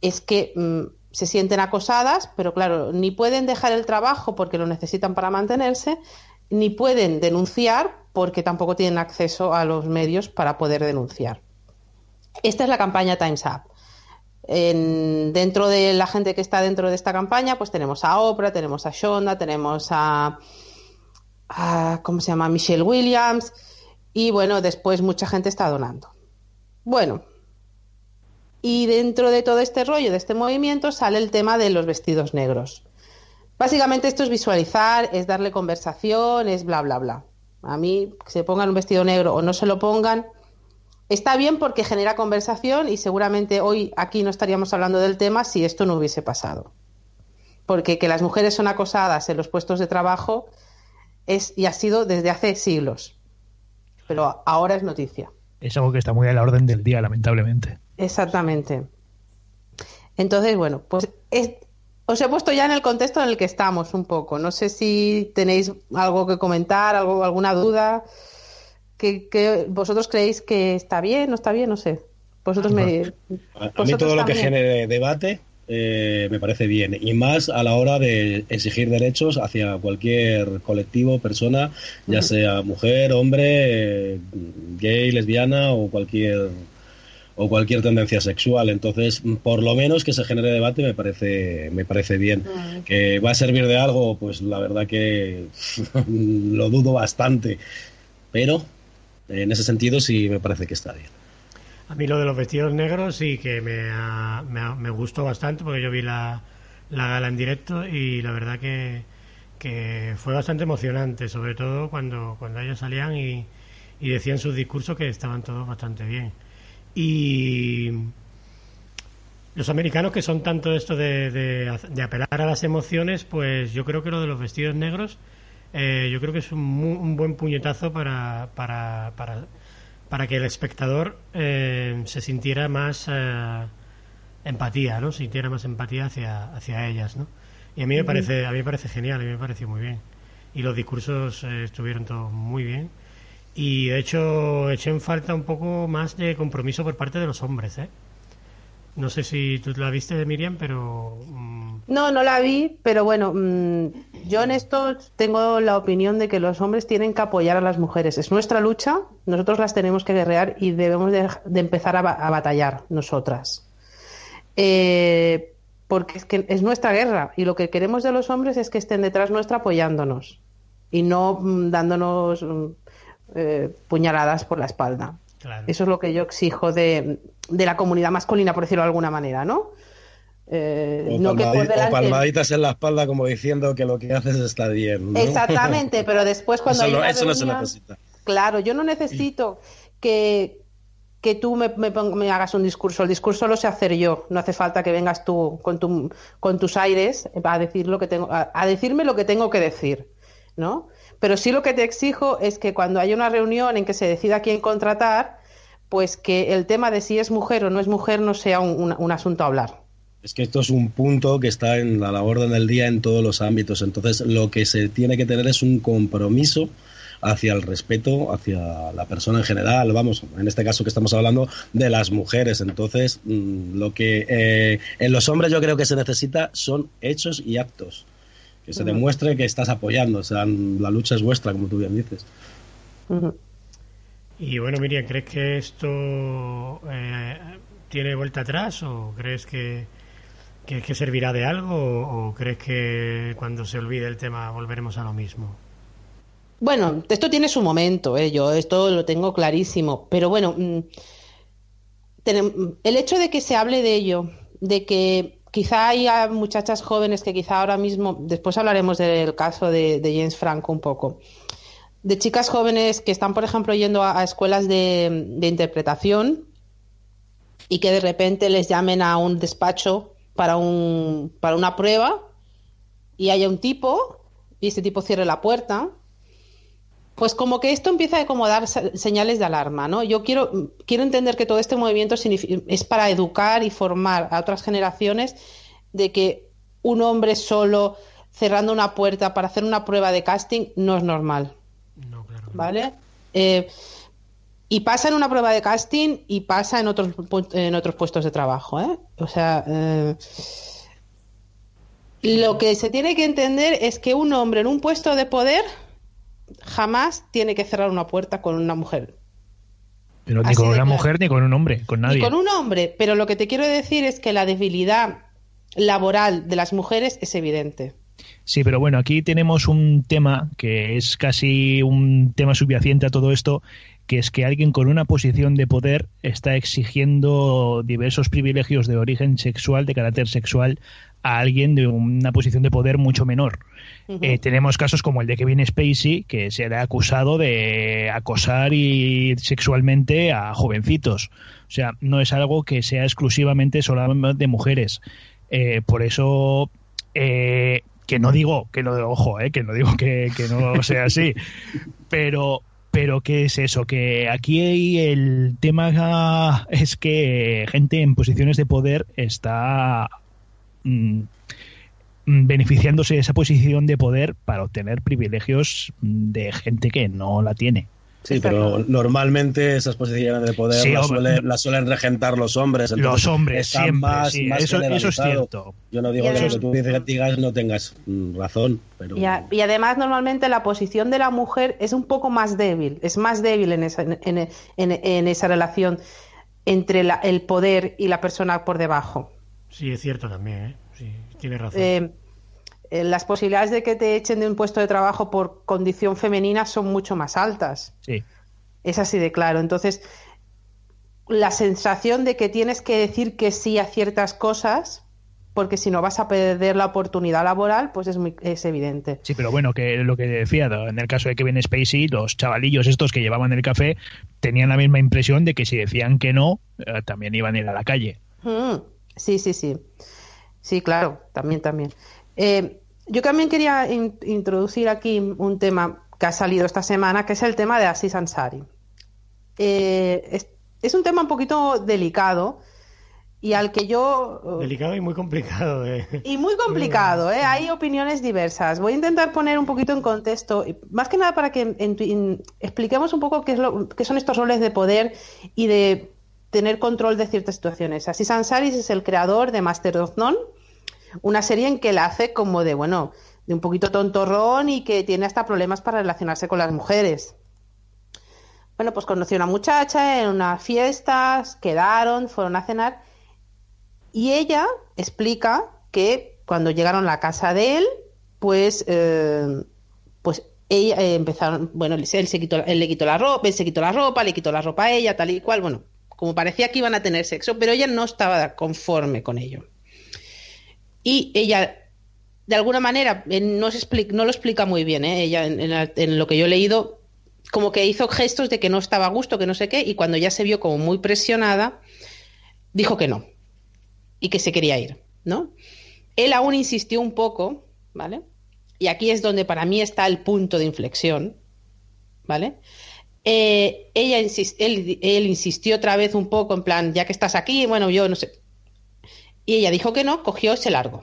es que mm, se sienten acosadas, pero claro, ni pueden dejar el trabajo porque lo necesitan para mantenerse, ni pueden denunciar porque tampoco tienen acceso a los medios para poder denunciar. Esta es la campaña Times Up. En- dentro de la gente que está dentro de esta campaña, pues tenemos a Oprah, tenemos a Shonda, tenemos a ¿cómo se llama? Michelle Williams y bueno, después mucha gente está donando. Bueno, y dentro de todo este rollo, de este movimiento, sale el tema de los vestidos negros. Básicamente esto es visualizar, es darle conversación, es bla, bla, bla. A mí, que se pongan un vestido negro o no se lo pongan, está bien porque genera conversación y seguramente hoy aquí no estaríamos hablando del tema si esto no hubiese pasado. Porque que las mujeres son acosadas en los puestos de trabajo es y ha sido desde hace siglos. Pero ahora es noticia. Es algo que está muy a la orden del día, lamentablemente. Exactamente. Entonces, bueno, pues es- os he puesto ya en el contexto en el que estamos un poco. No sé si tenéis algo que comentar, algo, alguna duda. que, que vosotros creéis que está bien, no está bien, no sé. Vosotros me. A, a mí todo lo que genere debate eh, me parece bien. Y más a la hora de exigir derechos hacia cualquier colectivo, persona, ya sea mujer, hombre, eh, gay, lesbiana o cualquier o cualquier tendencia sexual. Entonces, por lo menos que se genere debate me parece me parece bien. Mm. Que va a servir de algo, pues la verdad que lo dudo bastante. Pero en ese sentido sí me parece que está bien. A mí lo de los vestidos negros sí que me, ha- me, ha- me gustó bastante porque yo vi la, la gala en directo y la verdad que, que fue bastante emocionante, sobre todo cuando, cuando ellos salían y, y decían sus discursos que estaban todos bastante bien. Y los americanos que son tanto esto de, de, de apelar a las emociones, pues yo creo que lo de los vestidos negros, eh, yo creo que es un, un buen puñetazo para, para, para que el espectador eh, se sintiera más, eh, empatía, ¿no? Sintiera más empatía hacia, hacia ellas, ¿no? Y a mí me parece, a mí me parece genial, a mí me pareció muy bien. Y los discursos eh, estuvieron todos muy bien. Y de hecho eché en falta un poco más de compromiso por parte de los hombres, ¿eh? No sé si tú la viste, Miriam, pero mm, No, no la vi, pero bueno, mm, yo en esto tengo la opinión de que los hombres tienen que apoyar a las mujeres. Es nuestra lucha, nosotros las tenemos que guerrear y debemos de, de empezar a, ba- a batallar nosotras. Eh, porque es que es nuestra guerra y lo que queremos de los hombres es que estén detrás nuestra apoyándonos y no mm, dándonos eh, puñaladas por la espalda. Claro. Eso es lo que yo exijo de, de la comunidad masculina, por decirlo de alguna manera, ¿no? Eh, O, no que o palmaditas en la espalda como diciendo que lo que haces está bien. ¿no? Exactamente, pero después cuando eso hay no, una eso no se reunión- necesita. Claro, yo no necesito que, que tú me, me hagas un discurso. El discurso lo sé hacer yo. No hace falta que vengas tú con, tu, con tus aires a, decir lo que tengo, a, a decirme lo que tengo que decir, ¿no? Pero sí lo que te exijo es que cuando haya una reunión en que se decida quién contratar, pues que el tema de si es mujer o no es mujer no sea un, un- un asunto a hablar. Es que esto es un punto que está en la, la orden del día en todos los ámbitos. Entonces, lo que se tiene que tener es un compromiso hacia el respeto, hacia la persona en general. Vamos, en este caso que estamos hablando de las mujeres. Entonces, mm, lo que eh, en los hombres yo creo que se necesita son hechos y actos. Que se demuestre que estás apoyando. O sea, la lucha es vuestra, como tú bien dices. Y bueno, Miriam, ¿crees que esto eh, tiene vuelta atrás o crees que, que, que servirá de algo o, o crees que cuando se olvide el tema volveremos a lo mismo? Bueno, esto tiene su momento, ¿eh? yo esto lo tengo clarísimo, pero bueno, mm, el hecho de que se hable de ello, de que quizá haya muchachas jóvenes que quizá ahora mismo, después hablaremos del caso de, de James Franco un poco, de chicas jóvenes que están, por ejemplo, yendo a, a escuelas de, de interpretación y que de repente les llamen a un despacho para, un, para una prueba y haya un tipo y este tipo cierre la puerta pues como que esto empieza a dar se- señales de alarma, ¿no? Yo quiero, quiero entender que todo este movimiento es para educar y formar a otras generaciones de que un hombre solo cerrando una puerta para hacer una prueba de casting no es normal, No, claro. ¿vale? Eh, y pasa en una prueba de casting y pasa en otros, en otros puestos de trabajo, ¿eh? O sea, eh, lo que se tiene que entender es que un hombre en un puesto de poder jamás tiene que cerrar una puerta con una mujer. Pero ni Así con una claro. mujer ni con un hombre, con nadie. Ni con un hombre, pero lo que te quiero decir es que la debilidad laboral de las mujeres es evidente. Sí, pero bueno, aquí tenemos un tema que es casi un tema subyacente a todo esto, que es que alguien con una posición de poder está exigiendo diversos privilegios de origen sexual, de carácter sexual, a alguien de una posición de poder mucho menor. Eh, tenemos casos como el de Kevin Spacey, que se le ha acusado de acosar y sexualmente a jovencitos. O sea, no es algo que sea exclusivamente solamente de mujeres. Eh, por eso, eh, que no digo, que no, ojo, que no digo que, que no sea así, pero, pero ¿qué es eso? Que aquí el tema es que gente en posiciones de poder está mm, mm, beneficiándose de esa posición de poder para obtener privilegios mm, de gente que no la tiene. Sí, pero normalmente esas posiciones de poder Sí, las, suele- las suelen regentar los hombres. entonces Los hombres, siempre, más- sí, más eso, eso es cierto. Yo no digo que lo que tú dices, digas no tengas razón, pero Y, a- y además normalmente la posición de la mujer es un poco más débil, es más débil en esa, en, en- en esa relación entre la- el poder y la persona por debajo. Sí, es cierto también, ¿eh? Sí, tienes razón. Eh, eh, las posibilidades de que te echen de un puesto de trabajo por condición femenina son mucho más altas. Sí. Es así de claro. Entonces, la sensación de que tienes que decir que sí a ciertas cosas, porque si no vas a perder la oportunidad laboral, pues es, muy, es evidente. Sí, pero bueno, que lo que decía, en el caso de Kevin Spacey, los chavalillos estos que llevaban el café tenían la misma impresión de que si decían que no, eh, también iban a ir a la calle. Mm, Sí, sí, sí. Sí, claro, también, también. Eh, yo también quería in- introducir aquí un tema que ha salido esta semana, que es el tema de Aziz Ansari. Eh, es, es un tema un poquito delicado y al que yo eh, Delicado y muy complicado. de- y muy complicado, ¿eh? hay opiniones diversas. Voy a intentar poner un poquito en contexto, y más que nada para que en- en- expliquemos un poco qué, es lo, qué son estos roles de poder y de tener control de ciertas situaciones. Así Sansaris es el creador de Master of None, una serie en que la hace como de, bueno, de un poquito tontorrón y que tiene hasta problemas para relacionarse con las mujeres. Bueno, pues conoció a una muchacha en unas fiestas, quedaron, fueron a cenar y ella explica que cuando llegaron a la casa de él, pues, eh, pues ella eh, empezaron, bueno, él, se quitó, él le quitó la ropa, él se quitó la ropa, le quitó la ropa a ella, tal y cual, bueno, como parecía que iban a tener sexo, pero ella no estaba conforme con ello. Y ella, de alguna manera, eh, no, se expli- no lo explica muy bien, ¿eh? ella en, en lo que yo he leído, como que hizo gestos de que no estaba a gusto, que no sé qué, y cuando ya se vio como muy presionada, dijo que no y que se quería ir, ¿no? Él aún insistió un poco, ¿vale? Y aquí es donde para mí está el punto de inflexión, ¿vale? Eh, ella él insistió otra vez un poco en plan, ya que estás aquí, bueno, yo no sé. Y ella dijo que no, cogió ese largo,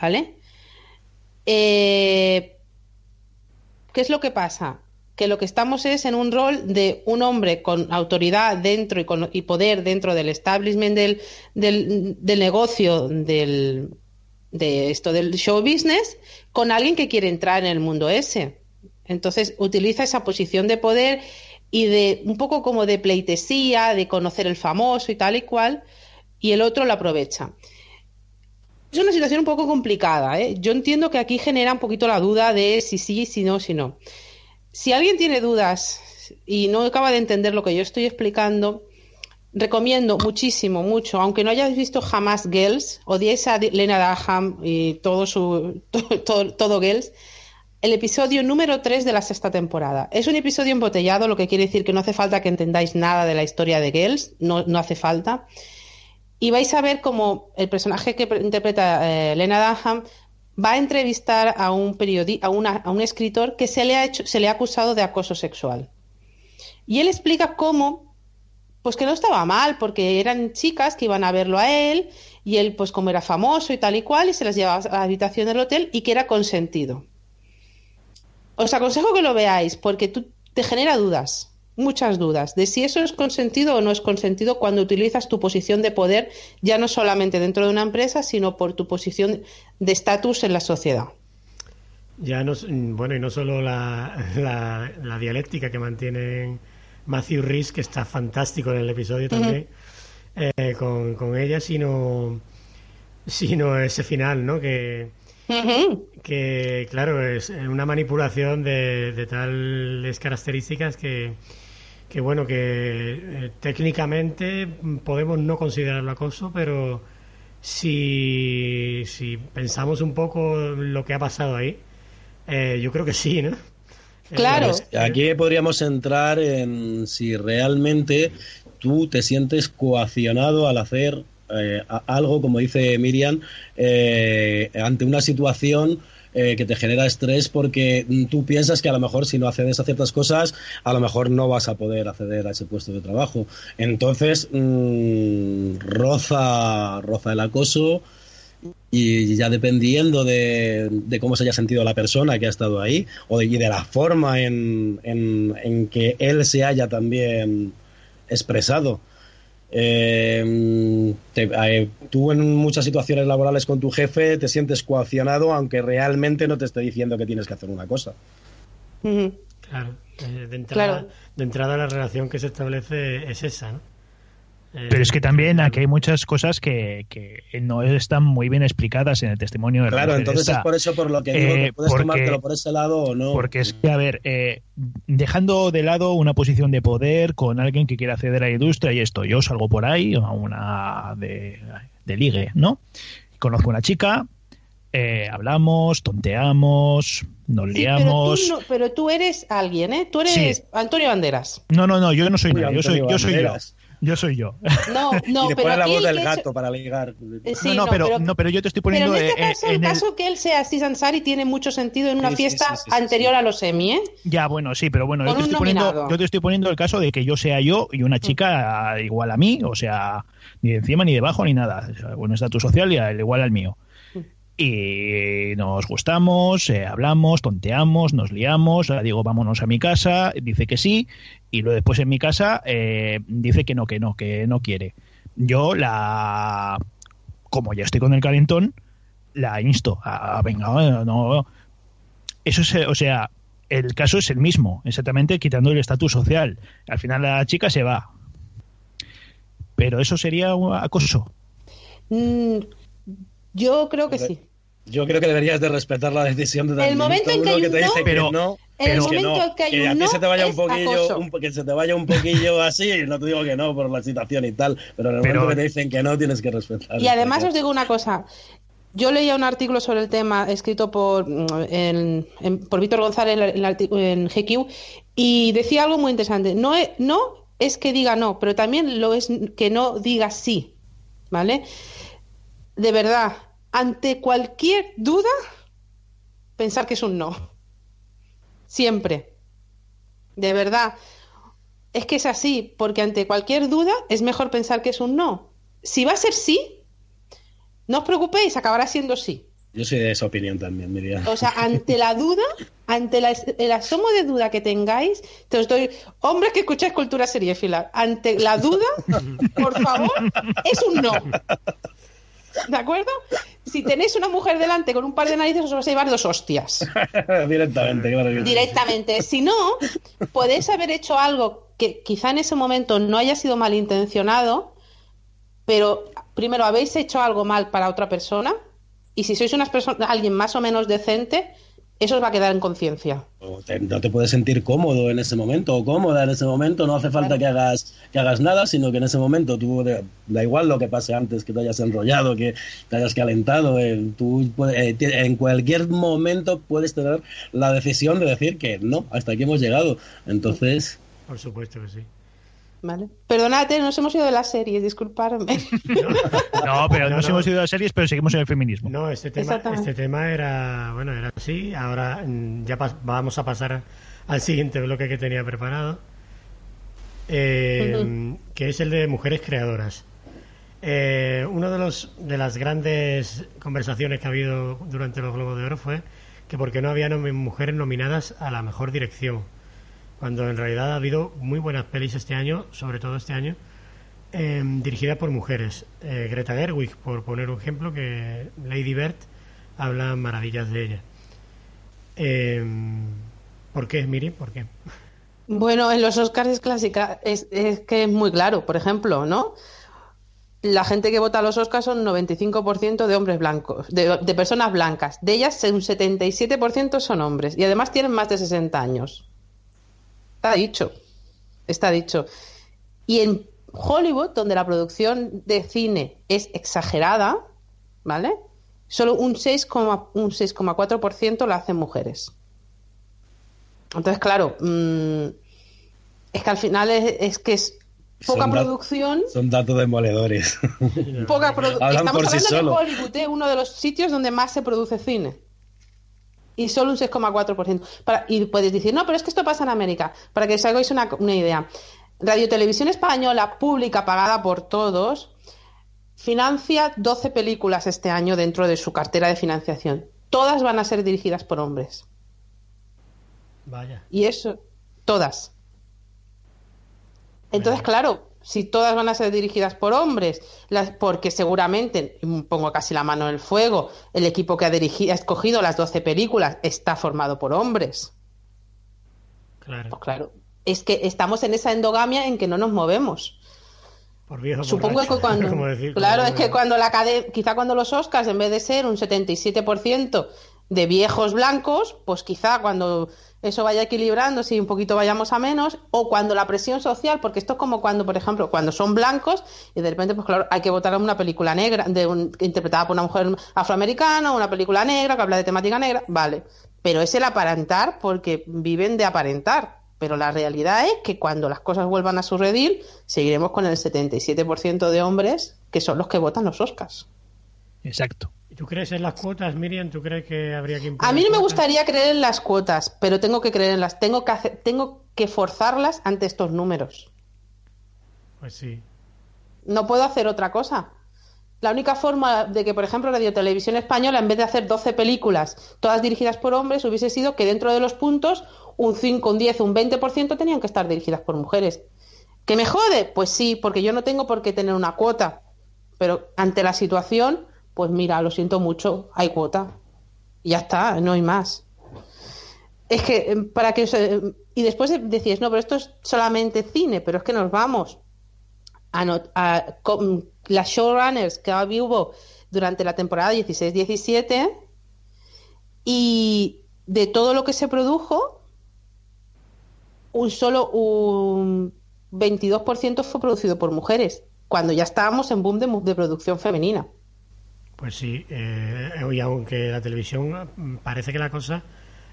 ¿vale? Eh, ¿Qué es lo que pasa? Que lo que estamos es en un rol de un hombre con autoridad dentro y, con, y poder dentro del establishment del, del, del negocio del, de esto del show business con alguien que quiere entrar en el mundo ese. Entonces utiliza esa posición de poder y de un poco como de pleitesía, de conocer el famoso y tal y cual, y el otro lo aprovecha. Es una situación un poco complicada. ¿eh? Yo entiendo que aquí genera un poquito la duda de si sí, si no, si no. Si alguien tiene dudas y no acaba de entender lo que yo estoy explicando, recomiendo muchísimo, mucho, aunque no hayáis visto jamás Girls, odiéis a Lena Dunham y todo su todo, todo, todo Girls, el episodio número 3 de la sexta temporada. Es un episodio embotellado, lo que quiere decir que no hace falta que entendáis nada de la historia de Girls, no, hace falta. Y vais a ver cómo el personaje que interpreta eh, Lena Dunham va a entrevistar a un a, una, escritor que se le ha hecho, se le ha acusado de acoso sexual. Y él explica cómo, pues que no estaba mal, porque eran chicas que iban a verlo a él, y él, pues como era famoso y tal y cual, y se las llevaba a la habitación del hotel y que era consentido. Os aconsejo que lo veáis, porque tú te genera dudas, muchas dudas, de si eso es consentido o no es consentido cuando utilizas tu posición de poder, ya no solamente dentro de una empresa, sino por tu posición de estatus en la sociedad. Ya no, bueno, y no solo la, la, la dialéctica que mantienen Matthew Rhys, que está fantástico en el episodio también, uh -huh. eh, con, con, ella, sino, sino ese final, ¿no? Que, uh -huh. que claro, es una manipulación de, de tales características que, que bueno, que eh, técnicamente podemos no considerarlo acoso, pero si, si pensamos un poco lo que ha pasado ahí, eh, yo creo que sí, ¿no? Claro. Eh, aquí podríamos entrar en si realmente tú te sientes coaccionado al hacer eh, algo, como dice Miriam, eh, ante una situación eh, que te genera estrés porque tú piensas que a lo mejor si no accedes a ciertas cosas, a lo mejor no vas a poder acceder a ese puesto de trabajo. Entonces, mmm, roza, roza el acoso y ya dependiendo de, cómo se haya sentido la persona que ha estado ahí o de, la forma en, en que él se haya también expresado. Eh, te, eh, tú en muchas situaciones laborales con tu jefe te sientes coaccionado aunque realmente no te esté diciendo que tienes que hacer una cosa. Claro, eh, de, entrada, claro. de entrada la relación que se establece es esa, ¿no? Pero es que también aquí hay muchas cosas que, que, no están muy bien explicadas en el testimonio de la Claro, entonces esta. es por eso por lo que digo, Eh, que puedes porque- tomártelo por ese lado o no. Porque es que, a ver, eh, dejando de lado una posición de poder con alguien que quiere acceder a la industria y esto, yo salgo por ahí a una de, de ligue, ¿no? Conozco una chica, eh, hablamos, tonteamos, nos Sí, pero, tú liamos. no- pero tú eres alguien, ¿eh? Tú eres Sí. Antonio Banderas. No, no, no, yo no soy Uy, nada, yo soy, yo soy yo. Yo soy yo. No, no, y le pero pone la voz el del gato para ligar. Eh, sí, no, no, pero, no, pero yo te estoy poniendo Pero en este eh, caso, en el el- caso que él sea Aziz Ansari tiene mucho sentido en una Sí, fiesta sí, sí, sí, anterior sí. a los Emmy, ¿eh? Ya, bueno, sí, pero bueno, yo te, un estoy poniendo, yo te estoy poniendo el caso de que yo sea yo y una chica igual a mí, o sea, ni de encima ni debajo ni nada. O sea, Bueno, estatus social y al igual al mío. Y nos gustamos, eh, hablamos, tonteamos, nos liamos, ahora digo vámonos a mi casa, dice que sí, y luego después en mi casa eh, dice que no, que no, que no quiere. Yo la, como ya estoy con el calentón, la insto a, a, venga, eh, no, eso es, eh, o sea, el caso es el mismo, exactamente quitando el estatus social. Al final la chica se va. Pero eso sería un acoso. Mm, yo creo que sí. Yo creo que deberías de respetar la decisión de El momento en que hay que un te dice no, Pero- que no. En el que momento no, en que hay que a un ti no, se te vaya un poquillo, un, que se te vaya un poquillo así, no te digo que no por la situación y tal, pero en el Pero- momento que te dicen que no tienes que respetar. Y además os digo una cosa. Yo leía un artículo sobre el tema escrito por, mm, en- en- por Víctor González en, en GQ y decía algo muy interesante. No es, no es que diga no, pero también lo es que no diga sí. ¿Vale? De verdad, ante cualquier duda, pensar que es un no. Siempre. De verdad. Es que es así, porque ante cualquier duda es mejor pensar que es un no. Si va a ser sí, no os preocupéis, acabará siendo sí. Yo soy de esa opinión también, Miriam. O sea, ante la duda, ante la- el asomo de duda que tengáis, te os doy, hombres que escucháis cultura seriéfila, ante la duda, por favor, es un no. ¿De acuerdo? Si tenéis una mujer delante con un par de narices, os vais a llevar dos hostias. Directamente, claro directamente. Si no, podéis haber hecho algo que quizá en ese momento no haya sido malintencionado, pero primero habéis hecho algo mal para otra persona y si sois unas personas, alguien más o menos decente, eso os va a quedar en conciencia. No te puedes sentir cómodo en ese momento o cómoda en ese momento, no hace falta que hagas que hagas nada, sino que en ese momento tú da igual lo que pase antes, que te hayas enrollado, que te hayas calentado, eh, tú eh, en cualquier momento puedes tener la decisión de decir que no, hasta aquí hemos llegado. Entonces, Por supuesto que sí. ¿Vale? Perdonad, eh, nos hemos ido de la serie, disculparme. No, pero No, nos no. hemos ido a series, pero seguimos en el feminismo. No, este tema, este tema era, bueno, era así. Ahora mm, ya vamos a pasar al siguiente bloque que tenía preparado, eh, que es el de mujeres creadoras. Eh, una de los de las grandes conversaciones que ha habido durante los Globos de Oro fue que por qué no había nomi- mujeres nominadas a la mejor dirección, cuando en realidad ha habido muy buenas pelis este año, sobre todo este año, eh, dirigidas por mujeres. Eh, Greta Gerwig, por poner un ejemplo, que Lady Bird habla maravillas de ella. Eh, ¿Por qué, Miri? ¿Por qué? Bueno, en los Oscars es clásica, es, que es muy claro, por ejemplo, ¿no? La gente que vota a los Oscars son 95% de hombres blancos, de personas blancas. De ellas, un 77% son hombres y además tienen más de 60 años. Está dicho, está dicho. Y en Hollywood, donde la producción de cine es exagerada, ¿vale? Solo un 6,4% un 6,4% la hacen mujeres. Entonces, claro, mm, es que al final es, es que es poca Son producción, son datos demoledores. poca Estamos por sí hablando solo. de Hollywood, ¿eh? uno de los sitios donde más se produce cine. Y solo un 6,4%. Para- Y puedes decir, no, pero es que esto pasa en América. Para que os hagáis una, una idea. Radio Televisión Española, pública, pagada por todos, financia 12 películas este año dentro de su cartera de financiación. Todas van a ser dirigidas por hombres. Vaya. Y eso, todas. Entonces, claro, si todas van a ser dirigidas por hombres, las, porque seguramente, mm, pongo casi la mano en el fuego, el equipo que ha, dirigi- ha escogido las 12 películas está formado por hombres. Claro. Pues claro, es que estamos en esa endogamia en que no nos movemos. Por viejo Supongo borracho, que cuando. decir, claro, es que cuando la academia. Quizá cuando los Oscars, en vez de ser un 77% de viejos blancos, pues quizá cuando eso vaya equilibrando, si un poquito vayamos a menos, o cuando la presión social, porque esto es como cuando, por ejemplo, cuando son blancos y de repente, pues claro, hay que votar en una película negra, de un- interpretada por una mujer afroamericana, una película negra que habla de temática negra, vale. Pero es el aparentar porque viven de aparentar. Pero la realidad es que cuando las cosas vuelvan a su redil, seguiremos con el 77% de hombres que son los que votan los Oscars. Exacto. ¿Y ¿Tú crees en las cuotas, Miriam? ¿Tú crees que habría que imponer A mí no me gustaría creer en las cuotas, pero tengo que creer en las, tengo que hacer- tengo que forzarlas ante estos números. Pues sí. No puedo hacer otra cosa. La única forma de que, por ejemplo, Radio Televisión Española, en vez de hacer 12 películas, todas dirigidas por hombres, hubiese sido que dentro de los puntos, un 5, un 10, un 20% tenían que estar dirigidas por mujeres. ¿Que me jode? Pues sí, porque yo no tengo por qué tener una cuota. Pero ante la situación, pues mira, lo siento mucho, hay cuota. Ya está, no hay más. Es que, eh, para que... eh, Y después decís, no, pero esto es solamente cine, pero es que nos vamos a con las showrunners que hubo durante la temporada 16-17 y de todo lo que se produjo, un solo un 22% fue producido por mujeres, cuando ya estábamos en boom de producción femenina. Pues sí, eh, y aunque la televisión mm, parece que la cosa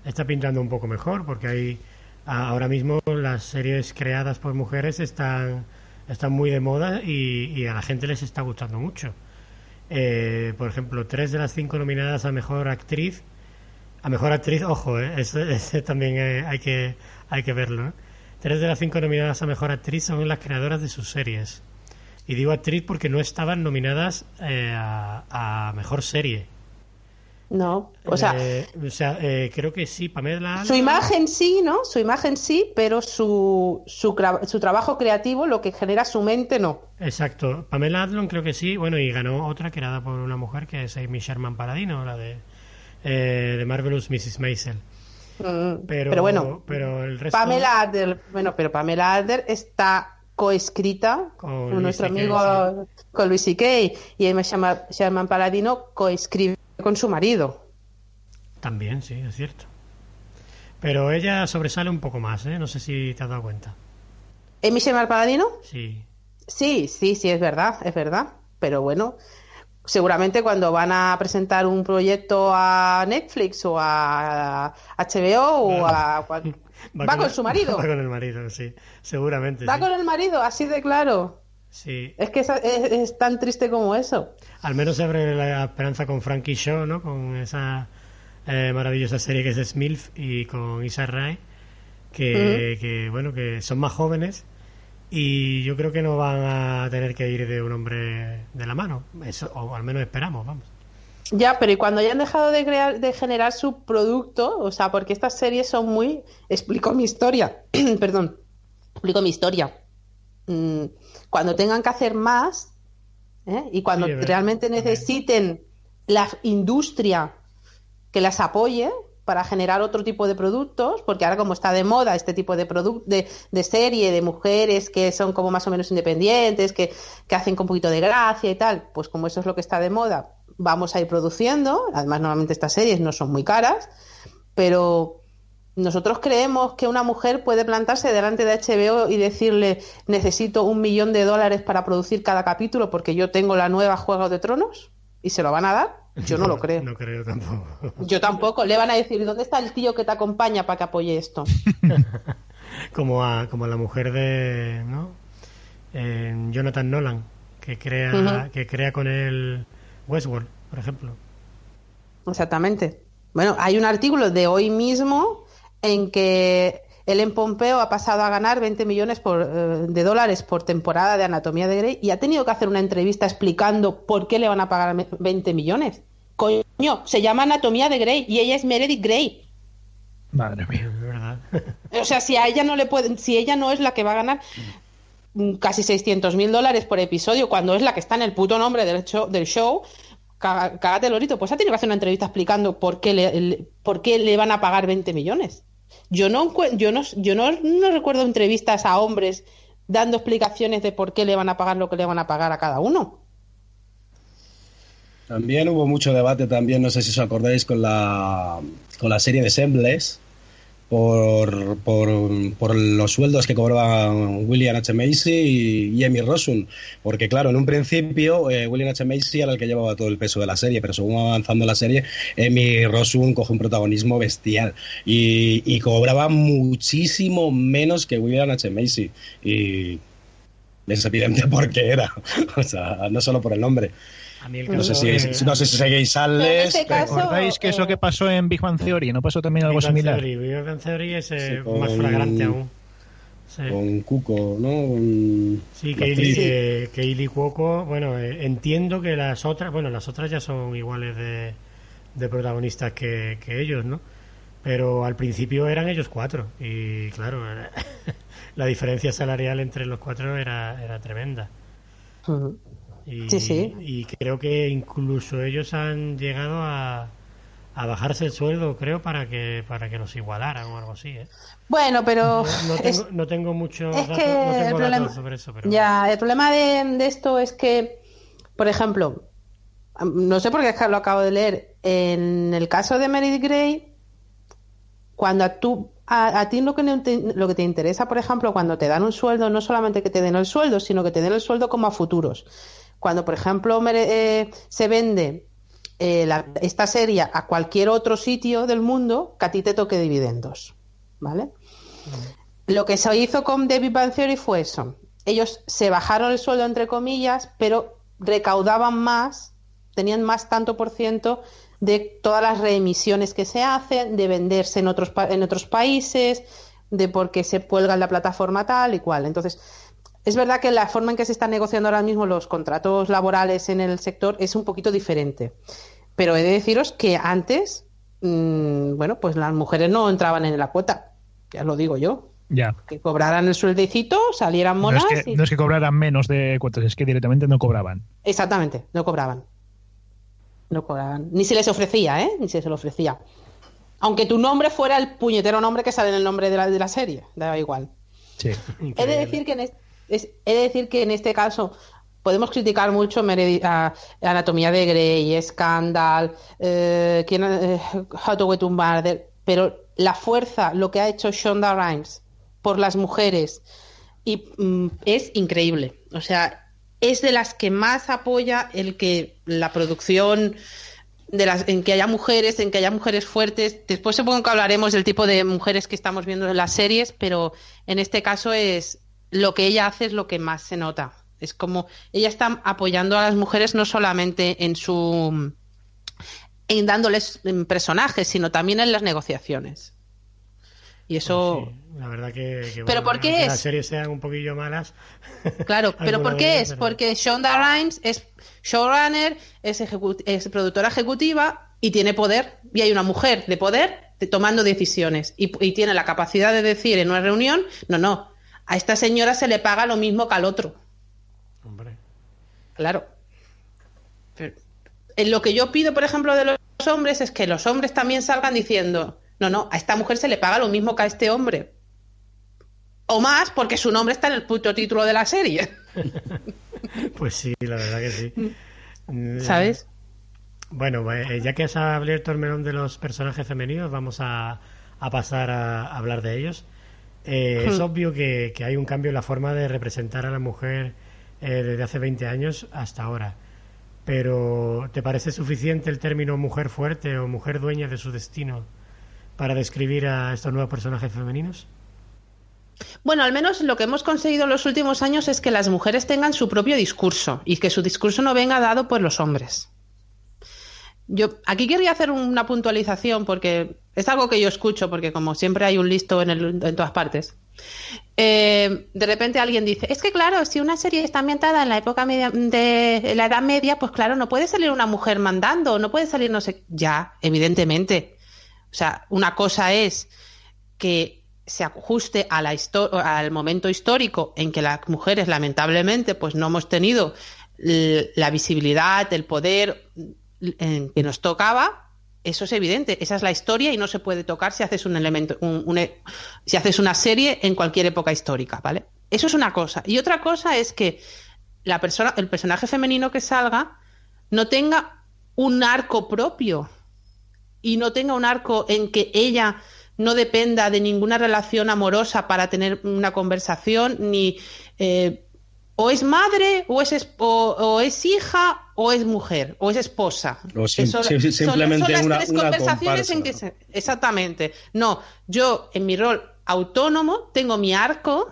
está pintando un poco mejor, porque hay ahora mismo las series creadas por mujeres están, están muy de moda y, a la gente les está gustando mucho. Eh, por ejemplo, tres de las cinco nominadas a mejor actriz, a mejor actriz, ojo, eh, ese también eh, hay que hay que verlo. Tres de las cinco nominadas a mejor actriz son las creadoras de sus series. Y digo actriz porque no estaban nominadas eh, a, a mejor serie. No, o sea, Eh, o sea, eh, creo que sí, Pamela. su imagen sí, ¿no? Su imagen sí, pero su, su, su trabajo creativo, lo que genera su mente, no. Exacto. Pamela Adlon creo que sí. Bueno, y ganó otra creada por una mujer que es Amy Sherman Paladino, la de, eh, de Marvelous Mrs. Maisel. Mm, Pero, pero bueno, pero el resto. Pamela Adler, bueno, pero Pamela Adler está coescrita Con con nuestro amigo con Luis C.K. y Emma Sherman- Paladino coescribe con su marido. También, sí, es cierto. Pero ella sobresale un poco más, ¿eh? No sé si te has dado cuenta. ¿Amy Sherman Paladino? Sí. Sí, sí, sí, es verdad, es verdad. Pero bueno, seguramente cuando van a presentar un proyecto a Netflix o a HBO o a... Va, con su marido. Va con el marido, sí. Seguramente. Va sí. con el marido, así de claro. Sí. Es que es, es- es tan triste como eso. Al menos se abre la esperanza con Frankie Shaw, ¿no? Con esa eh, maravillosa serie que es Smilf y con Isa Rae, que, que, bueno, que son más jóvenes y yo creo que no van a tener que ir de un hombre de la mano. Eso, o al menos esperamos, vamos. Ya, pero y cuando hayan dejado de crear, de generar su producto, o sea, porque estas series son muy, explico mi historia, perdón, explico mi historia. Mm, cuando tengan que hacer más ¿eh? y cuando Sí, realmente necesiten la industria que las apoye para generar otro tipo de productos, porque ahora como está de moda este tipo de de, de serie de mujeres que son como más o menos independientes, que, que hacen con un poquito de gracia y tal, pues como eso es lo que está de moda, vamos a ir produciendo, además normalmente estas series no son muy caras, pero nosotros creemos que una mujer puede plantarse delante de HBO y decirle necesito un millón de dólares para producir cada capítulo porque yo tengo la nueva Juego de Tronos y se lo van a dar. Yo no lo creo. No creo tampoco. Yo tampoco. Le van a decir, ¿dónde está el tío que te acompaña para que apoye esto? como a, como a la mujer de ¿no? Eh, Jonathan Nolan que crea que crea con el Westworld por ejemplo Exactamente. Bueno, hay un artículo de hoy mismo en que Ellen Pompeo ha pasado a ganar 20 millones por, eh, de dólares por temporada de Anatomía de Grey y ha tenido que hacer una entrevista explicando por qué le van a pagar me- 20 millones. Coño, se llama Anatomía de Grey y ella es Meredith Grey. Madre mía. es verdad O sea, si a ella no le pueden, si ella no es la que va a ganar mm, casi 600 mil dólares por episodio, cuando es la que está en el puto nombre del show, del show caga- cágate el lorito, pues ha tenido que hacer una entrevista explicando por qué le, el- por qué le van a pagar 20 millones. Yo no, yo no, yo no, no recuerdo entrevistas a hombres dando explicaciones de por qué le van a pagar lo que le van a pagar a cada uno. También hubo mucho debate, también, no sé si os acordáis, con la, con la serie de Sembles, por, por, por los sueldos que cobraban William H. Macy y, y Emmy Rossum. Porque, claro, en un principio eh, William H. Macy era el que llevaba todo el peso de la serie, pero según va avanzando la serie, Emmy Rossum coge un protagonismo bestial y, y cobraba muchísimo menos que William H. Macy. Y es evidente por qué era. O sea, no solo por el nombre. A mí el No sé caso si, de- no sé si seguís Sales. este caso, ¿Recordáis que eso eh, que pasó en Big Bang Theory no pasó también algo Big similar? Theory, Big Bang Theory es eh, Sí, con- más flagrante aún. Sí. con Cuco, ¿no? Con Sí, actriz. eh, Cuoco, bueno, eh, entiendo que las otras, bueno, las otras ya son iguales de, de protagonistas que, que ellos, ¿no? Pero al principio eran ellos cuatro y claro, la diferencia salarial entre los cuatro era, era tremenda. Ujú. Y, Sí, sí. y creo que incluso ellos han llegado a, a bajarse el sueldo, creo, para que para que los igualaran o algo así, ¿eh? Bueno, pero No tengo, no tengo muchos es datos, que no el tengo problema- datos sobre eso, pero Ya, el problema de, de esto es que, por ejemplo, no sé por qué es que lo acabo de leer, en el caso de Meredith Grey, cuando a, tú, a, a ti lo que, te, lo que te interesa, por ejemplo, cuando te dan un sueldo, no solamente que te den el sueldo, sino que te den el sueldo como a futuros. Cuando, por ejemplo, eh, se vende eh, la- esta serie a cualquier otro sitio del mundo, que a ti te toque dividendos. ¿Vale? Lo que se hizo con Big Bang Theory fue eso. Ellos se bajaron el sueldo, entre comillas, pero recaudaban más, tenían más tanto por ciento de todas las reemisiones que se hacen, de venderse en otros, pa- en otros países, de por qué se cuelga en la plataforma tal y cual. Entonces, es verdad que la forma en que se están negociando ahora mismo los contratos laborales en el sector es un poquito diferente. Pero he de deciros que antes, mm, bueno, pues las mujeres no entraban en la cuota, ya lo digo yo. Ya. Que cobraran el sueldecito, salieran No monas es, que, y- no es que cobraran menos de cuotas, es que directamente no cobraban. Exactamente, no cobraban. No cobraban. Ni se les ofrecía, ¿eh? Ni se les ofrecía. Aunque tu nombre fuera el puñetero nombre que sale en el nombre de la, de la serie, daba igual. Sí. He de decir que en es- es- he de decir que en este caso podemos criticar mucho a- Anatomía de Grey, Scandal, eh, ¿quién, eh, How to Get Murder, pero la fuerza, lo que ha hecho Shonda Rhimes por las mujeres y mm, es increíble. O sea, es de las que más apoya el que la producción de las, en que haya mujeres, en que haya mujeres fuertes. Después supongo que hablaremos del tipo de mujeres que estamos viendo en las series, pero en este caso es lo que ella hace es lo que más se nota. Es como ella está apoyando a las mujeres no solamente en su en dándoles personajes, sino también en las negociaciones. Y eso Pues sí, la verdad que, que, ¿Pero bueno, por qué es? las series sean un poquillo malas. Claro, pero ¿por qué es? pero- Porque Shonda Rhimes es showrunner, es, es productora ejecutiva y tiene poder. Y hay una mujer de poder de- tomando decisiones. Y, y tiene la capacidad de decir en una reunión, no, no, a esta señora se le paga lo mismo que al otro. Hombre, Claro. Pero, en lo que yo pido, por ejemplo, de los hombres es que los hombres también salgan diciendo, no, no, a esta mujer se le paga lo mismo que a este hombre. O más, porque su nombre está en el puto título de la serie. pues sí, la verdad que sí. Mm, ¿Sabes? Bueno, eh, ya que has abierto el melón de los personajes femeninos, vamos a, a pasar a hablar de ellos. Eh, Es Hmm. obvio que, que hay un cambio en la forma de representar a la mujer eh, desde hace 20 años hasta ahora. Pero, ¿te parece suficiente el término mujer fuerte o mujer dueña de su destino para describir a estos nuevos personajes femeninos? Bueno, al menos lo que hemos conseguido en los últimos años es que las mujeres tengan su propio discurso y que su discurso no venga dado por los hombres. Yo aquí querría hacer una puntualización porque es algo que yo escucho, porque como siempre hay un listo en, el- en todas partes. Eh, de repente alguien dice, es que claro, si una serie está ambientada en la época media- de la Edad Media, pues claro, no puede salir una mujer mandando, no puede salir no sé, ya, evidentemente. O sea, una cosa es que se ajuste a la al momento histórico en que las mujeres lamentablemente pues no hemos tenido la visibilidad, el poder que nos tocaba, eso es evidente, esa es la historia y no se puede tocar si haces un elemento, un- un e- si haces una serie en cualquier época histórica, ¿vale? Eso es una cosa. Y otra cosa es que la persona, el personaje femenino que salga no tenga un arco propio y no tenga un arco en que ella no dependa de ninguna relación amorosa para tener una conversación, ni eh, o es madre, o es, es- o, o es hija, o es mujer, o es esposa. O sim- Eso- sim- son- simplemente son las una- tres una conversaciones comparsa, en que ¿no? se- exactamente. No, yo en mi rol autónomo tengo mi arco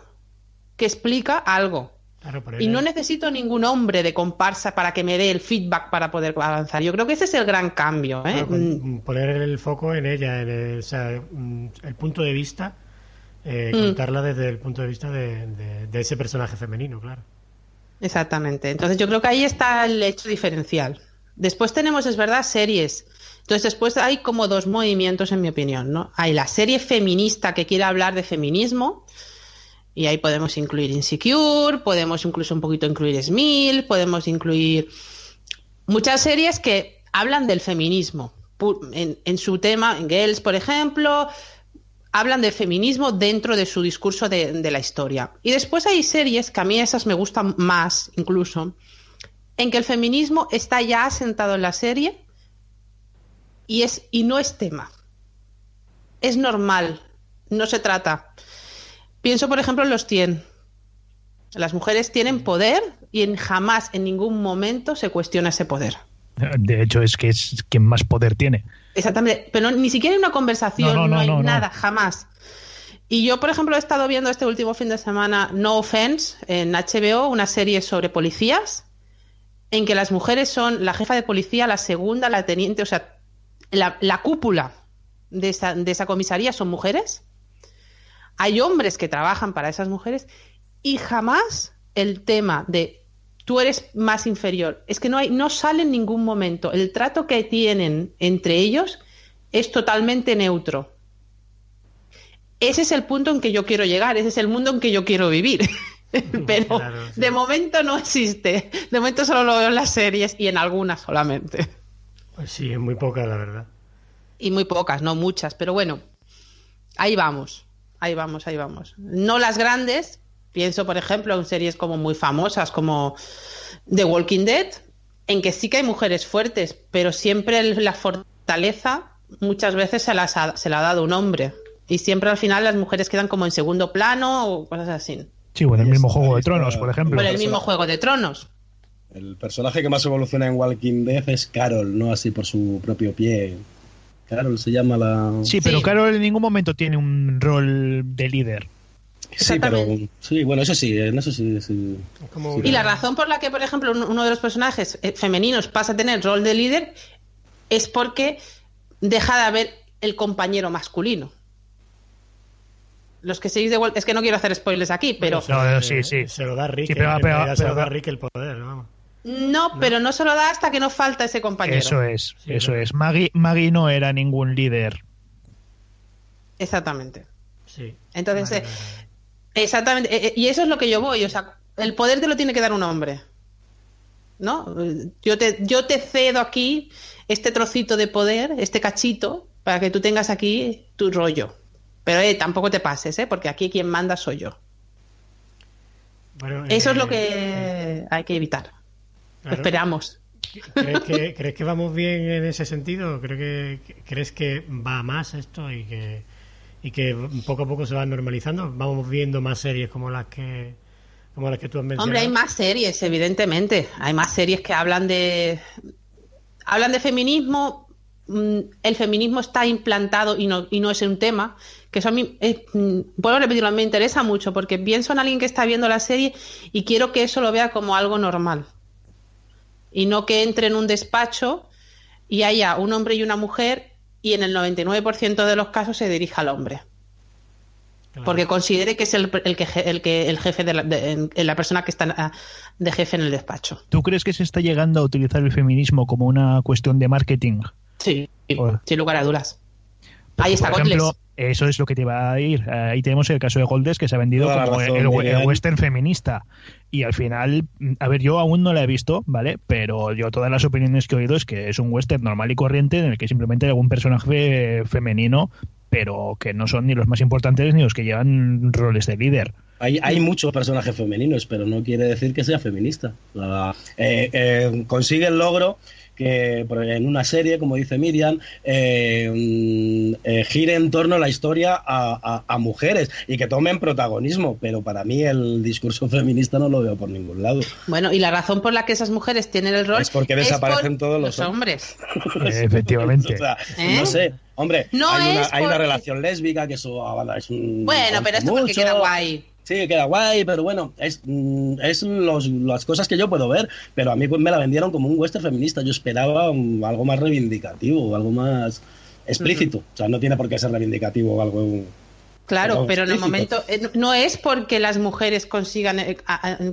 que explica algo. Claro, Y no necesito ningún hombre de comparsa para que me dé el feedback para poder avanzar. Yo creo que ese es el gran cambio. ¿eh? Claro, con- Mm, poner el foco en ella, en el, o sea, mm, el punto de vista, eh, Mm. contarla desde el punto de vista de, de- de ese personaje femenino, claro. Exactamente. Entonces yo creo que ahí está el hecho diferencial. Después tenemos, es verdad, series. Entonces después hay como dos movimientos en mi opinión, ¿no? Hay la serie feminista que quiere hablar de feminismo y ahí podemos incluir Insecure, podemos incluso un poquito incluir Smil, podemos incluir muchas series que hablan del feminismo en, en su tema, en Girls, por ejemplo, hablan de feminismo dentro de su discurso de, de la historia. Y después hay series que a mí esas me gustan más, incluso, en que el feminismo está ya asentado en la serie y, es, y no es tema. Es normal, no se trata. Pienso, por ejemplo, en los 100. Las mujeres tienen poder y en, jamás, en ningún momento, se cuestiona ese poder. De hecho, es que es quien más poder tiene. Exactamente, pero ni siquiera hay una conversación, No, no, no, hay no, no. nada, jamás. Y yo, por ejemplo, he estado viendo este último fin de semana No Offense en HBO, una serie sobre policías, en que las mujeres son la jefa de policía, la segunda, la teniente, o sea, la, la cúpula de esa, de esa comisaría son mujeres. Hay hombres que trabajan para esas mujeres y jamás el tema de tú eres más inferior. Es que no hay, no sale en ningún momento. El trato que tienen entre ellos es totalmente neutro. Ese es el punto en que yo quiero llegar, ese es el mundo en que yo quiero vivir. Pero Claro, sí. de momento no existe. De momento solo lo veo en las series y en algunas solamente. Pues sí, es muy poca, la verdad. Y muy pocas, no muchas, pero bueno, ahí vamos, ahí vamos, ahí vamos. No las grandes, pienso por ejemplo en series como muy famosas como The Walking Dead, en que sí que hay mujeres fuertes, pero siempre el- la fortaleza muchas veces se, las ha- se la ha dado un hombre. Y siempre al final las mujeres quedan como en segundo plano o cosas así. Sí, bueno, el Ahí mismo Juego de Tronos, por ejemplo. Por el mismo Juego de Tronos. El personaje que más evoluciona en Walking Dead es Carol, no así por su propio pie. Carol se llama la. Sí, pero Sí. Carol en ningún momento tiene un rol de líder. Sí, pero. Sí, bueno, eso sí, eso sí. sí. Sí. Y la razón por la que, por ejemplo, un- uno de los personajes eh, femeninos pasa a tener rol de líder es porque deja de haber el compañero masculino. Los que seguís de Wal- es que no quiero hacer spoilers aquí, pero No, no, sí, sí. Se lo da Rick. Sí, pero- eh, pero- se lo da Rick el poder, vamos. no, pero no se lo da hasta que no falta ese compañero. Eso es, Sí, eso es. Maggie, Maggie no era ningún líder. Exactamente. Sí. Entonces, Vale, eh, vale, vale. Exactamente, eh, eh, y eso es lo que yo voy, o sea, el poder te lo tiene que dar un hombre, ¿no? Eh, Yo te, yo te cedo aquí este trocito de poder, este cachito, para que tú tengas aquí tu rollo. Pero eh, tampoco te pases, ¿eh? Porque aquí quien manda soy yo. Bueno, Eso eh, es lo que hay que evitar. claro. Esperamos. ¿Crees que, ¿Crees que vamos bien en ese sentido? ¿Creo que, ¿Crees que va más esto y que, y que poco a poco se va normalizando? ¿Vamos viendo más series como las que, como las que tú has mencionado? Hombre, hay más series, evidentemente. Hay más series que hablan de hablan de feminismo. Mm, El feminismo está implantado y no, y no es un tema. Que eso a mí, eh, mm, vuelvo a repetirlo, me interesa mucho porque pienso en alguien que está viendo la serie y quiero que eso lo vea como algo normal. Y no que entre en un despacho y haya un hombre y una mujer y en el 99% de los casos se dirija al hombre Claro. porque considere que es el, el que el que el jefe de la, de- en- la persona que está de jefe en el despacho. ¿Tú crees que se está llegando a utilizar el feminismo como una cuestión de marketing? Sí, sin lugar a dudas. Ahí está Por ejemplo, Godless. eso es lo que te va a ir. Ahí tenemos el caso de Goldes que se ha vendido Toda como razón, el, western feminista. Y al final, a ver, yo aún no la he visto, ¿vale? Pero yo todas las opiniones que he oído es que es un western normal y corriente en el que simplemente hay algún personaje femenino, pero que no son ni los más importantes ni los que llevan roles de líder. Hay, hay muchos personajes femeninos, pero no quiere decir que sea feminista. Eh, eh, consigue el logro que en una serie, como dice Miriam, eh, mm, eh, gire en torno a la historia a, a- a mujeres y que tomen protagonismo, pero para mí el discurso feminista no lo veo por ningún lado. Bueno, y la razón por la que esas mujeres tienen el rol Es porque desaparecen por todos los hombres. Efectivamente. O sea, ¿Eh? no sé, hombre, No hay, una, es hay una porque- relación lésbica que eso es un... Bueno, pero esto porque mucho. queda guay. Sí, queda guay, pero bueno, es, mm, es los- las cosas que yo puedo ver, pero a mí pues, me la vendieron como un western feminista. Yo esperaba um, algo más reivindicativo, algo más explícito. O sea, no tiene por qué ser reivindicativo o algo... Claro, Algo pero en el momento eh, no es porque las mujeres consigan eh,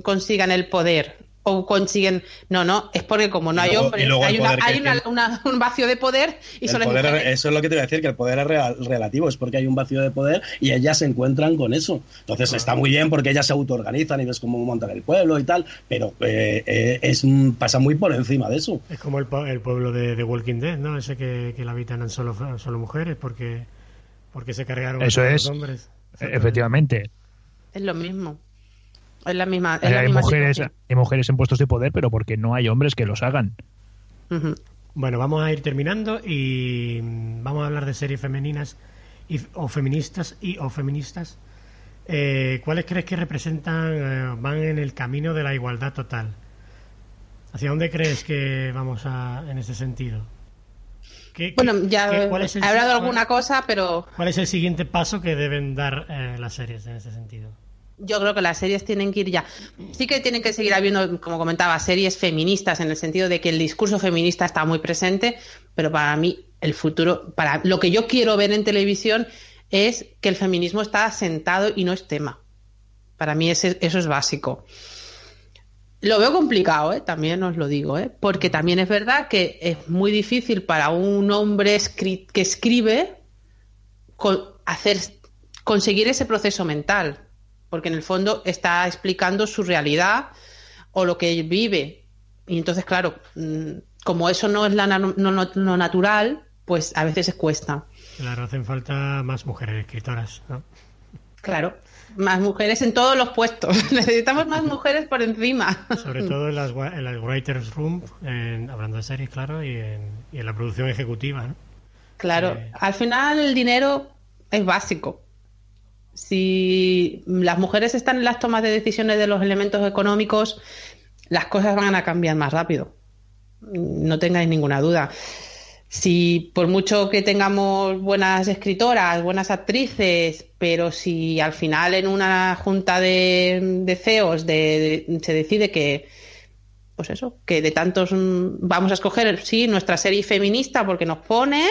consigan el poder o consiguen no no es porque como no hay luego- hombres hay, una, hay una- un vacío de poder y El mujeres. eso es lo que te voy a decir, que el poder es real- relativo, es porque hay un vacío de poder y ellas se encuentran con eso. Entonces está muy bien porque ellas se autoorganizan y ves cómo montan el pueblo y tal, pero eh, eh, es un- pasa muy por encima de eso. Es como el, el pueblo de, de Walking Dead, ¿no? Ese que, que la habitan solo, solo mujeres porque, porque se cargaron a Eso es. hombres. Efectivamente. Es lo mismo. Es la misma. Es Hay, misma mujeres, situación. hay mujeres en puestos de poder, pero porque no hay hombres que los hagan. Bueno, vamos a ir terminando y mm, vamos a hablar de series femeninas y, o feministas y o feministas. Eh, ¿Cuáles crees que representan, eh, van en el camino de la igualdad total? ¿Hacia dónde crees que vamos a, en ese sentido? ¿Qué- qué- Bueno, ya qué- he cuál es el- hablado cuál- alguna cosa, pero ¿Cuál es el siguiente paso que deben dar eh, las series en ese sentido? Yo creo que las series tienen que ir ya. Sí que tienen que seguir habiendo, como comentaba, series feministas en el sentido de que el discurso feminista está muy presente, pero para mí el futuro, para lo que yo quiero ver en televisión es que el feminismo está sentado y no es tema. Para mí eso es básico. Lo veo complicado, ¿eh? también os lo digo, ¿eh? porque también es verdad que es muy difícil para un hombre escri- que escribe conseguir ese proceso mental, porque en el fondo está explicando su realidad o lo que vive. Y entonces, claro, mm, como eso no es la no- no- lo natural, pues a veces cuesta. Claro, hacen falta más mujeres escritoras, ¿no? Claro, más mujeres en todos los puestos. Necesitamos más mujeres por encima. Sobre todo en las, en las writers' room, en- hablando de series, claro, y en, y en la producción ejecutiva, ¿no? Claro, Eh. al final el dinero es básico. Si las mujeres están en las tomas de decisiones de los elementos económicos, las cosas van a cambiar más rápido. No tengáis ninguna duda. Si por mucho que tengamos buenas escritoras, buenas actrices, pero si al final en una junta de, de CEOs se decide que, pues eso, que de tantos vamos a escoger, sí, nuestra serie feminista porque nos pone,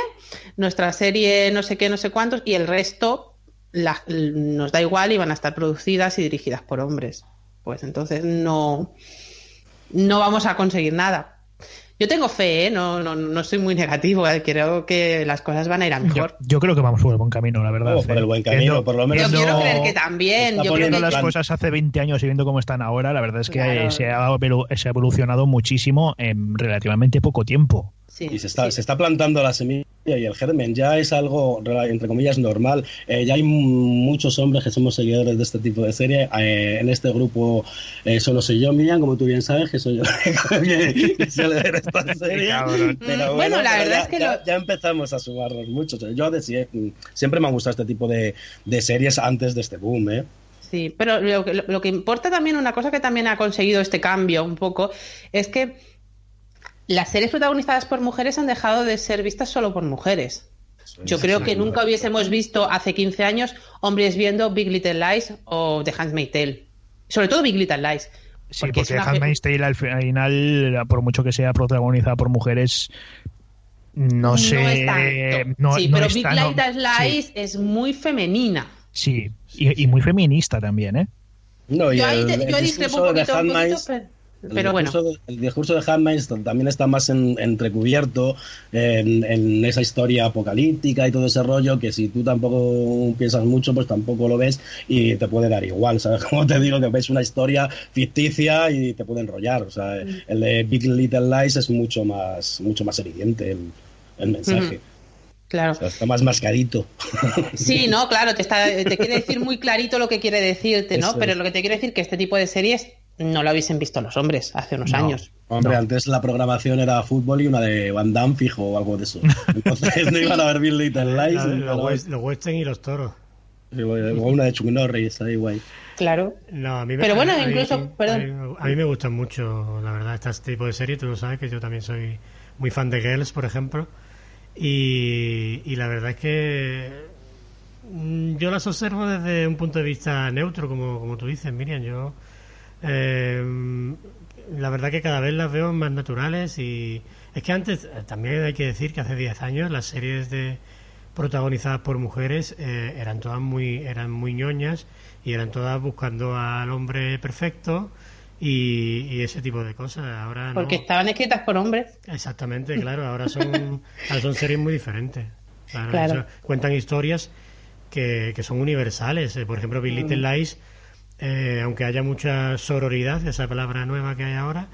nuestra serie no sé qué, no sé cuántos, y el resto la- nos da igual y van a estar producidas y dirigidas por hombres. Pues entonces no, no vamos a conseguir nada. Yo tengo fe, ¿eh? no, no, no soy muy negativo, ¿eh? creo que las cosas van a ir a Yo, mejor. yo creo que vamos por el buen camino, la verdad. Oh, por el buen camino, Viendo- por lo menos. Yo quiero creer que también. Yo creo que las plan. cosas hace 20 años y viendo cómo están ahora, la verdad es que Claro. se, ha, se ha evolucionado muchísimo en relativamente poco tiempo. Sí, Y se está, sí. se está plantando la semilla y el germen. Ya es algo, entre comillas, normal. Eh, ya hay muchos hombres que somos seguidores de este tipo de serie. Eh, en este grupo eh, solo soy yo, Miriam, como tú bien sabes, que soy yo que suele ver esta serie. Cabrón. Pero Bueno, la verdad ya, es que ya, lo- ya empezamos a sumarnos muchos. Yo de- sie- siempre me ha gustado este tipo de, de series antes de este boom, ¿eh? Sí, pero lo que, lo que importa también, una cosa que también ha conseguido este cambio un poco, es que las series protagonizadas por mujeres han dejado de ser vistas solo por mujeres. Yo creo que nunca hubiésemos visto hace 15 años hombres viendo Big Little Lies o The Handmaid's Tale. Sobre todo Big Little Lies. Sí, Porque porque, Handmaid's Tale al final, por mucho que sea protagonizada por mujeres, no sé. es tanto. no- sí, no pero es Big tan- Little sí, Lies es muy femenina. Sí, y, y muy feminista también, ¿eh? No, y Yo ahí el- yo discrepo un de poquito, un poquito, El pero bueno. discurso de- el discurso de Handmaid's también está más en- entrecubierto en, en esa historia apocalíptica y todo ese rollo que si tú tampoco piensas mucho, pues tampoco lo ves y te puede dar igual, ¿sabes? Como te digo, que ves una historia ficticia y te puede enrollar. O sea, Mm. el de Big Little Lies es mucho más, mucho más evidente el, el mensaje. Claro. O sea, está más mascarito. Sí, no, claro, te, está, te quiere decir muy clarito lo que quiere decirte, ¿no? Eso Pero lo que te quiere decir que este tipo de series no lo hubiesen visto los hombres hace unos No. años. Hombre, No. antes la programación era fútbol y una de Van Damme fijo o algo de eso. Entonces no iban a ver Bill Little Lies. Los, nada. west- los western y los toros. o una de Chuck Norris, ahí guay. Claro. No, a mí me- Pero bueno, a incluso- a mí- perdón. A mí, me gustan mucho, la verdad, este tipo de series. Tú lo sabes que yo también soy muy fan de Girls, por ejemplo. Y, y la verdad es que mm, yo las observo desde un punto de vista neutro, como, como tú dices, Miriam. Yo, eh, la verdad que cada vez las veo más naturales y es que antes, eh, también hay que decir que hace 10 años las series de protagonizadas por mujeres eh, eran todas muy eran muy ñoñas y eran todas buscando al hombre perfecto y, y ese tipo de cosas ahora no. Porque estaban escritas por hombres. exactamente claro ahora son ahora son series muy diferentes Claro, Claro. o sea, cuentan historias que, que son universales Eh, por ejemplo Big Little Lies eh, aunque haya mucha sororidad esa palabra nueva que hay ahora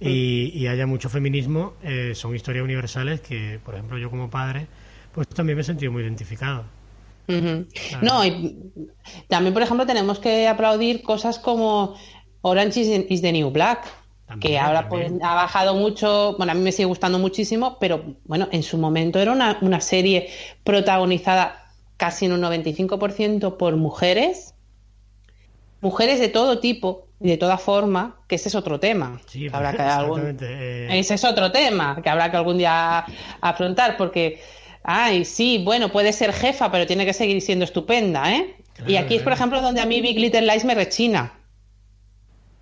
y, y haya mucho feminismo eh, son historias universales que por ejemplo yo como padre pues también me he sentido muy identificado. Claro. No, y también, por ejemplo, tenemos que aplaudir cosas como Orange is the, New Black, También, que ahora pues, ha bajado mucho, bueno, a mí me sigue gustando muchísimo, pero bueno, en su momento era una, una serie protagonizada casi en un 95% por mujeres, mujeres de todo tipo y de toda forma, que ese es otro tema. Sí, que habrá que algún- eh, ese es otro tema que habrá que algún día afrontar, porque, ay, sí, bueno, puede ser jefa, pero tiene que seguir siendo estupenda, ¿eh? Claro, y aquí es, por claro. ejemplo, donde a mí Big Little Lies me rechina.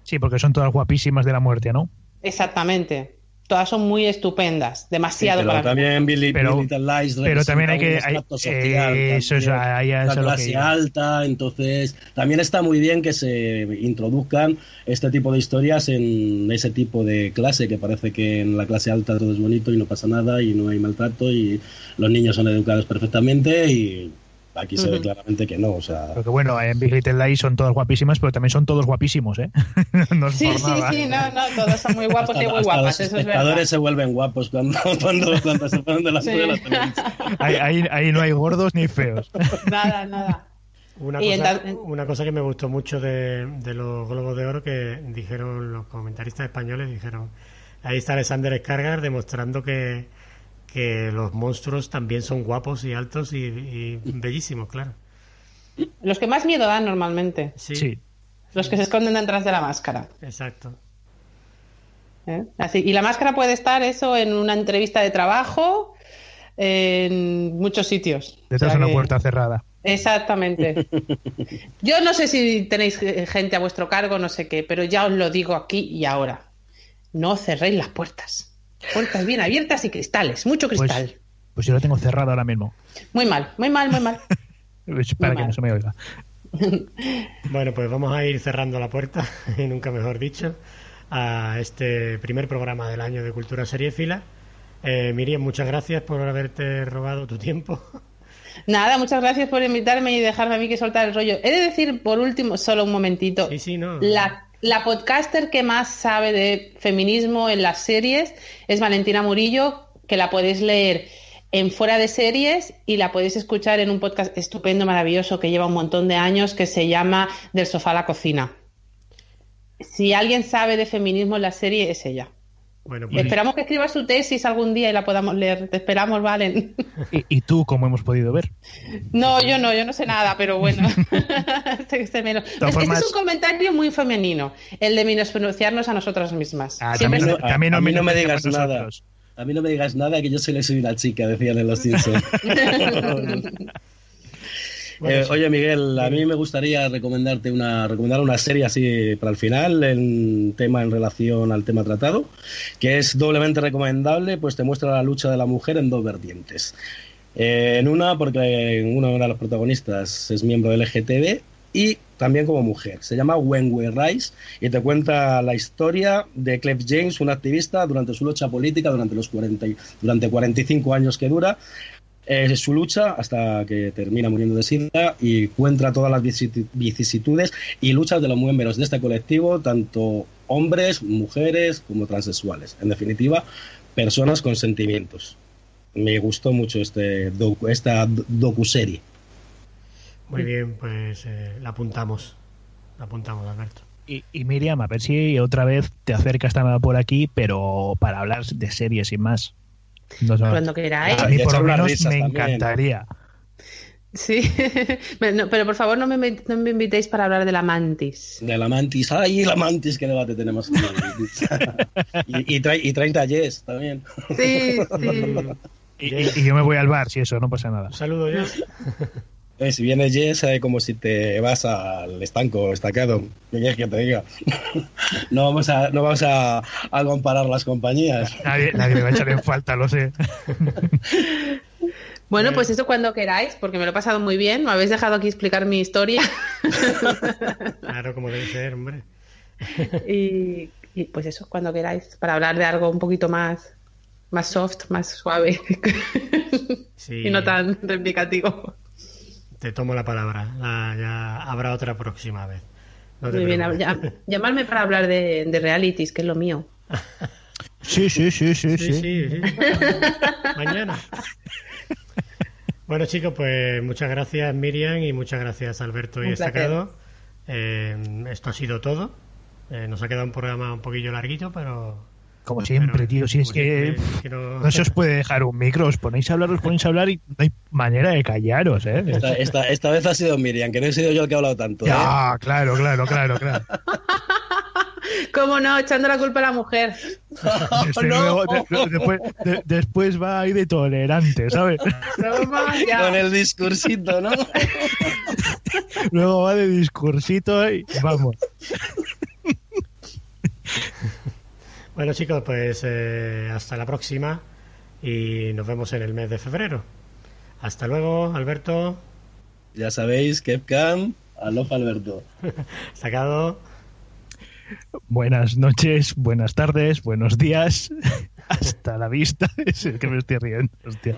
Sí, porque son todas guapísimas de la muerte, ¿no? Exactamente. Todas son muy estupendas, demasiado pero para mí. también Billy, Pero- Billy Little Lies pero también hay que- hay- social, eh, eso es- también, ahí es una a lo que clase iba. alta, entonces también está muy bien que se introduzcan este tipo de historias en ese tipo de clase, que parece que en la clase alta todo es bonito y no pasa nada y no hay maltrato y los niños son educados perfectamente y aquí se ve claramente que no, o sea... Porque bueno, en Big Little Lies son todas guapísimas, pero también son todos guapísimos, ¿eh? no es Sí, por sí, nada. sí, no, no, todos son muy guapos y hasta- muy hasta guapas, los eso espectadores se vuelven guapos cuando, cuando, cuando se ponen de la Sí. Ahí, ahí- ahí no hay gordos ni feos. Nada, nada. Una Y cosa, entonces- una cosa que me gustó mucho de, de los Globos de Oro que dijeron los comentaristas españoles, dijeron, ahí está Alexander Skargar demostrando que, que los monstruos también son guapos y altos y, y bellísimos, claro. Los que más miedo dan normalmente, Sí, Sí. los que se esconden detrás de la máscara. exacto. ¿eh? Así, y la máscara puede estar eso en una entrevista de trabajo, en muchos sitios. Detrás O sea de una que- puerta cerrada. Exactamente. Yo no sé si tenéis gente a vuestro cargo, no sé qué, pero ya os lo digo aquí y ahora. No cerréis las puertas. Puertas bien abiertas y cristales, mucho cristal. Pues, pues yo lo tengo cerrado ahora mismo. Muy mal, muy mal, muy mal. Para Muy que mal. no se me oiga. Bueno, pues vamos a ir cerrando la puerta, y nunca mejor dicho, a este primer programa del año de Cultura Seriéfila. Eh, Miriam, muchas gracias por haberte robado tu tiempo. Nada, muchas gracias por invitarme y dejarme a mí que soltar el rollo. He de decir, por último, solo un momentito. Sí, sí, no. La, la podcaster que más sabe de feminismo en las series es Valentina Murillo, que la podéis leer en Fuera de Series y la podéis escuchar en un podcast estupendo, maravilloso, que lleva un montón de años, que se llama Del sofá a la cocina. Si alguien sabe de feminismo en la serie, es ella. Bueno, pues Esperamos que escriba su tesis algún día y la podamos leer. Te esperamos, Valen. Y, y tú, como hemos podido ver. No, yo no, yo no sé nada, pero bueno. Sé- sé menos. Es que ese formas- es un comentario muy femenino, el de menospreciarnos a nosotras mismas. Ah, también, no- a mí no me digas nada. A mí no me digas nada que yo soy le soy una chica, decían en los Simpsons. Eh, oye Miguel, a mí me gustaría recomendarte una recomendar una serie así para el final, en tema en relación al tema tratado, que es doblemente recomendable, pues te muestra la lucha de la mujer en dos vertientes. Eh, en una, porque una de las protagonistas es miembro del LGTB y también como mujer. Se llama When We Rise y te cuenta la historia de Clef James, una activista durante su lucha política durante los 40, y- durante 45 años que dura. Eh, su lucha hasta que termina muriendo de sida y encuentra todas las vicisi- vicisitudes y luchas de los miembros de este colectivo, tanto hombres, mujeres como transexuales. En definitiva, personas con sentimientos. Me gustó mucho este docu- esta do- docuserie. Muy bien, pues eh, la apuntamos. La apuntamos, Alberto. Y, y Miriam, a ver si otra vez te acercas también por aquí, pero para hablar de series y más. Cuando queráis. a mí por lo menos me también. encantaría. Sí, No, pero por favor no me, no me invitéis para hablar de la mantis. De la mantis. ¡Ay, la mantis! ¡Qué debate tenemos! con la mantis. y, y, tra- y 30 yes también. Sí, sí. Y, y- y yo me voy al bar, si eso, no pasa nada. Un saludo. Eh, si viene Yes, eh, como si te vas al estanco estacado. ¿Qué quieres que te diga? no vamos a, no vamos a, a comparar las compañías. Nadie, nadie me va a echar en falta, lo sé. Bueno, pues eso cuando queráis, porque me lo he pasado muy bien. Me habéis dejado aquí explicar mi historia. Claro, como debe ser, hombre. y, y, pues eso, cuando queráis, para hablar de algo un poquito más, más soft, más suave. Sí, y no tan reivindicativo. Te tomo la palabra. La- ya habrá otra próxima vez. No Muy bien, preocupes. llamadme para hablar de, de realities, que es lo mío. Sí, sí, sí, sí, Sí, sí. sí, sí. Mañana. Bueno, chicos, pues muchas gracias Miriam y muchas gracias Alberto y Un placer. Estacado. Eh, esto ha sido todo. Eh, nos ha quedado un programa un poquillo larguito, pero. Como siempre, pero- tío, si es que no se os puede dejar un micro, os ponéis a hablar, os ponéis a hablar y no hay manera de callaros, ¿eh? Esta, esta, esta vez ha sido Miriam, que no he sido yo el que ha hablado tanto. ¿eh? Ya, claro, claro, claro, claro. ¿Cómo no? Echando la culpa a la mujer. Desde no. luego, de- de- después, de- después va ahí de tolerante, ¿sabes? Toma, ya. Con el discursito, ¿no? Luego va de discursito y vamos. Bueno, chicos, pues eh, hasta la próxima y nos vemos en el mes de febrero. Hasta luego, Alberto. ya sabéis, Kepcam, alofa Alberto. Sacado. Buenas noches, buenas tardes, buenos días. Hasta la vista. Es el que me estoy riendo. hostia.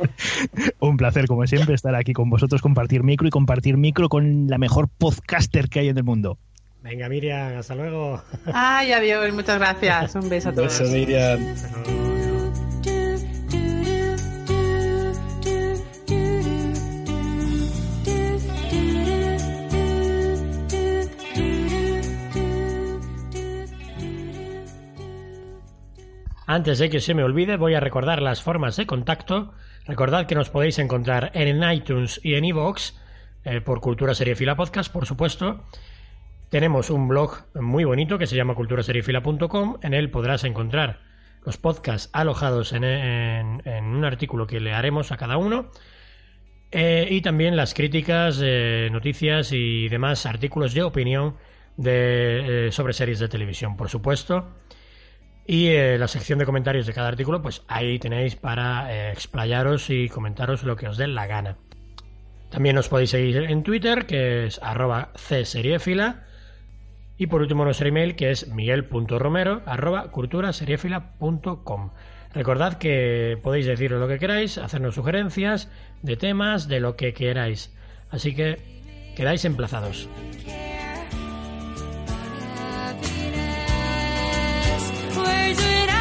Un placer, como siempre, estar aquí con vosotros, compartir micro y compartir micro con la mejor podcaster que hay en el mundo. Venga, Miriam, hasta luego. Ay, adiós, muchas gracias. Un beso a todos. Eso Miriam. Hasta luego. Antes de que se me olvide, voy a recordar las formas de contacto. Recordad que nos podéis encontrar en iTunes y en iVoox, eh, por Cultura Seriefila Podcast, por supuesto. Tenemos un blog muy bonito que se llama culturaseriefila.com. En él podrás encontrar los podcasts alojados en, un artículo que le haremos a cada uno. Eh, y también las críticas, eh, noticias y demás artículos de opinión eh, sobre series de televisión, por supuesto. Y la sección de comentarios de cada artículo, pues ahí tenéis para explayaros y comentaros lo que os dé la gana. También os podéis seguir en Twitter, que es arroba cseriefila. Y por último nuestro email, que es miguel.romero arroba culturaseriefila.com. Recordad que podéis deciros lo que queráis, hacernos sugerencias de temas, de lo que queráis. Así que quedáis emplazados. With